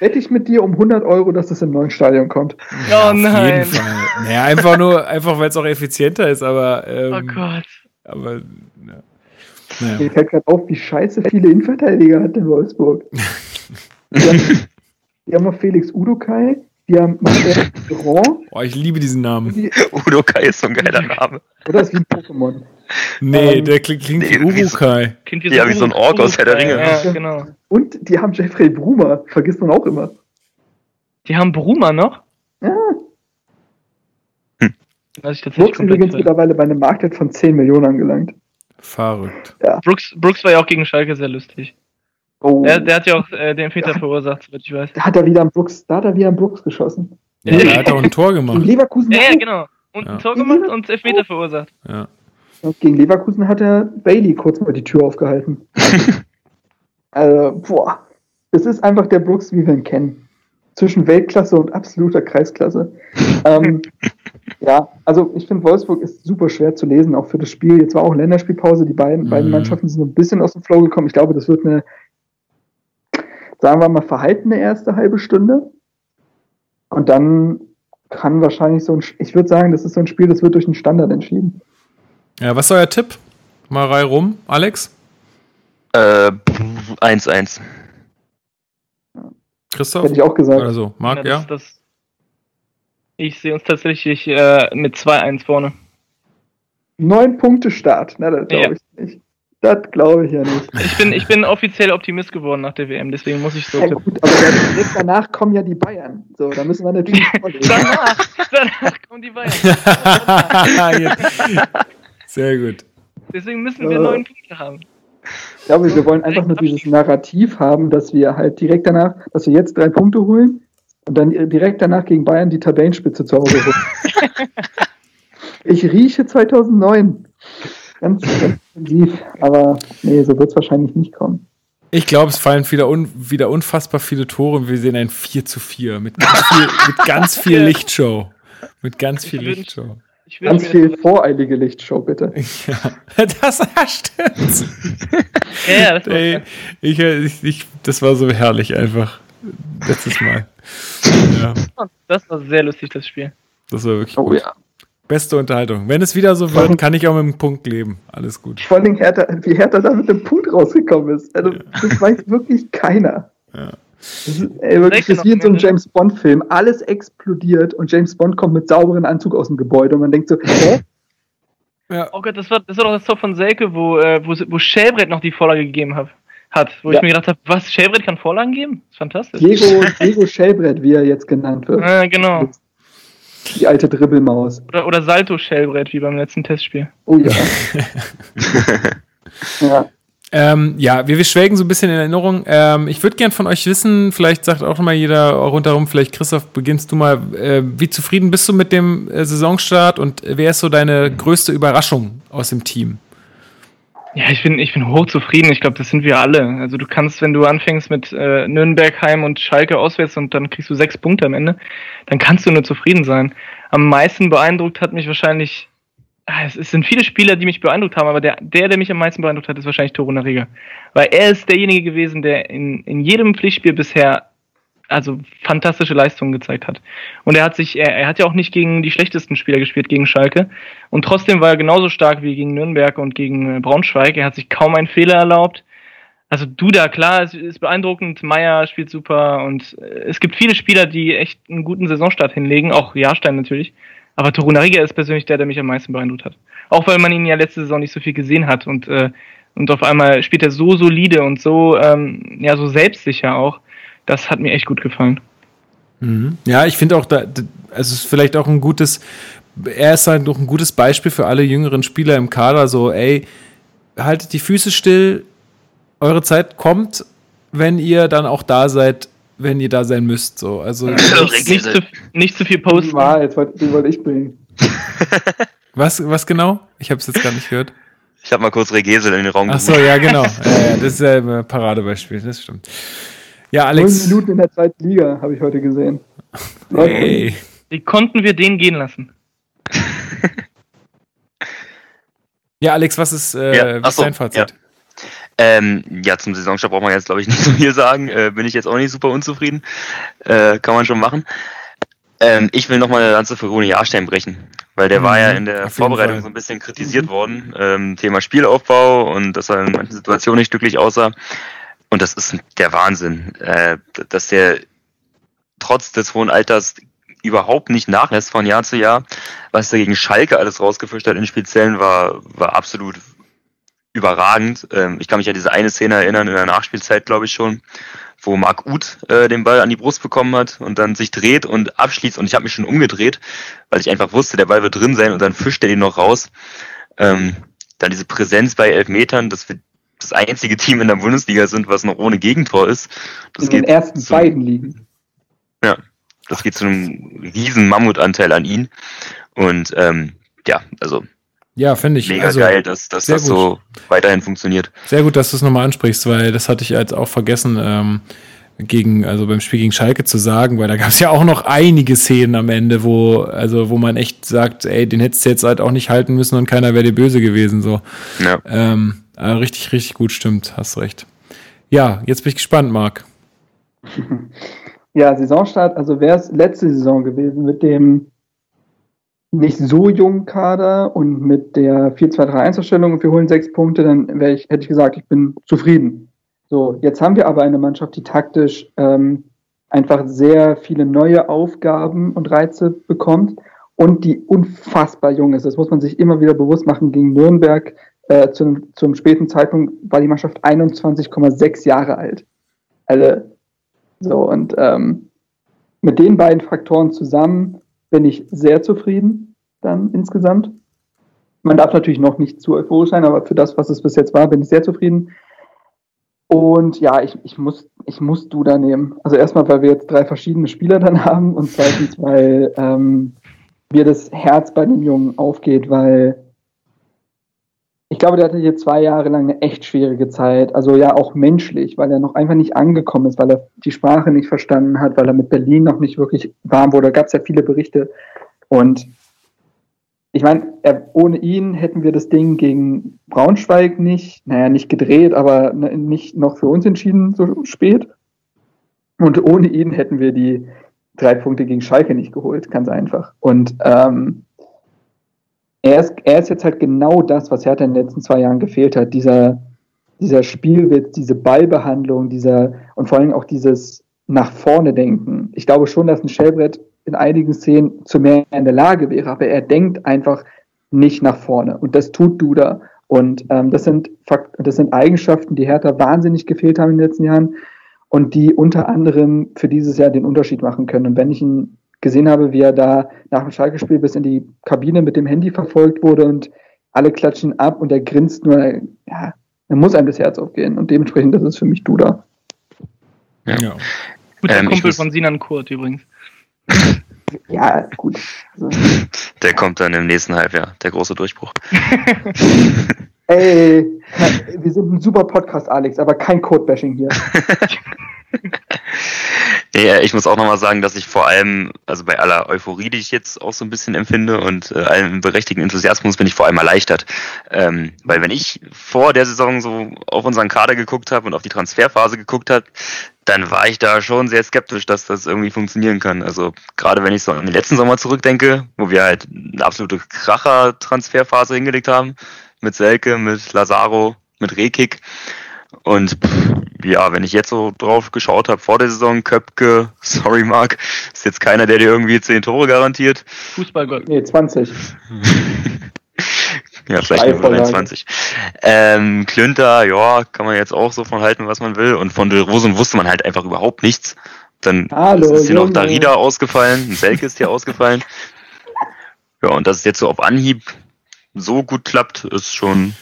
S4: wette ich mit dir um 100 Euro, dass das im neuen Stadion kommt.
S1: Ja, oh nein. Auf jeden Fall. Naja, einfach nur, einfach weil es auch effizienter ist, aber. Ähm, oh Gott. Aber, ja.
S4: Naja. Mir fällt gerade auf, wie scheiße viele Innenverteidiger hat in Wolfsburg. *laughs* die, haben, die haben noch Felix Udokai, die haben Marcel
S1: Grand. Oh, ich liebe diesen Namen. Die,
S3: Udokai ist so ein geiler Name.
S4: Oder ist wie ein Pokémon.
S1: Nee, ähm, der klingt, klingt nee, wie Urukai.
S3: Wie ja, wie so ein Ork aus Herr der Ringe.
S4: Ja, genau. Und die haben Jeffrey Brumer, vergisst man auch immer.
S2: Die haben Brumer noch? Ja.
S4: Hm. Brooks übrigens mittlerweile bei einem Marktwert von 10 Millionen angelangt.
S1: Verrückt.
S2: Ja. Brooks, Brooks war ja auch gegen Schalke sehr lustig. Oh. Der, der hat ja auch äh, den Fehler verursacht, soweit ich weiß.
S4: Da hat er wieder am Brooks, da hat er wieder am Brooks geschossen.
S1: Ja, der hat auch ein Tor gemacht.
S2: Leverkusen ja, ja, genau. Und ja. ein Tor gemacht und Elfmeter verursacht.
S1: Ja.
S4: Und gegen Leverkusen hat er Bailey kurz mal die Tür aufgehalten. *laughs* also, boah. Das ist einfach der Brooks, wie wir ihn kennen. Zwischen Weltklasse und absoluter Kreisklasse. *laughs* ähm, ja, also ich finde, Wolfsburg ist super schwer zu lesen, auch für das Spiel. Jetzt war auch Länderspielpause, die beiden, mhm. beiden Mannschaften sind ein bisschen aus dem Flow gekommen. Ich glaube, das wird eine, sagen wir mal, verhaltene erste halbe Stunde. Und dann kann wahrscheinlich so ein, ich würde sagen, das ist so ein Spiel, das wird durch einen Standard entschieden.
S1: Ja, was ist euer Tipp? Mal rein rum, Alex?
S3: 1-1.
S1: Äh, Christoph?
S4: Hätte ich auch gesagt.
S1: Also, Marc, ja? Das, das,
S2: ich sehe uns tatsächlich äh, mit 2-1 vorne.
S4: Neun Punkte Start. Na, das glaube ja. ich nicht. Das glaube ich ja nicht.
S2: Ich bin, ich bin offiziell Optimist geworden nach der WM, deswegen muss ich so. Ja, gut,
S4: aber direkt danach kommen ja die Bayern. So, da müssen wir natürlich. *laughs* danach, danach kommen die Bayern. *laughs*
S1: Sehr gut.
S2: Deswegen müssen wir neun Punkte haben.
S4: Ich glaube, wir wollen einfach nur dieses Narrativ haben, dass wir halt direkt danach, dass wir jetzt drei Punkte holen und dann direkt danach gegen Bayern die Tabellenspitze zu Hause holen. *laughs* ich rieche 2009. Ganz, ganz intensiv, aber nee, so wird es wahrscheinlich nicht kommen.
S1: Ich glaube, es fallen wieder, un, wieder unfassbar viele Tore und wir sehen ein 4 zu 4 mit ganz viel, mit ganz viel *laughs* Lichtshow. Mit ganz viel Lichtshow.
S4: Ganz viel voreilige Lichtshow, bitte. *laughs*
S1: Ja, das stimmt. *laughs* ja, das, Ey, ich, ich, ich, das war so herrlich einfach. Letztes Mal.
S2: Ja. Das war sehr lustig, das Spiel.
S1: Das war wirklich oh, gut. Ja. Beste Unterhaltung. Wenn es wieder so wird, kann ich auch mit einem Punkt leben. Alles gut.
S4: Vor allem, Hertha, wie Hertha da mit dem Punkt rausgekommen ist. Also, ja. Das weiß wirklich keiner. Ja. Das ist, ey, wirklich, das ist wie in so einem James Bond-Film. Alles explodiert und James Bond kommt mit sauberen Anzug aus dem Gebäude und man denkt so, hä?
S2: Ja. Oh Gott, das war, das war doch das Tor von Selke, wo, äh, wo, wo Schellbrett noch die Vorlage gegeben hat. hat wo ja. ich mir gedacht habe, was, Schellbrett kann Vorlagen geben? Das ist fantastisch.
S4: Diego, Diego Schellbrett, wie er jetzt genannt wird.
S2: Ja, genau.
S4: Die alte Dribbelmaus.
S2: Oder, oder Salto-Schellbrett, wie beim letzten Testspiel.
S4: Oh ja. *laughs*
S1: ja. Ähm, ja, wir, wir schwelgen so ein bisschen in Erinnerung. Ähm, ich würde gern von euch wissen, vielleicht sagt auch mal jeder rundherum, vielleicht Christoph, beginnst du mal, äh, wie zufrieden bist du mit dem äh, Saisonstart und wer ist so deine größte Überraschung aus dem Team?
S2: Ja, ich bin, ich bin hochzufrieden. Ich glaube, das sind wir alle. Also du kannst, wenn du anfängst mit äh, Nürnberg, Heim und Schalke auswärts und dann kriegst du sechs Punkte am Ende, dann kannst du nur zufrieden sein. Am meisten beeindruckt hat mich wahrscheinlich ah, es, sind viele Spieler, die mich beeindruckt haben, aber der, der, der mich am meisten beeindruckt hat, ist wahrscheinlich Toruna Riga. Weil er ist derjenige gewesen, der in, in jedem Pflichtspiel bisher also fantastische Leistungen gezeigt hat. Und er hat sich, er, er hat ja auch nicht gegen die schlechtesten Spieler gespielt, gegen Schalke. Und trotzdem war er genauso stark wie gegen Nürnberg und gegen äh, Braunschweig. Er hat sich kaum einen Fehler erlaubt. Also Duda, klar, es ist beeindruckend. Meier spielt super und äh, es gibt viele Spieler, die echt einen guten Saisonstart hinlegen, auch Jahrstein natürlich. Aber Toruna Riga ist persönlich der, der mich am meisten beeindruckt hat. Auch weil man ihn ja letzte Saison nicht so viel gesehen hat und, äh, und auf einmal spielt er so solide und so, ähm, ja, so selbstsicher auch. Das hat mir echt gut gefallen.
S1: Mhm. Ja, ich finde auch, da, also es ist vielleicht auch ein gutes, er ist halt doch ein gutes Beispiel für alle jüngeren Spieler im Kader, so, ey, haltet die Füße still, eure Zeit kommt, wenn ihr dann auch da seid, wenn ihr da sein müsst. So. Also
S2: nicht, *laughs* nicht, zu, nicht zu viel posten.
S4: War, jetzt wollte, den wollte ich bringen. *laughs*
S1: was, was genau? Ich habe es jetzt gar nicht gehört.
S3: Ich habe mal kurz Regesel in den Raum
S1: Ach so, ja, genau. *laughs* ja, das ist ja ein Paradebeispiel, das stimmt. Ja, Alex.
S4: Neun Minuten in der zweiten Liga habe ich heute gesehen. *laughs*
S2: Hey. Wie konnten wir den gehen lassen? *laughs*
S1: ja, Alex, was ist, äh, ja,
S3: so, dein Fazit? Ja. Ähm, ja, zum Saisonstart braucht man jetzt, glaube ich, *laughs* nicht so viel sagen. Äh, bin ich jetzt auch nicht super unzufrieden. Äh, kann man schon machen. Ähm, ich will nochmal eine Lanze für Rune Jahrstein brechen, weil der mhm, war ja in der Vorbereitung so ein bisschen kritisiert mhm. worden. Ähm, Thema Spielaufbau und dass er in manchen Situationen nicht glücklich aussah. Und das ist der Wahnsinn, äh, dass der trotz des hohen Alters überhaupt nicht nachlässt von Jahr zu Jahr. Was er gegen Schalke alles rausgefischt hat in Speziellen war, war absolut überragend. Ähm, ich kann mich an diese eine Szene erinnern in der Nachspielzeit, glaube ich schon, wo Marc Uth äh, den Ball an die Brust bekommen hat und dann sich dreht und abschließt. Und ich habe mich schon umgedreht, weil ich einfach wusste, der Ball wird drin sein und dann fischt er den noch raus. Ähm, dann diese Präsenz bei Elfmetern, dass wir das einzige Team in der Bundesliga sind, was noch ohne Gegentor ist. Das
S4: in den ersten zu, beiden liegen.
S3: Ja, das geht zu einem riesen Mammutanteil an ihn. Und ähm, ja, also
S1: ja, finde ich.
S3: Mega also, geil, dass, dass das gut. so weiterhin funktioniert.
S1: Sehr gut, dass du es nochmal ansprichst, weil das hatte ich jetzt auch vergessen, ähm, gegen, also beim Spiel gegen Schalke zu sagen, weil da gab es ja auch noch einige Szenen am Ende, wo, also wo man echt sagt, ey, den hättest du jetzt halt auch nicht halten müssen und keiner wäre dir böse gewesen. So. Ja. Ähm, äh, richtig, richtig gut, stimmt, hast recht. Ja, jetzt bin ich gespannt, Marc. *laughs*
S4: Ja, Saisonstart, also wäre es letzte Saison gewesen mit dem nicht so jungen Kader und mit der 4-2-3-1-Ausstellung und wir holen sechs Punkte, dann ich, hätte ich gesagt, ich bin zufrieden. So, jetzt haben wir aber eine Mannschaft, die taktisch ähm, einfach sehr viele neue Aufgaben und Reize bekommt und die unfassbar jung ist. Das muss man sich immer wieder bewusst machen. Gegen Nürnberg äh, zum, zum späten Zeitpunkt war die Mannschaft 21,6 Jahre alt. Also, so, und ähm, mit den beiden Faktoren zusammen bin ich sehr zufrieden dann insgesamt. Man darf natürlich noch nicht zu euphorisch sein, aber für das, was es bis jetzt war, bin ich sehr zufrieden. Und ja, ich, ich, muss, ich muss Duda nehmen. Also erstmal, weil wir jetzt drei verschiedene Spieler dann *laughs* haben und zweitens, weil ähm, mir das Herz bei dem Jungen aufgeht, weil ich glaube, der hatte hier zwei Jahre lang eine echt schwierige Zeit. Also ja, auch menschlich, weil er noch einfach nicht angekommen ist, weil er die Sprache nicht verstanden hat, weil er mit Berlin noch nicht wirklich warm wurde. Da gab es ja viele Berichte. Und ich meine, ohne ihn hätten wir das Ding gegen Braunschweig nicht, naja, nicht gedreht, aber ne, nicht noch für uns entschieden so spät. Und ohne ihn hätten wir die drei Punkte gegen Schalke nicht geholt, ganz einfach. Und ähm, er ist, er ist jetzt halt genau das, was Hertha in den letzten zwei Jahren gefehlt hat. Dieser, dieser Spielwitz, diese Ballbehandlung, dieser und vor allem auch dieses nach vorne denken. Ich glaube schon, dass ein Schellbrett in einigen Szenen zu mehr in der Lage wäre, aber er denkt einfach nicht nach vorne. Und das tut Duda. Und ähm, das, sind Fakt das sind Eigenschaften, die Hertha wahnsinnig gefehlt haben in den letzten Jahren und die unter anderem für dieses Jahr den Unterschied machen können. Und wenn ich ihn gesehen habe, wie er da nach dem Schalke-Spiel bis in die Kabine mit dem Handy verfolgt wurde und alle klatschen ab und er grinst nur, ja, er muss einem das Herz aufgehen und dementsprechend das ist für mich Duda.
S2: Ja. ja. Guter ähm, Kumpel von Sinan Kurt übrigens. *laughs*
S4: ja, gut. Also. *laughs*
S3: Der kommt dann im nächsten Halbjahr, der große Durchbruch. *laughs*
S4: Ey, wir sind ein super Podcast, Alex, aber kein Code-Bashing hier.
S3: Ja, ich muss auch nochmal sagen, dass ich vor allem, also bei aller Euphorie, die ich jetzt auch so ein bisschen empfinde und äh, allem berechtigten Enthusiasmus, bin ich vor allem erleichtert. Ähm, weil wenn ich vor der Saison so auf unseren Kader geguckt habe und auf die Transferphase geguckt habe, dann war ich da schon sehr skeptisch, dass das irgendwie funktionieren kann. Also gerade wenn ich so an den letzten Sommer zurückdenke, wo wir halt eine absolute Kracher-Transferphase hingelegt haben, mit Selke, mit Lazaro, mit Rekik. Und ja, wenn ich jetzt so drauf geschaut habe vor der Saison, Köpke, *laughs* sorry Marc, ist jetzt keiner, der dir irgendwie 10 Tore garantiert.
S4: Fußballgott. Nee, 20. *laughs*
S3: ja, vielleicht nur 20. Ähm, Klünter, ja, kann man jetzt auch so von halten, was man will. Und von der Rosen wusste man halt einfach überhaupt nichts. Dann Hallo, ist hier noch Darida ausgefallen, Selke ist hier ausgefallen. *laughs* Ja, und dass es jetzt so auf Anhieb so gut klappt, ist schon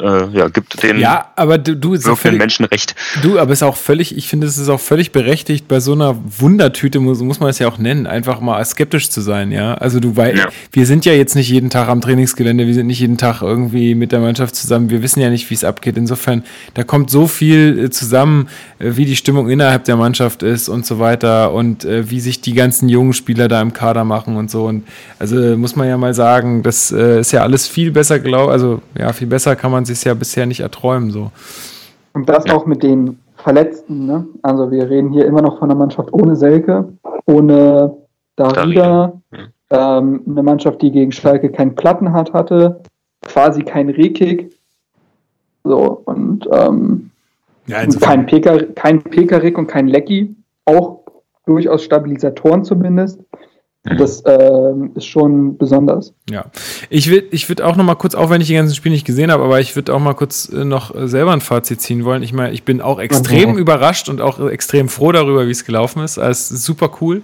S3: äh, ja, gibt den
S1: ja, aber du, du
S3: ist völlig, Menschen recht.
S1: Du, aber es ist auch völlig, ich finde, es ist auch völlig berechtigt, bei so einer Wundertüte, muss, muss man es ja auch nennen, einfach mal skeptisch zu sein, ja. Also du weißt, ja. wir sind ja jetzt nicht jeden Tag am Trainingsgelände, wir sind nicht jeden Tag irgendwie mit der Mannschaft zusammen, wir wissen ja nicht, wie es abgeht. Insofern, da kommt so viel äh, zusammen, äh, wie die Stimmung innerhalb der Mannschaft ist und so weiter und äh, wie sich die ganzen jungen Spieler da im Kader machen und so. Und also muss man ja mal sagen, das ist ja alles viel besser, glaube also ja, viel besser kann man man sich ja bisher nicht erträumen. So.
S4: Und das auch mit den Verletzten. Ne? Also wir reden hier immer noch von einer Mannschaft ohne Selke, ohne Darida, ähm, eine Mannschaft, die gegen Schalke keinen Plattenhardt hatte, quasi kein Rekik. So, und ähm, ja, kein, Peker, kein Pekarik und kein Lecky, auch durchaus Stabilisatoren zumindest. Mhm. Das äh, ist schon besonders.
S1: Ja, ich würde ich würd auch noch mal kurz, auch wenn ich die ganzen Spiele nicht gesehen habe, aber ich würde auch mal kurz äh, noch äh, selber ein Fazit ziehen wollen. Ich meine, ich bin auch extrem okay. überrascht und auch extrem froh darüber, wie es gelaufen ist. Also super cool.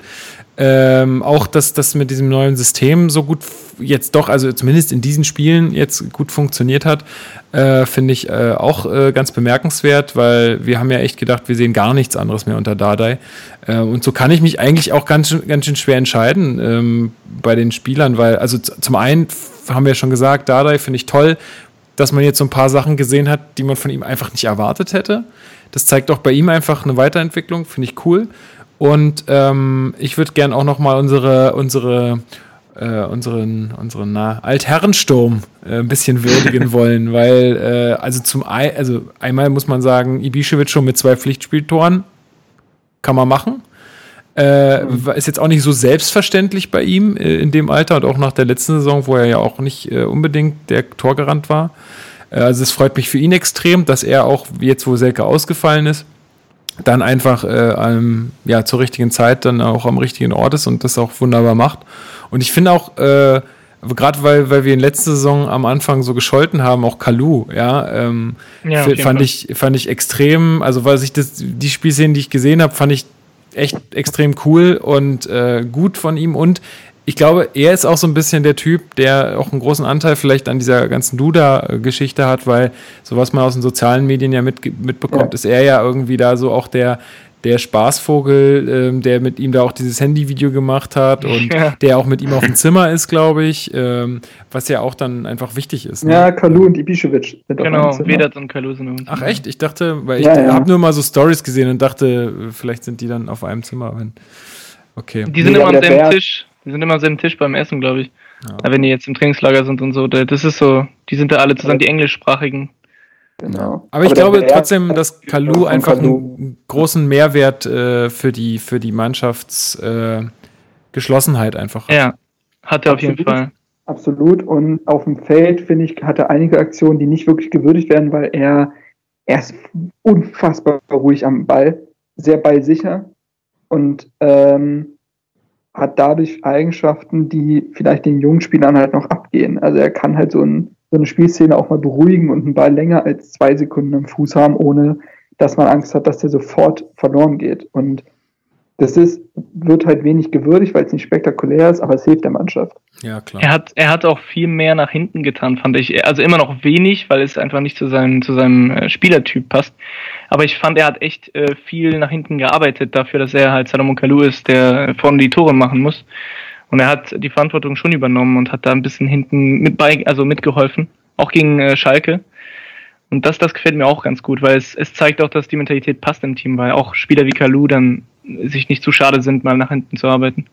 S1: Ähm, auch, dass das mit diesem neuen System so gut jetzt doch, also zumindest in diesen Spielen jetzt gut funktioniert hat, äh, finde ich äh, auch äh, ganz bemerkenswert, weil wir haben ja echt gedacht, wir sehen gar nichts anderes mehr unter Dardai. Äh, und so kann ich mich eigentlich auch ganz, ganz schön schwer entscheiden ähm, bei den Spielern, weil, also zum einen haben wir schon gesagt, Dardai finde ich toll, dass man jetzt so ein paar Sachen gesehen hat, die man von ihm einfach nicht erwartet hätte. Das zeigt auch bei ihm einfach eine Weiterentwicklung, finde ich cool. Und ähm, ich würde gern auch noch mal unsere, unsere, äh, unseren, unseren na, Altherrensturm äh, ein bisschen würdigen *laughs* wollen, weil äh, also zum ein, also einmal muss man sagen, Ibišević schon mit zwei Pflichtspieltoren kann man machen. Äh, mhm. Ist jetzt auch nicht so selbstverständlich bei ihm äh, in dem Alter und auch nach der letzten Saison, wo er ja auch nicht äh, unbedingt der Torgarant war. Äh, also es freut mich für ihn extrem, dass er auch jetzt, wo Selke ausgefallen ist, dann einfach äh, ähm, ja, zur richtigen Zeit dann auch am richtigen Ort ist und das auch wunderbar macht. Und ich finde auch, äh, gerade weil, weil wir in letzter Saison am Anfang so gescholten haben, auch Kalu, ja, ähm, ja fand, ich, fand ich extrem, also weil sich das, die Spielszenen, die ich gesehen habe, fand ich echt extrem cool und äh, gut von ihm und ich glaube, er ist auch so ein bisschen der Typ, der auch einen großen Anteil vielleicht an dieser ganzen Duda-Geschichte hat, weil so was man aus den sozialen Medien ja mit, mitbekommt, ja. ist er ja irgendwie da so auch der, der Spaßvogel, ähm, der mit ihm da auch dieses Handyvideo gemacht hat *laughs* und ja. der auch mit ihm auf dem Zimmer ist, glaube ich, ähm, was ja auch dann einfach wichtig ist.
S4: Ne? Ja, Kalu und
S2: sind Genau, Vedat und Kalu sind
S1: uns. Ach echt? Ich dachte, weil ich ja, habe nur mal so Stories gesehen und dachte, vielleicht sind die dann auf einem Zimmer. Wenn, okay.
S2: Die sind nee, immer an dem Tisch. Die sind immer so im Tisch beim Essen, glaube ich. Ja. Wenn die jetzt im Trainingslager sind und so. Das ist so, die sind da alle zusammen, die englischsprachigen.
S1: Genau. Aber, ich glaube trotzdem, dass Kalu einfach Kalu. einen großen Mehrwert äh, für die, für die Mannschaftsgeschlossenheit äh, einfach
S2: hat. Ja, hat er auf jeden Fall.
S4: Absolut. Und auf dem Feld, finde ich, hat er einige Aktionen, die nicht wirklich gewürdigt werden, weil er, er ist unfassbar ruhig am Ball, sehr ballsicher. Und ähm, hat dadurch Eigenschaften, die vielleicht den jungen Spielern halt noch abgehen. Also er kann halt so, ein, so eine Spielszene auch mal beruhigen und einen Ball länger als zwei Sekunden im Fuß haben, ohne dass man Angst hat, dass der sofort verloren geht. Und das ist, wird halt wenig gewürdigt, weil es nicht spektakulär ist, aber es hilft der Mannschaft.
S2: Ja, klar. Er hat, er hat auch viel mehr nach hinten getan, fand ich. Also immer noch wenig, weil es einfach nicht zu seinem, zu seinem äh, Spielertyp passt. Aber ich fand, er hat echt äh, viel nach hinten gearbeitet dafür, dass er halt Salomon Kalou ist, der vorne die Tore machen muss. Und er hat die Verantwortung schon übernommen und hat da ein bisschen hinten mit bei, also mitgeholfen. Auch gegen äh, Schalke. Und das, das gefällt mir auch ganz gut, weil es, es zeigt auch, dass die Mentalität passt im Team, weil auch Spieler wie Kalu dann sich nicht zu schade sind, mal nach hinten zu arbeiten.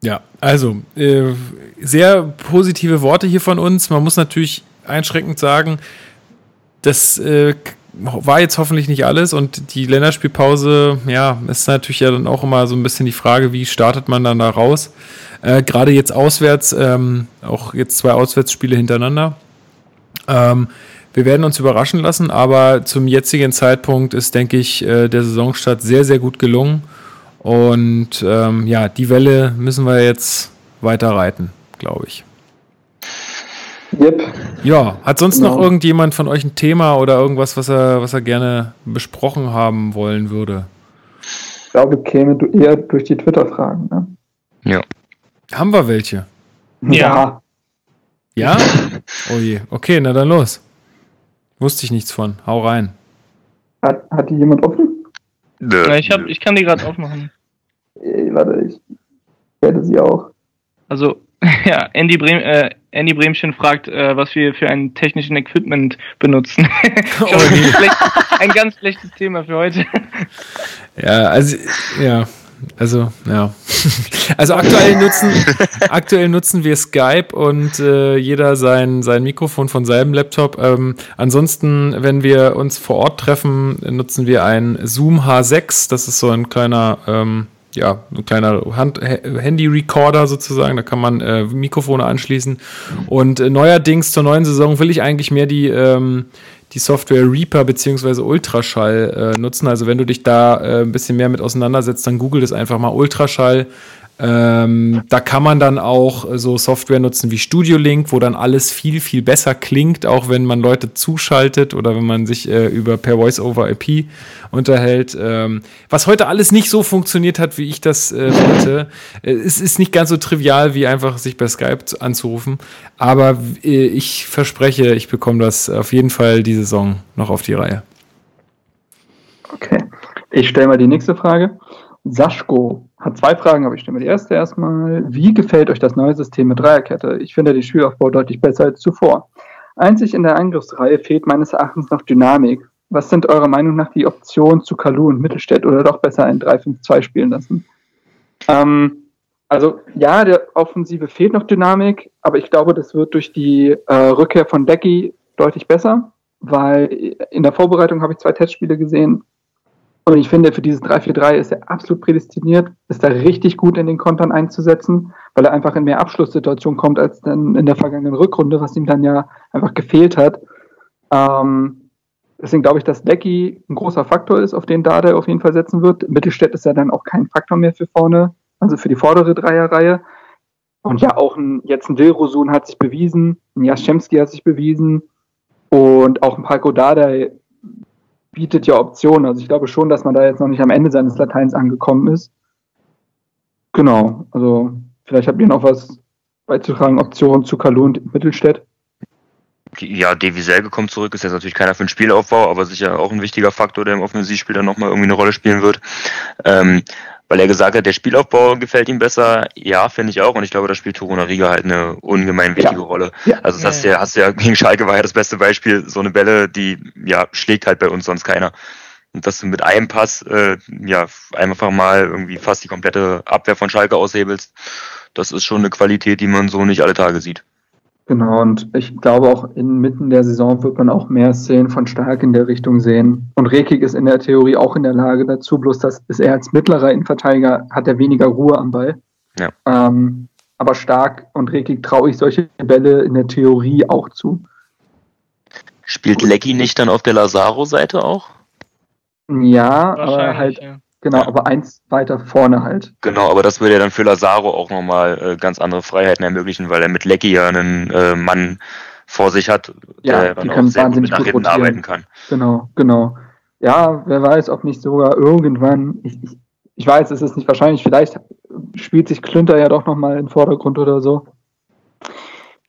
S1: Ja, also äh, sehr positive Worte hier von uns. Man muss natürlich einschränkend sagen, das äh, war jetzt hoffentlich nicht alles und die Länderspielpause, ja, ist natürlich ja dann auch immer so ein bisschen die Frage, wie startet man dann da raus? Äh, Gerade jetzt auswärts, ähm, auch jetzt zwei Auswärtsspiele hintereinander. Ähm, wir werden uns überraschen lassen, aber zum jetzigen Zeitpunkt ist, denke ich, äh, der Saisonstart sehr, sehr gut gelungen. Und ähm, ja, die Welle müssen wir jetzt weiter reiten, glaube ich. Yep. Ja, hat sonst genau. noch irgendjemand von euch ein Thema oder irgendwas, was er, was er gerne besprochen haben wollen würde?
S4: Ich glaube, käme du eher durch die Twitter-Fragen, ne?
S3: Ja.
S1: Haben wir welche?
S4: Ja.
S1: Ja? *laughs* Oh je. Okay, na dann los. Wusste ich nichts von. Hau rein.
S4: Hat, hat die jemand offen?
S2: Ja, ich, hab, ich kann die gerade aufmachen.
S4: Ey, warte, ich werde sie auch.
S2: Also, *laughs* ja, Andy, Brehm, äh, Andy Bremchen fragt, äh, was wir für ein technischen Equipment benutzen. *laughs* oh, nee. ein ganz schlechtes Thema für heute.
S1: Ja, also, ja, also, ja. Also aktuell nutzen, aktuell nutzen wir Skype und äh, jeder sein, sein Mikrofon von seinem Laptop. Ähm, ansonsten, wenn wir uns vor Ort treffen, nutzen wir ein Zoom H6. Das ist so ein kleiner, ähm, ja, ein kleiner Handy-Recorder sozusagen. Da kann man äh, Mikrofone anschließen. Und äh, neuerdings zur neuen Saison will ich eigentlich mehr die ähm, die Software Reaper bzw. Ultraschall äh, nutzen. Also wenn du dich da äh, ein bisschen mehr mit auseinandersetzt, dann google das einfach mal Ultraschall. Ähm, da kann man dann auch so Software nutzen wie Studio Link, wo dann alles viel, viel besser klingt, auch wenn man Leute zuschaltet oder wenn man sich äh, über per Voice-over-IP unterhält. Ähm, was heute alles nicht so funktioniert hat, wie ich das äh, wollte. Äh, es ist nicht ganz so trivial, wie einfach sich bei Skype anzurufen. Aber äh, ich verspreche, ich bekomme das auf jeden Fall die Saison noch auf die Reihe.
S4: Okay. Ich stelle mal die nächste Frage. Saschko hat zwei Fragen, aber ich stelle mir die erste erstmal. Wie gefällt euch das neue System mit Dreierkette? Ich finde den Spielaufbau deutlich besser als zuvor. Einzig in der Angriffsreihe fehlt meines Erachtens noch Dynamik. Was sind eurer Meinung nach die Optionen zu Kalu und Mittelstädt oder doch besser ein 3-5-2 spielen lassen? Ähm, also ja, der Offensive fehlt noch Dynamik, aber ich glaube, das wird durch die äh, Rückkehr von Decky deutlich besser, weil in der Vorbereitung habe ich zwei Testspiele gesehen und ich finde, für dieses 3-4-3 ist er absolut prädestiniert, ist er richtig gut in den Kontern einzusetzen, weil er einfach in mehr Abschlusssituationen kommt als dann in der vergangenen Rückrunde, was ihm dann ja einfach gefehlt hat. Ähm, deswegen glaube ich, dass Lecky ein großer Faktor ist, auf den Dade auf jeden Fall setzen wird. Mittelstädt ist ja dann auch kein Faktor mehr für vorne, also für die vordere Dreierreihe. Und ja, auch ein, jetzt ein Dilrosun hat sich bewiesen, ein Jaschemski hat sich bewiesen und auch ein Paco Dada bietet ja Optionen. Also ich glaube schon, dass man da jetzt noch nicht am Ende seines Lateins angekommen ist. Genau, also vielleicht habt ihr noch was beizutragen, Optionen zu Kalu und Mittelstädt.
S3: Ja, Davy Selke kommt zurück, ist jetzt natürlich keiner für den Spielaufbau, aber sicher auch ein wichtiger Faktor, der im Offensivspiel dann nochmal irgendwie eine Rolle spielen wird. Ähm, weil er gesagt hat, der Spielaufbau gefällt ihm besser. Ja, finde ich auch. Und ich glaube, da spielt Toruna Riga halt eine ungemein wichtige ja. Rolle. Ja. Also das hast ja, hast ja gegen Schalke war ja das beste Beispiel. So eine Bälle, die ja schlägt halt bei uns sonst keiner. Und dass du mit einem Pass äh, ja einfach mal irgendwie fast die komplette Abwehr von Schalke aushebelst, das ist schon eine Qualität, die man so nicht alle Tage sieht.
S4: Genau, und ich glaube auch inmitten der Saison wird man auch mehr Szenen von Stark in der Richtung sehen. Und Rekik ist in der Theorie auch in der Lage dazu, bloß dass ist er als mittlerer Innenverteidiger hat er weniger Ruhe am Ball. Ja. Ähm, aber Stark und Rekik traue ich solche Bälle in der Theorie auch zu.
S3: Spielt Lecky nicht dann auf der Lazaro-Seite auch?
S4: Ja, aber halt ja. Genau, ja. aber eins weiter vorne halt.
S3: Genau, aber das würde ja dann für Lazaro auch nochmal äh, ganz andere Freiheiten ermöglichen, weil er mit Lecky ja einen äh, Mann vor sich hat,
S4: ja, der dann auch sehr gut nach hinten arbeiten kann. Genau, genau. Ja, wer weiß, ob nicht sogar irgendwann, ich, ich, ich weiß, es ist nicht wahrscheinlich, vielleicht spielt sich Klünter ja doch nochmal in den Vordergrund oder so.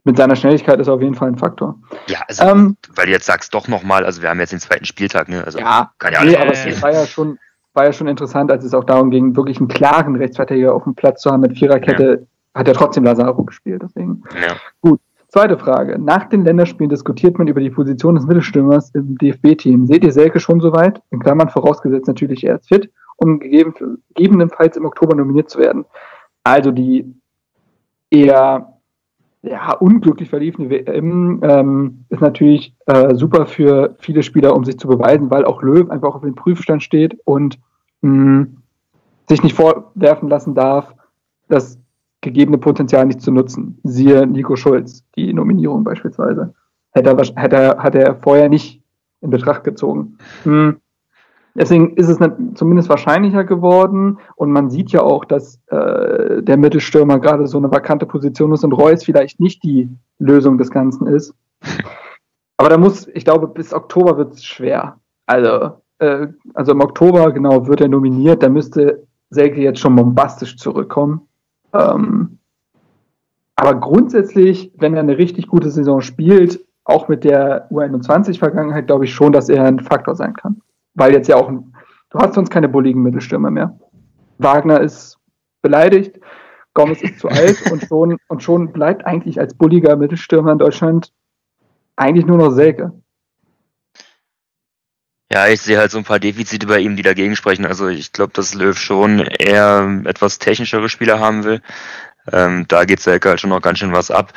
S4: Mit seiner Schnelligkeit ist er auf jeden Fall ein Faktor.
S3: Ja, also, ähm, weil du jetzt sagst doch nochmal, also wir haben jetzt den zweiten Spieltag, ne? Also
S4: ja, kann ja alles nee, aber es war ja schon, war ja schon interessant, als es auch darum ging, wirklich einen klaren Rechtsverteidiger auf dem Platz zu haben mit Viererkette, ja. hat er trotzdem Lazaro gespielt. Deswegen. Ja. Gut. Zweite Frage. Nach den Länderspielen diskutiert man über die Position des Mittelstürmers im DFB-Team. Seht ihr Selke schon soweit? In Klammern vorausgesetzt natürlich, er ist fit. um gegebenenfalls im Oktober nominiert zu werden. Also die eher ja, unglücklich verliefene WM ähm, ist natürlich äh, super für viele Spieler, um sich zu beweisen, weil auch Löw einfach auf dem Prüfstand steht und mh, sich nicht vorwerfen lassen darf, das gegebene Potenzial nicht zu nutzen. Siehe Nico Schulz, die Nominierung beispielsweise. Hätte er, hätte er, hat er vorher nicht in Betracht gezogen. Hm. Deswegen ist es zumindest wahrscheinlicher geworden und man sieht ja auch, dass äh, der Mittelstürmer gerade so eine vakante Position ist und Reus vielleicht nicht die Lösung des Ganzen ist. Aber da muss, ich glaube, bis Oktober wird es schwer. Also, äh, also im Oktober, genau, wird er nominiert, da müsste Selke jetzt schon bombastisch zurückkommen. Ähm, aber grundsätzlich, wenn er eine richtig gute Saison spielt, auch mit der U21-Vergangenheit, glaube ich schon, dass er ein Faktor sein kann weil jetzt ja auch, du hast sonst keine bulligen Mittelstürmer mehr. Wagner ist beleidigt, Gomez ist zu *laughs* alt und schon, und schon bleibt eigentlich als bulliger Mittelstürmer in Deutschland eigentlich nur noch Selke.
S3: Ja, ich sehe halt so ein paar Defizite bei ihm, die dagegen sprechen. Also ich glaube, dass Löw schon eher etwas technischere Spieler haben will. Ähm, da geht Selke halt schon noch ganz schön was ab.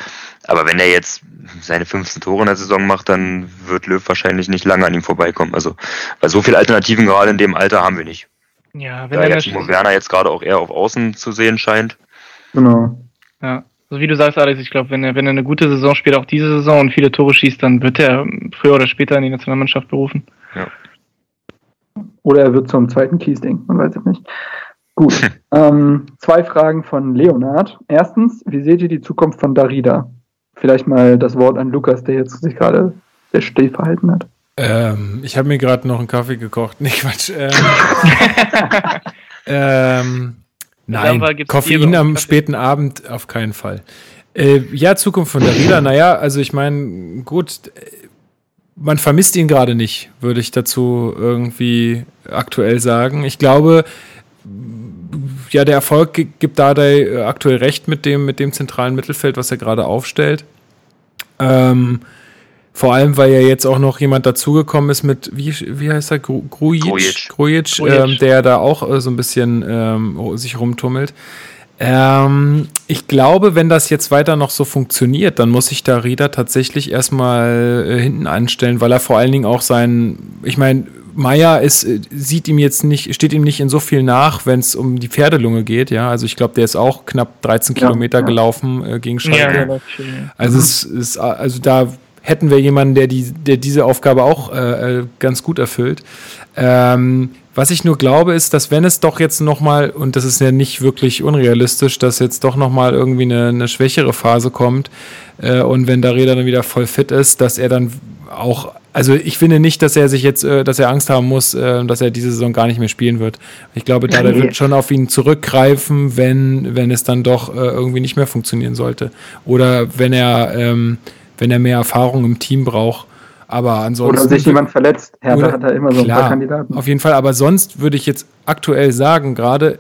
S3: Aber wenn er jetzt seine 15 Tore in der Saison macht, dann wird Löw wahrscheinlich nicht lange an ihm vorbeikommen. Also, weil so viele Alternativen gerade in dem Alter haben wir nicht. Ja, wenn da er Timo Werner jetzt gerade auch eher auf Außen zu sehen scheint.
S2: Genau. Ja. So wie du sagst, Alex, ich glaube, wenn er, wenn er eine gute Saison spielt, auch diese Saison und viele Tore schießt, dann wird er früher oder später in die Nationalmannschaft berufen. Ja.
S4: Oder er wird zum zweiten Kiesding, man weiß es nicht. Gut. ähm, zwei Fragen von Leonard. Erstens, wie seht ihr die Zukunft von Darida? Vielleicht mal das Wort an Lukas, der jetzt sich gerade sehr still verhalten hat.
S1: Ähm, ich habe mir gerade noch einen Kaffee gekocht. *laughs* Nee, Quatsch. Ähm, *laughs* ähm, nein, Koffein am späten Abend auf keinen Fall. Äh, ja, Zukunft von Darida, naja, also ich meine, gut, man vermisst ihn gerade nicht, würde ich dazu irgendwie aktuell sagen. Ich glaube, ja, der Erfolg gibt Dardai äh, aktuell recht mit dem, mit dem zentralen Mittelfeld, was er gerade aufstellt. Ähm, vor allem, weil ja jetzt auch noch jemand dazugekommen ist mit, wie, wie heißt er, Grujic, Grujic, ähm, der da auch äh, so ein bisschen ähm, sich rumtummelt. Ähm, ich glaube, wenn das jetzt weiter noch so funktioniert, dann muss sich da Rieder tatsächlich erstmal äh, hinten anstellen, weil er vor allen Dingen auch sein, ich meine, Meier ist, äh, sieht ihm jetzt nicht, steht ihm nicht in so viel nach, wenn es um die Pferdelunge geht, ja. Also ich glaube, der ist auch knapp 13 ja, Kilometer ja. gelaufen äh, gegen Schalke. Ja, also es ist, also da hätten wir jemanden, der die, der diese Aufgabe auch äh, äh, ganz gut erfüllt. Ähm, was ich nur glaube, ist, dass wenn es doch jetzt nochmal, und das ist ja nicht wirklich unrealistisch, dass jetzt doch nochmal irgendwie eine, eine schwächere Phase kommt äh, und wenn der Räder dann wieder voll fit ist, dass er dann auch also ich finde nicht, dass er sich jetzt, äh, dass er Angst haben muss, äh, dass er diese Saison gar nicht mehr spielen wird. Ich glaube, da nee. wird schon auf ihn zurückgreifen, wenn, wenn es dann doch äh, irgendwie nicht mehr funktionieren sollte. Oder wenn er, ähm, wenn er mehr Erfahrung im Team braucht. Aber ansonsten.
S4: Oder sich jemand verletzt. Hertha hat da immer so klar, ein paar Kandidaten.
S1: Auf jeden Fall. Aber sonst würde ich jetzt aktuell sagen, gerade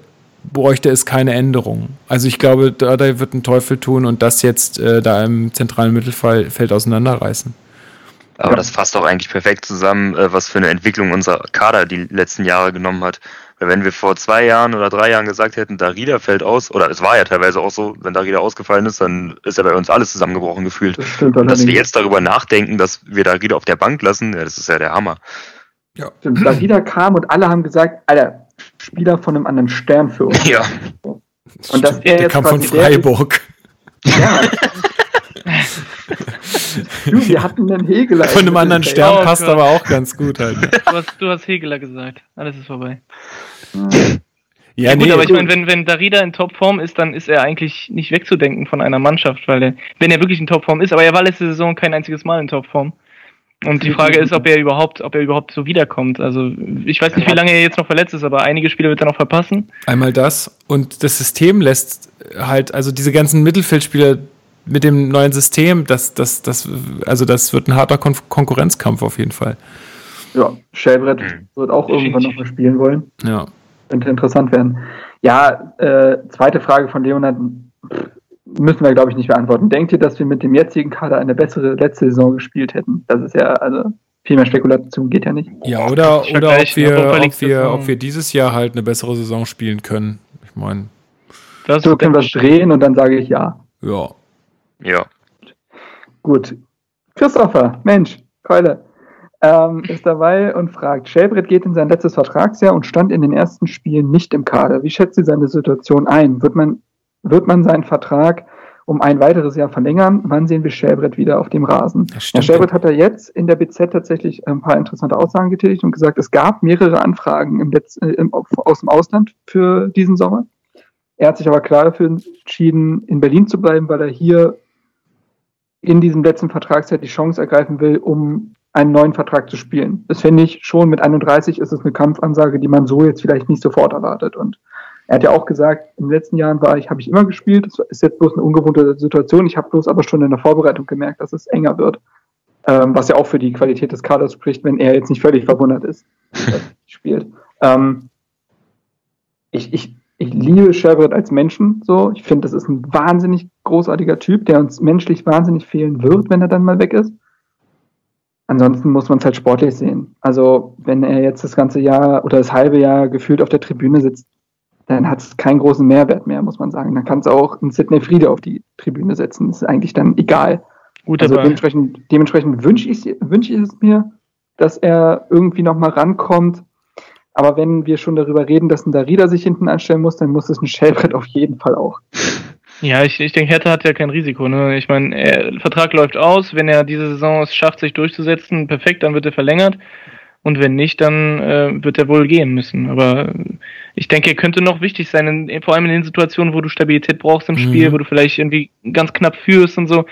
S1: bräuchte es keine Änderung. Also ich glaube, da, da wird ein Teufel tun und das jetzt äh, da im zentralen Mittelfeld auseinanderreißen.
S3: Aber ja. das fasst auch eigentlich perfekt zusammen, äh, was für eine Entwicklung unser Kader die letzten Jahre genommen hat. Weil wenn wir vor zwei Jahren oder drei Jahren gesagt hätten, Darida fällt aus, oder es war ja teilweise auch so, wenn Darida ausgefallen ist, dann ist ja bei uns alles zusammengebrochen gefühlt. Das Und dass wir jetzt darüber nachdenken, dass wir Darida auf der Bank lassen, ja, das ist ja der Hammer.
S4: Ja. Darida kam und alle haben gesagt, Alter, Spieler von einem anderen Stern für uns.
S3: Ja.
S1: Und dass er der kam von Freiburg. Ist, ja. *laughs*
S4: du, wir *laughs* hatten einen Hegeler.
S1: Von einem anderen Stern oh, passt Gott. aber auch ganz gut halt.
S2: Ne? Du, hast, du hast Hegeler gesagt. Alles ist vorbei. Ja, ja gut, nee, aber ich meine, wenn, wenn Darida in Topform ist, dann ist er eigentlich nicht wegzudenken von einer Mannschaft, weil er, wenn er wirklich in Topform ist, aber er war letzte Saison kein einziges Mal in Topform. Und die Frage ist, ob er überhaupt, ob er überhaupt so wiederkommt. Also ich weiß nicht, wie lange er jetzt noch verletzt ist, aber einige Spiele wird er noch verpassen.
S1: Einmal das und das System lässt halt, also diese ganzen Mittelfeldspieler mit dem neuen System, das, das, das, also das wird ein harter Kon Konkurrenzkampf auf jeden Fall.
S4: Ja, Schellbrett mhm. wird auch irgendwann noch mal spielen wollen.
S1: Ja.
S4: Könnte interessant werden. Ja, äh, zweite Frage von Leonard müssen wir, glaube ich, nicht beantworten. Denkt ihr, dass wir mit dem jetzigen Kader eine bessere letzte Saison gespielt hätten? Das ist ja, also, Viel mehr Spekulation geht ja nicht.
S1: Ja, oder, oder ob, wir, ob, wir, ob wir dieses Jahr halt eine bessere Saison spielen können. Ich meine.
S4: So können wir es drehen und dann sage ich ja.
S1: Ja.
S3: Ja.
S4: Gut. Christopher, Mensch, Keule, ähm, ist dabei und fragt, Shelbrett geht in sein letztes Vertragsjahr und stand in den ersten Spielen nicht im Kader. Wie schätzt sie seine Situation ein? Wird man, wird man seinen Vertrag um ein weiteres Jahr verlängern? Wann sehen wir Shelbrett wieder auf dem Rasen? Herr Shelbrett hat er jetzt in der BZ tatsächlich ein paar interessante Aussagen getätigt und gesagt, es gab mehrere Anfragen im Letz-, äh, im, aus dem Ausland für diesen Sommer. Er hat sich aber klar dafür entschieden, in Berlin zu bleiben, weil er hier in diesem letzten Vertragsjahr die Chance ergreifen will, um einen neuen Vertrag zu spielen. Das finde ich schon mit 31 ist es eine Kampfansage, die man so jetzt vielleicht nicht sofort erwartet. Und er hat ja auch gesagt, in den letzten Jahren war ich, habe ich immer gespielt. Das ist jetzt bloß eine ungewohnte Situation. Ich habe bloß aber schon in der Vorbereitung gemerkt, dass es enger wird. Ähm, was ja auch für die Qualität des Kaders spricht, wenn er jetzt nicht völlig verwundert ist, dass er spielt. Ähm, ich, ich ich liebe Sherbert als Menschen so. Ich finde, das ist ein wahnsinnig großartiger Typ, der uns menschlich wahnsinnig fehlen wird, wenn er dann mal weg ist. Ansonsten muss man es halt sportlich sehen. Also, wenn er jetzt das ganze Jahr oder das halbe Jahr gefühlt auf der Tribüne sitzt, dann hat es keinen großen Mehrwert mehr, muss man sagen. Dann kann es auch ein Sidney Friede auf die Tribüne setzen. Das ist eigentlich dann egal. Gut, also dementsprechend, dementsprechend wünsche ich, wünsch ich es mir, dass er irgendwie nochmal rankommt aber wenn wir schon darüber reden, dass ein Darida sich hinten anstellen muss, dann muss es ein Shellbrett auf jeden Fall auch. *laughs*
S2: Ja, ich, ich denke, Hertha hat ja kein Risiko. Ne? Ich meine, der Vertrag läuft aus. Wenn er diese Saison es schafft, sich durchzusetzen, perfekt, dann wird er verlängert. Und wenn nicht, dann äh, wird er wohl gehen müssen. Aber ich denke, er könnte noch wichtig sein, in, vor allem in den Situationen, wo du Stabilität brauchst im Spiel, mhm. wo du vielleicht irgendwie ganz knapp führst und so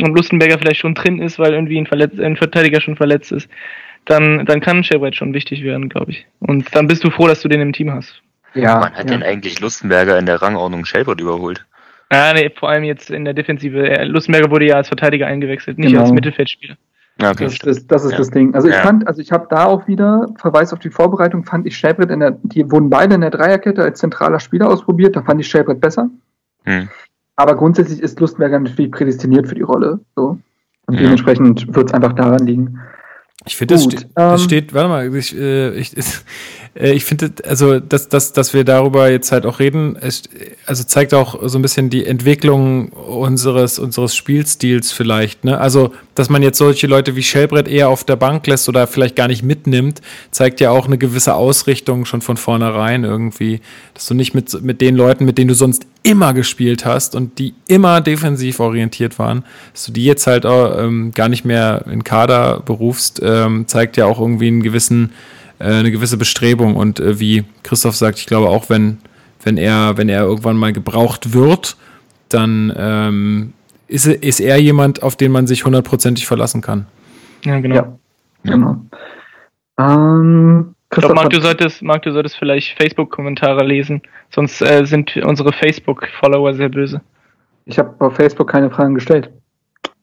S2: und Lustenberger vielleicht schon drin ist, weil irgendwie ein, Verletz ein Verteidiger schon verletzt ist dann, dann kann Shelbrett schon wichtig werden, glaube ich. Und dann bist du froh, dass du den im Team hast.
S3: Ja. Wann hat ja. denn eigentlich Lustenberger in der Rangordnung Shelbrett überholt?
S2: Ah, nee, vor allem jetzt in der Defensive. Lustenberger wurde ja als Verteidiger eingewechselt, nicht genau. als Mittelfeldspieler.
S4: Okay, das, das, das, ist ja. das Ding. Also ich ja. fand, also ich habe da auch wieder, Verweis auf die Vorbereitung, fand ich Shelbrett in der, die wurden beide in der Dreierkette als zentraler Spieler ausprobiert, da fand ich Shelbrett besser. Hm. Aber grundsätzlich ist Lustenberger natürlich prädestiniert für die Rolle. So. Und ja. dementsprechend wird es einfach daran liegen.
S1: Ich finde, das, ste das, ähm, steht, warte mal, ich, äh, ich, ich finde, also, dass, dass, dass wir darüber jetzt halt auch reden, es, also zeigt auch so ein bisschen die Entwicklung unseres, unseres Spielstils vielleicht, ne? Also, dass man jetzt solche Leute wie Shellbrett eher auf der Bank lässt oder vielleicht gar nicht mitnimmt, zeigt ja auch eine gewisse Ausrichtung schon von vornherein irgendwie, dass du nicht mit, mit den Leuten, mit denen du sonst immer gespielt hast und die immer defensiv orientiert waren, dass du die jetzt halt auch, ähm, gar nicht mehr in Kader berufst, ähm, zeigt ja auch irgendwie einen gewissen äh, eine gewisse Bestrebung. Und äh, wie Christoph sagt, ich glaube auch, wenn, wenn, er, wenn er irgendwann mal gebraucht wird, dann ähm, ist, ist er jemand, auf den man sich hundertprozentig verlassen kann.
S2: Ja, genau. Ja, genau. Ähm, ich glaube, Marc, du solltest, Marc, du solltest vielleicht Facebook-Kommentare lesen, sonst äh, sind unsere Facebook-Follower sehr böse.
S4: Ich habe auf Facebook keine Fragen gestellt.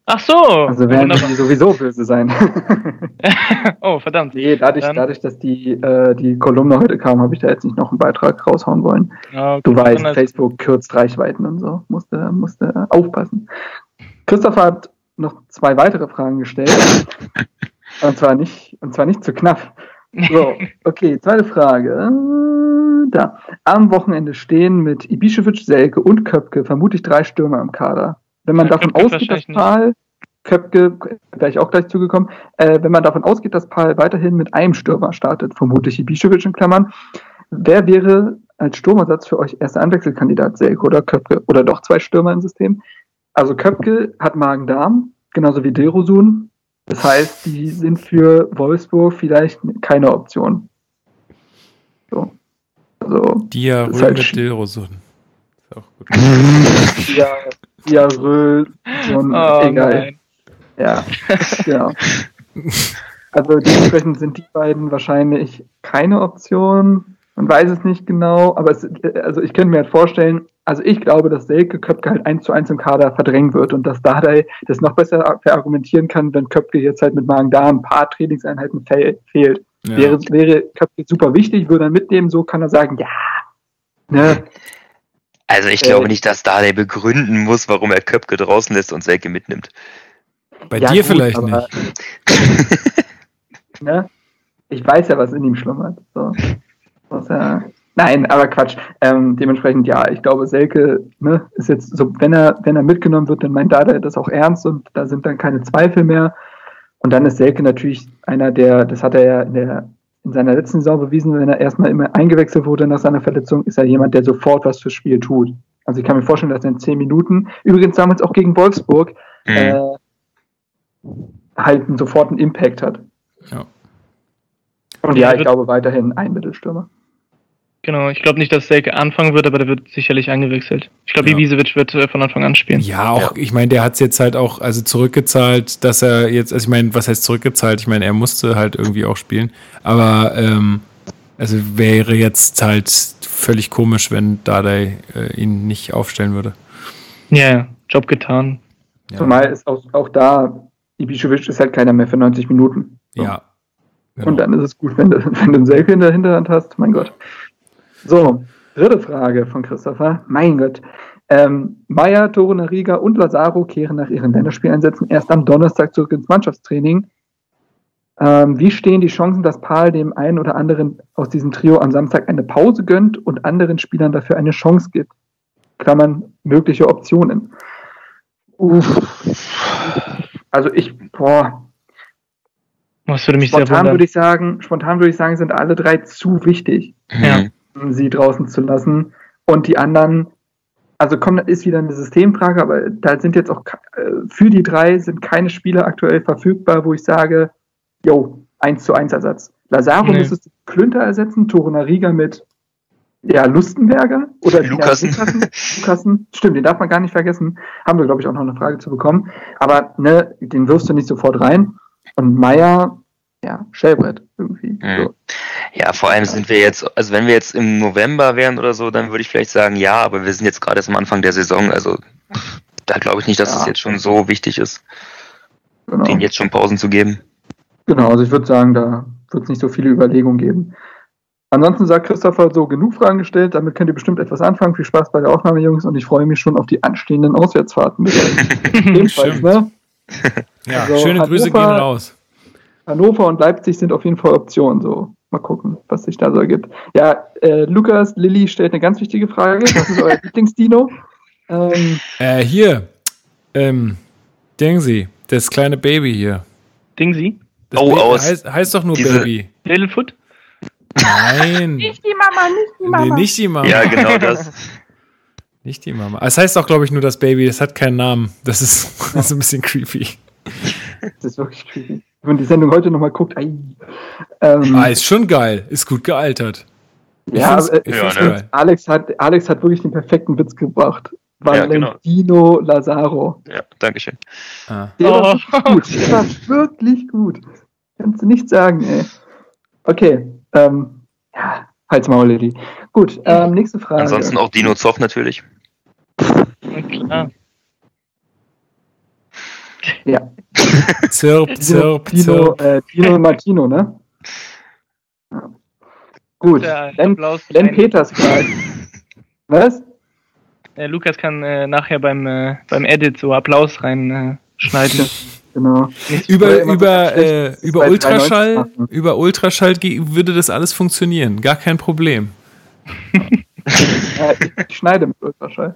S2: Ach so.
S4: Also werden die sowieso böse sein. *laughs*
S2: oh, verdammt.
S4: Nee, dadurch, dadurch dass die, äh, die Kolumne heute kam, habe ich da jetzt nicht noch einen Beitrag raushauen wollen. okay. Du weißt, Facebook kürzt Reichweiten und so. Musste, musste aufpassen. Christopher hat noch zwei weitere Fragen gestellt. *laughs* und zwar nicht, und zwar nicht zu knapp. So, *laughs* okay, zweite Frage. Da. Am Wochenende stehen mit Ibišević, Selke und Köpke vermutlich drei Stürmer im Kader. Wenn man ja, davon Köpke ausgeht, dass Paul, Köpke, wäre ich auch gleich zugekommen, äh, wenn man davon ausgeht, dass Paul weiterhin mit einem Stürmer startet, vermutlich Ibišević in Klammern, wer wäre als Sturmersatz für euch erster Anwechselkandidat, Selke oder Köpke? Oder doch zwei Stürmer im System? Also Köpke hat Magen-Darm, genauso wie Derosun. Das heißt, die sind für Wolfsburg vielleicht keine Option. So.
S1: Also, Diarrhoe halt mit Dilrosun. Ist auch gut. *laughs*
S4: ja, Diarrhoe und oh, egal. Nein. Ja, genau. Also dementsprechend sind die beiden wahrscheinlich keine Option. Man weiß es nicht genau, aber es, also ich könnte mir halt vorstellen, also ich glaube, dass Selke Köpke halt eins zu eins im Kader verdrängen wird und dass Dardai das noch besser verargumentieren kann, wenn Köpke jetzt halt mit Magen-Darm ein paar Trainingseinheiten fehlt. Ja. Wäre, wäre Köpke super wichtig, würde er mitnehmen, so kann er sagen, ja,
S3: ne, also ich glaube äh, nicht, dass Dardai begründen muss, warum er Köpke draußen lässt und Selke mitnimmt.
S1: Bei ja, dir gut, vielleicht nicht. *laughs*
S4: ne? Ich weiß ja, was in ihm schlummert. So. Was, äh, nein, aber Quatsch. Ähm, dementsprechend, ja, ich glaube, Selke ne, ist jetzt so, wenn er, wenn er mitgenommen wird, dann meint Dada das auch ernst und da sind dann keine Zweifel mehr. Und dann ist Selke natürlich einer, der, das hat er ja in, der, in seiner letzten Saison bewiesen, wenn er erstmal immer eingewechselt wurde nach seiner Verletzung, ist er jemand, der sofort was fürs Spiel tut. Also ich kann mir vorstellen, dass er in zehn Minuten, übrigens damals auch gegen Wolfsburg, mhm. äh, halt sofort einen Impact hat. Ja. Und ja, ich glaube weiterhin ein Mittelstürmer.
S2: Genau, ich glaube nicht, dass Selke anfangen wird, aber der wird sicherlich eingewechselt. Ich glaube, ja. Ibisevic wird äh, von Anfang an spielen.
S1: Ja, auch, ja. ich meine, der hat es jetzt halt auch also zurückgezahlt, dass er jetzt, also ich meine, was heißt zurückgezahlt? Ich meine, er musste halt irgendwie auch spielen, aber ähm, also wäre jetzt halt völlig komisch, wenn Dardai äh, ihn nicht aufstellen würde.
S2: Ja, Job getan.
S4: Ja. Zumal ist auch, auch da, Ibišević ist halt keiner mehr für 90 Minuten.
S1: So. Ja.
S4: Genau. Und dann ist es gut, wenn du, *laughs* wenn du einen Selke in der Hinterhand hast, mein Gott. So, dritte Frage von Christopher. Mein Gott. Ähm, Meier, Torunariga und Lazaro kehren nach ihren Länderspieleinsätzen erst am Donnerstag zurück ins Mannschaftstraining. Ähm, wie stehen die Chancen, dass Paul dem einen oder anderen aus diesem Trio am Samstag eine Pause gönnt und anderen Spielern dafür eine Chance gibt? Klammern mögliche Optionen. Uff. Also ich, boah.
S2: Was würde mich
S4: spontan würde ich sagen, spontan würde ich sagen, sind alle drei zu wichtig. Ja sie draußen zu lassen. Und die anderen, also kommt, ist wieder eine Systemfrage, aber da sind jetzt auch äh, für die drei sind keine Spieler aktuell verfügbar, wo ich sage, jo, 1 zu 1 Ersatz. Lazaro nee. müsstest du Klünter ersetzen, Torunariga mit ja, Lustenberger oder *laughs*
S3: Lukassen.
S4: Ja, Lukassen. Stimmt, den darf man gar nicht vergessen. Haben wir, glaube ich, auch noch eine Frage zu bekommen. Aber ne, den wirfst du nicht sofort rein. Und Meier, ja, Shellbrett irgendwie. Mhm. So.
S3: Ja, vor allem sind wir jetzt, also wenn wir jetzt im November wären oder so, dann würde ich vielleicht sagen, ja, aber wir sind jetzt gerade erst am Anfang der Saison, also da glaube ich nicht, dass ja. es jetzt schon so wichtig ist, genau. denen jetzt schon Pausen zu geben.
S4: Genau, also ich würde sagen, da wird es nicht so viele Überlegungen geben. Ansonsten sagt Christopher so genug Fragen gestellt, damit könnt ihr bestimmt etwas anfangen. Viel Spaß bei der Aufnahme, Jungs, und ich freue mich schon auf die anstehenden Auswärtsfahrten. *laughs* Ebenfalls,
S1: ne? Ja, also, schöne Hannover, Grüße gehen raus.
S4: Hannover und Leipzig sind auf jeden Fall Optionen. So, mal gucken, was sich da so ergibt. Ja, äh, Lukas Lilly stellt eine ganz wichtige Frage. Was ist euer *laughs* Lieblingsdino?
S1: Ähm, äh, hier, ähm, Dingsy, das kleine Baby hier.
S2: Dingsy?
S1: Das oh, Baby aus. Heißt, heißt doch nur Baby.
S2: Littlefoot?
S1: Nein. *laughs*
S4: nicht die Mama, nicht die Mama.
S1: Nee, nicht die Mama.
S3: Ja, genau das. *laughs*
S1: nicht die Mama. Es heißt auch, glaube ich, nur das Baby. Das hat keinen Namen. Das ist, das ist ein bisschen creepy.
S4: Das ist wirklich creepy man die Sendung heute nochmal guckt, ei.
S1: Ähm, ah, ist schon geil. Ist gut gealtert.
S4: ja, äh, ja ne? Alex, hat, Alex hat wirklich den perfekten Witz gebracht. Valentino ja, genau. Lazaro.
S3: Ja, danke schön.
S4: Ah. Der oh. war gut. Der war wirklich gut. Kannst du nicht sagen, ey. Okay. Ähm, ja, halt's Maul, Lady. Gut, ähm, nächste Frage.
S3: Ansonsten auch Dino Zoff natürlich.
S2: Na klar.
S4: Ja.
S1: zirp, zirp,
S4: Tino, äh, Tino Martino, ne? Ja. Gut. Ja, Len, Len Peters fragt. Was?
S2: Äh, Lukas kann äh, nachher beim, äh, beim Edit so Applaus reinschneiden.
S4: genau.
S1: über über, äh, über Ultraschall, über Ultraschall würde das alles funktionieren. Gar kein Problem. *laughs*
S4: ja, ich schneide mit Ultraschall.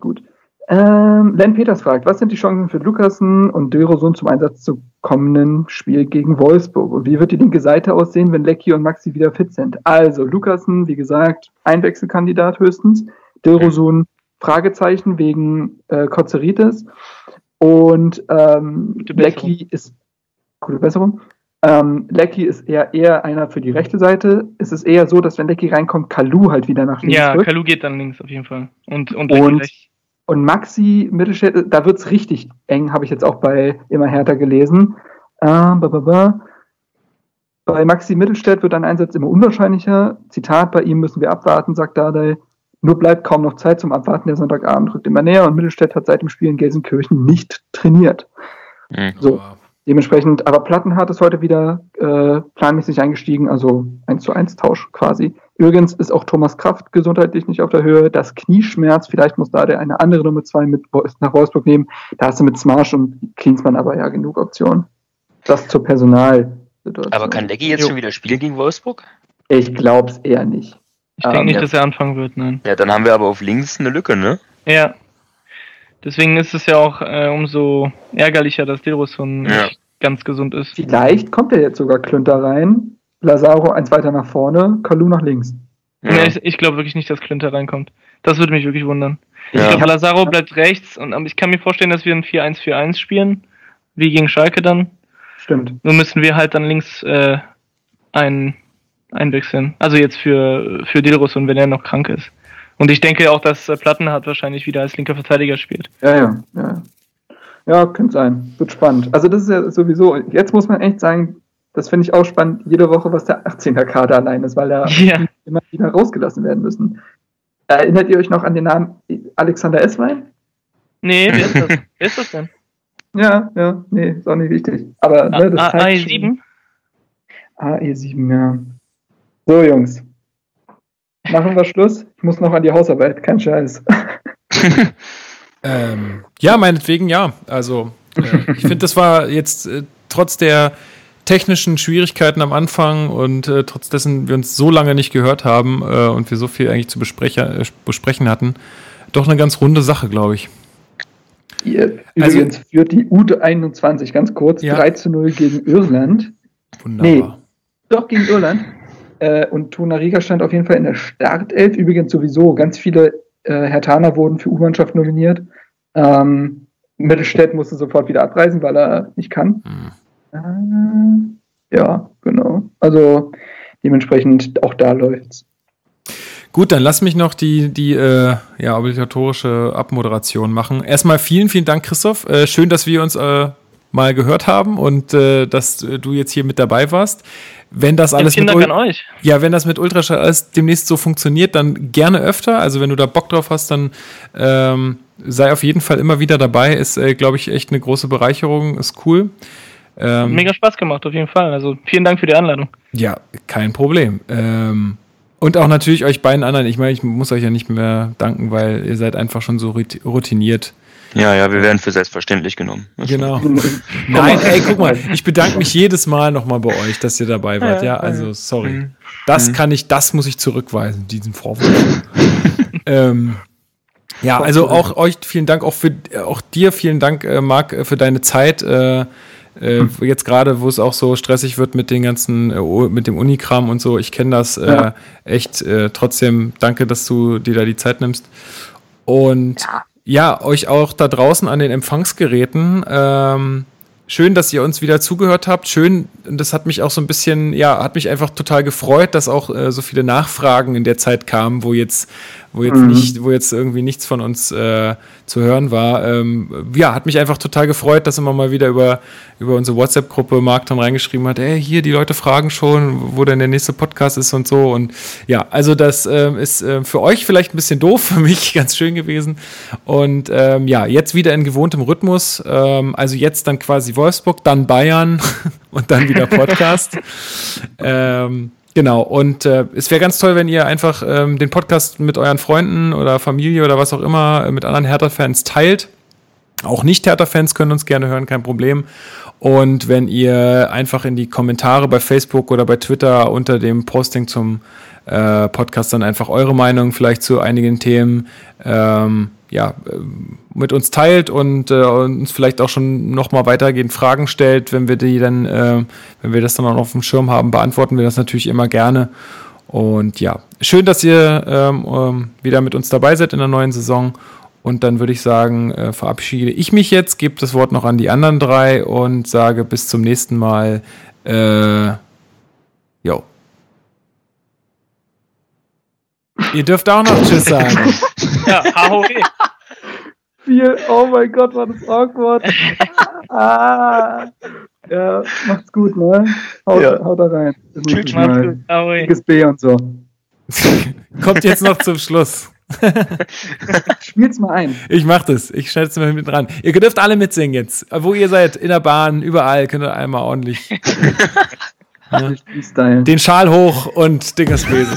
S4: Gut. Ähm, Len Peters fragt, was sind die Chancen für Lukasen und Dörosun zum Einsatz zu kommenden Spiel gegen Wolfsburg? Und wie wird die linke Seite aussehen, wenn Lecky und Maxi wieder fit sind? Also, Lukasen, wie gesagt, Einwechselkandidat höchstens. Dörosun, Fragezeichen wegen äh, Kozeritis. Und ähm, Lecky ist, gute Besserung. Ähm, Lecky ist eher, eher einer für die rechte Seite. Es ist eher so, dass wenn Lecky reinkommt, Kalu halt wieder nach links
S2: Ja, Kalu geht dann links auf jeden Fall. Und, und,
S4: und rechts. Und Maxi Mittelstädt, da wird es richtig eng, habe ich jetzt auch bei Immer härter gelesen. Äh, bei Maxi Mittelstädt wird ein Einsatz immer unwahrscheinlicher. Zitat, bei ihm müssen wir abwarten, sagt Dardai. Nur bleibt kaum noch Zeit zum Abwarten. Der Sonntagabend rückt immer näher und Mittelstädt hat seit dem Spiel in Gelsenkirchen nicht trainiert. Mhm. So. Dementsprechend, aber Plattenhardt ist heute wieder äh, planmäßig eingestiegen, also 1 zu 1 Tausch quasi. Übrigens ist auch Thomas Kraft gesundheitlich nicht auf der Höhe. Das Knieschmerz, vielleicht muss da der eine andere Nummer 2 mit nach Wolfsburg nehmen. Da hast du mit Smarsch und Klinsmann aber ja genug Optionen. Das zur Personalfrage.
S3: Situation. Aber kann Leggy jetzt jo. schon wieder spielen gegen Wolfsburg?
S4: Ich glaube es eher nicht.
S2: Ich denke um, nicht, ja. dass er anfangen wird, nein.
S3: Ja, dann haben wir aber auf links eine Lücke, ne?
S2: Ja. Deswegen ist es ja auch äh, umso ärgerlicher, dass Dilrosun ja. nicht ganz gesund ist.
S4: Vielleicht kommt er jetzt sogar Klünter rein, Lazaro eins weiter nach vorne, Kalu nach links.
S2: Ja. Nee, ich, ich glaube wirklich nicht, dass Klünter reinkommt. Das würde mich wirklich wundern. Ja. Ich glaube, Lazaro bleibt rechts und ich kann mir vorstellen, dass wir ein 4-1-4-1 spielen, wie gegen Schalke dann.
S4: Stimmt.
S2: Nur müssen wir halt dann links äh, ein, einwechseln. Also jetzt für, für Dilros und wenn er noch krank ist. Und ich denke auch, dass äh, Plattenhardt wahrscheinlich wieder als linker Verteidiger spielt.
S4: Ja, ja, ja. Ja, könnte sein. Wird spannend. Also das ist ja sowieso, jetzt muss man echt sagen, das finde ich auch spannend, jede Woche, was der 18er Kader allein ist, weil da *laughs* ja. immer wieder rausgelassen werden müssen. Erinnert ihr euch noch an den Namen Alexander Esswein?
S2: Nee, wer ist das? *laughs* wer ist das denn?
S4: Ja, ja, nee, ist auch nicht wichtig. Aber ne,
S2: das AE7?
S4: AE7, ja. So, Jungs. Machen wir Schluss. Ich muss noch an die Hausarbeit, kein Scheiß. *laughs*
S1: ähm, ja, meinetwegen ja. Also, äh, ich finde, das war jetzt äh, trotz der technischen Schwierigkeiten am Anfang und äh, trotz dessen wir uns so lange nicht gehört haben äh, und wir so viel eigentlich zu besprechen, äh, besprechen hatten, doch eine ganz runde Sache, glaube ich.
S4: Ihr übrigens also, führt die U21 ganz kurz ja. 3 zu 0 gegen Irland.
S1: Wunderbar. Nee,
S4: doch gegen Irland. Äh, und Tuna Riga stand auf jeden Fall in der Startelf. Übrigens sowieso, ganz viele äh, Hertaner wurden für U-Mannschaft nominiert. Ähm, Mittelstädt musste sofort wieder abreisen, weil er nicht kann. Hm. Äh, ja, genau. Also dementsprechend auch da läuft's.
S1: Gut, dann lass mich noch die, die äh, ja, obligatorische Abmoderation machen. Erstmal vielen, vielen Dank, Christoph. Äh, schön, dass wir uns äh, mal gehört haben und äh, dass du jetzt hier mit dabei warst. Wenn das alles mit
S2: Dank an euch.
S1: Ja, wenn das mit Ultraschall alles demnächst so funktioniert, dann gerne öfter. Also wenn du da Bock drauf hast, dann ähm, sei auf jeden Fall immer wieder dabei. Ist, äh, glaube ich, echt eine große Bereicherung. Ist cool.
S2: Ähm, Mega Spaß gemacht, auf jeden Fall. Also vielen Dank für die Einladung.
S1: Ja, kein Problem. Ähm, und auch natürlich euch beiden anderen. Ich meine, ich muss euch ja nicht mehr danken, weil ihr seid einfach schon so routiniert.
S3: Ja, ja, wir werden für selbstverständlich genommen.
S1: Genau. *laughs* Nein, ey, guck mal, ich bedanke mich jedes Mal nochmal bei euch, dass ihr dabei wart. Ja, also sorry. Mhm. Das mhm. kann ich, das muss ich zurückweisen, diesen Vorwurf. *laughs* ähm, ja, also auch euch vielen Dank, auch für auch dir vielen Dank, äh, Marc, äh, für deine Zeit. Äh, äh, hm. Jetzt gerade, wo es auch so stressig wird mit den ganzen, äh, mit dem Unikram und so, ich kenne das äh, ja. echt. Äh, trotzdem danke, dass du dir da die Zeit nimmst. Und ja, ja euch auch da draußen an den Empfangsgeräten. Ähm, schön, dass ihr uns wieder zugehört habt. Schön, das hat mich auch so ein bisschen, ja, hat mich einfach total gefreut, dass auch äh, so viele Nachfragen in der Zeit kamen, wo jetzt wo jetzt mhm. nicht, wo jetzt irgendwie nichts von uns äh, zu hören war. Ähm, ja, hat mich einfach total gefreut, dass immer mal wieder über, über unsere WhatsApp-Gruppe Marc dann reingeschrieben hat, ey, hier, die Leute fragen schon, wo denn der nächste Podcast ist und so. Und ja, also das äh, ist äh, für euch vielleicht ein bisschen doof, *laughs* für mich ganz schön gewesen. Und ähm, ja, jetzt wieder in gewohntem Rhythmus. Ähm, also jetzt dann quasi Wolfsburg, dann Bayern *laughs* und dann wieder Podcast. *laughs* ähm, Genau, und äh, es wäre ganz toll, wenn ihr einfach ähm, den Podcast mit euren Freunden oder Familie oder was auch immer äh, mit anderen Hertha-Fans teilt. Auch Nicht-Hertha-Fans können uns gerne hören, kein Problem. Und wenn ihr einfach in die Kommentare bei Facebook oder bei Twitter unter dem Posting zum äh, Podcast dann einfach eure Meinung vielleicht zu einigen Themen ähm, ja, äh, mit uns teilt und äh, uns vielleicht auch schon nochmal weitergehend Fragen stellt, wenn wir die dann, äh, wenn wir das dann auch auf dem Schirm haben, beantworten wir das natürlich immer gerne. Und ja, schön, dass ihr ähm, ähm, wieder mit uns dabei seid in der neuen Saison. Und dann würde ich sagen, äh, verabschiede ich mich jetzt, gebe das Wort noch an die anderen drei und sage bis zum nächsten Mal. Äh, jo. Ihr dürft auch noch Tschüss sagen. *laughs*
S2: ja.
S4: Viel, oh mein Gott, war das awkward. *laughs* ah. Ja, macht's gut, ne? Haut, ja. haut da rein. Tschüss, macht's gut. AOE. B und so. *laughs*
S1: Kommt jetzt noch zum Schluss.
S4: Spiel's mal ein.
S1: Ich mach das. Ich schneid's mal mit dran. Ihr dürft alle mitsingen jetzt. Wo ihr seid, in der Bahn, überall, könnt ihr einmal ordentlich. ja. Den Schal hoch und Dingersbesen.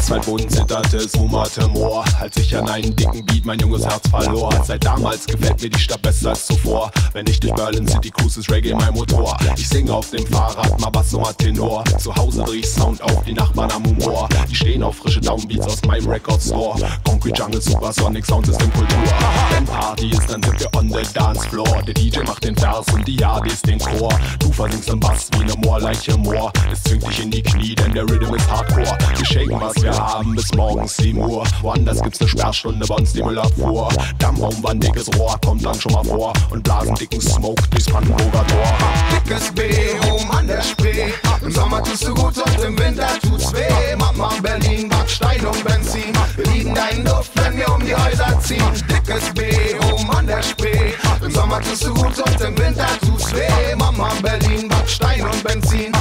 S5: Asphaltboden zitterte, es Moor. Als ich an einen dicken Beat mein junges Herz verlor. Seit damals gefällt mir die Stadt besser als zuvor. Wenn ich durch Berlin City cruise, ist Reggae mein Motor. Ich singe auf dem Fahrrad, mal Bass, mal Tenor. Zu Hause dreh ich Sound auf, die Nachbarn am Humor. Die stehen auf frische Downbeats aus meinem Record Store. Concrete Jungle, Supersonic Sound System Kultur. Wenn Party ist, dann sind wir on the dance floor. Der DJ macht den Vers und die ADs den Chor. Du versingst im Bass wie ne Moorleiche Moor. Es zwingt dich in die Knie, denn der Rhythm ist Hardcore. Wir shaken, was wir haben, bis morgens 7 Uhr. Woanders gibt's ne Sperrstunde, bei uns die Müllabfuhr. Dammraum, war dickes Rohr, kommt dann schon mal vor. Und blasen dicken Smoke durchs Brandenburger Tor.
S6: Dickes B, oben an der Spree. Im Sommer tust du gut und im Winter tut's weh. Mama Berlin, Backstein und Benzin. Wir lieben deinen Duft, wenn wir um die Häuser ziehen. Dickes B, oben an der Spree. Im Sommer tust du gut und im Winter tut's weh. Mama Berlin, Backstein und Benzin.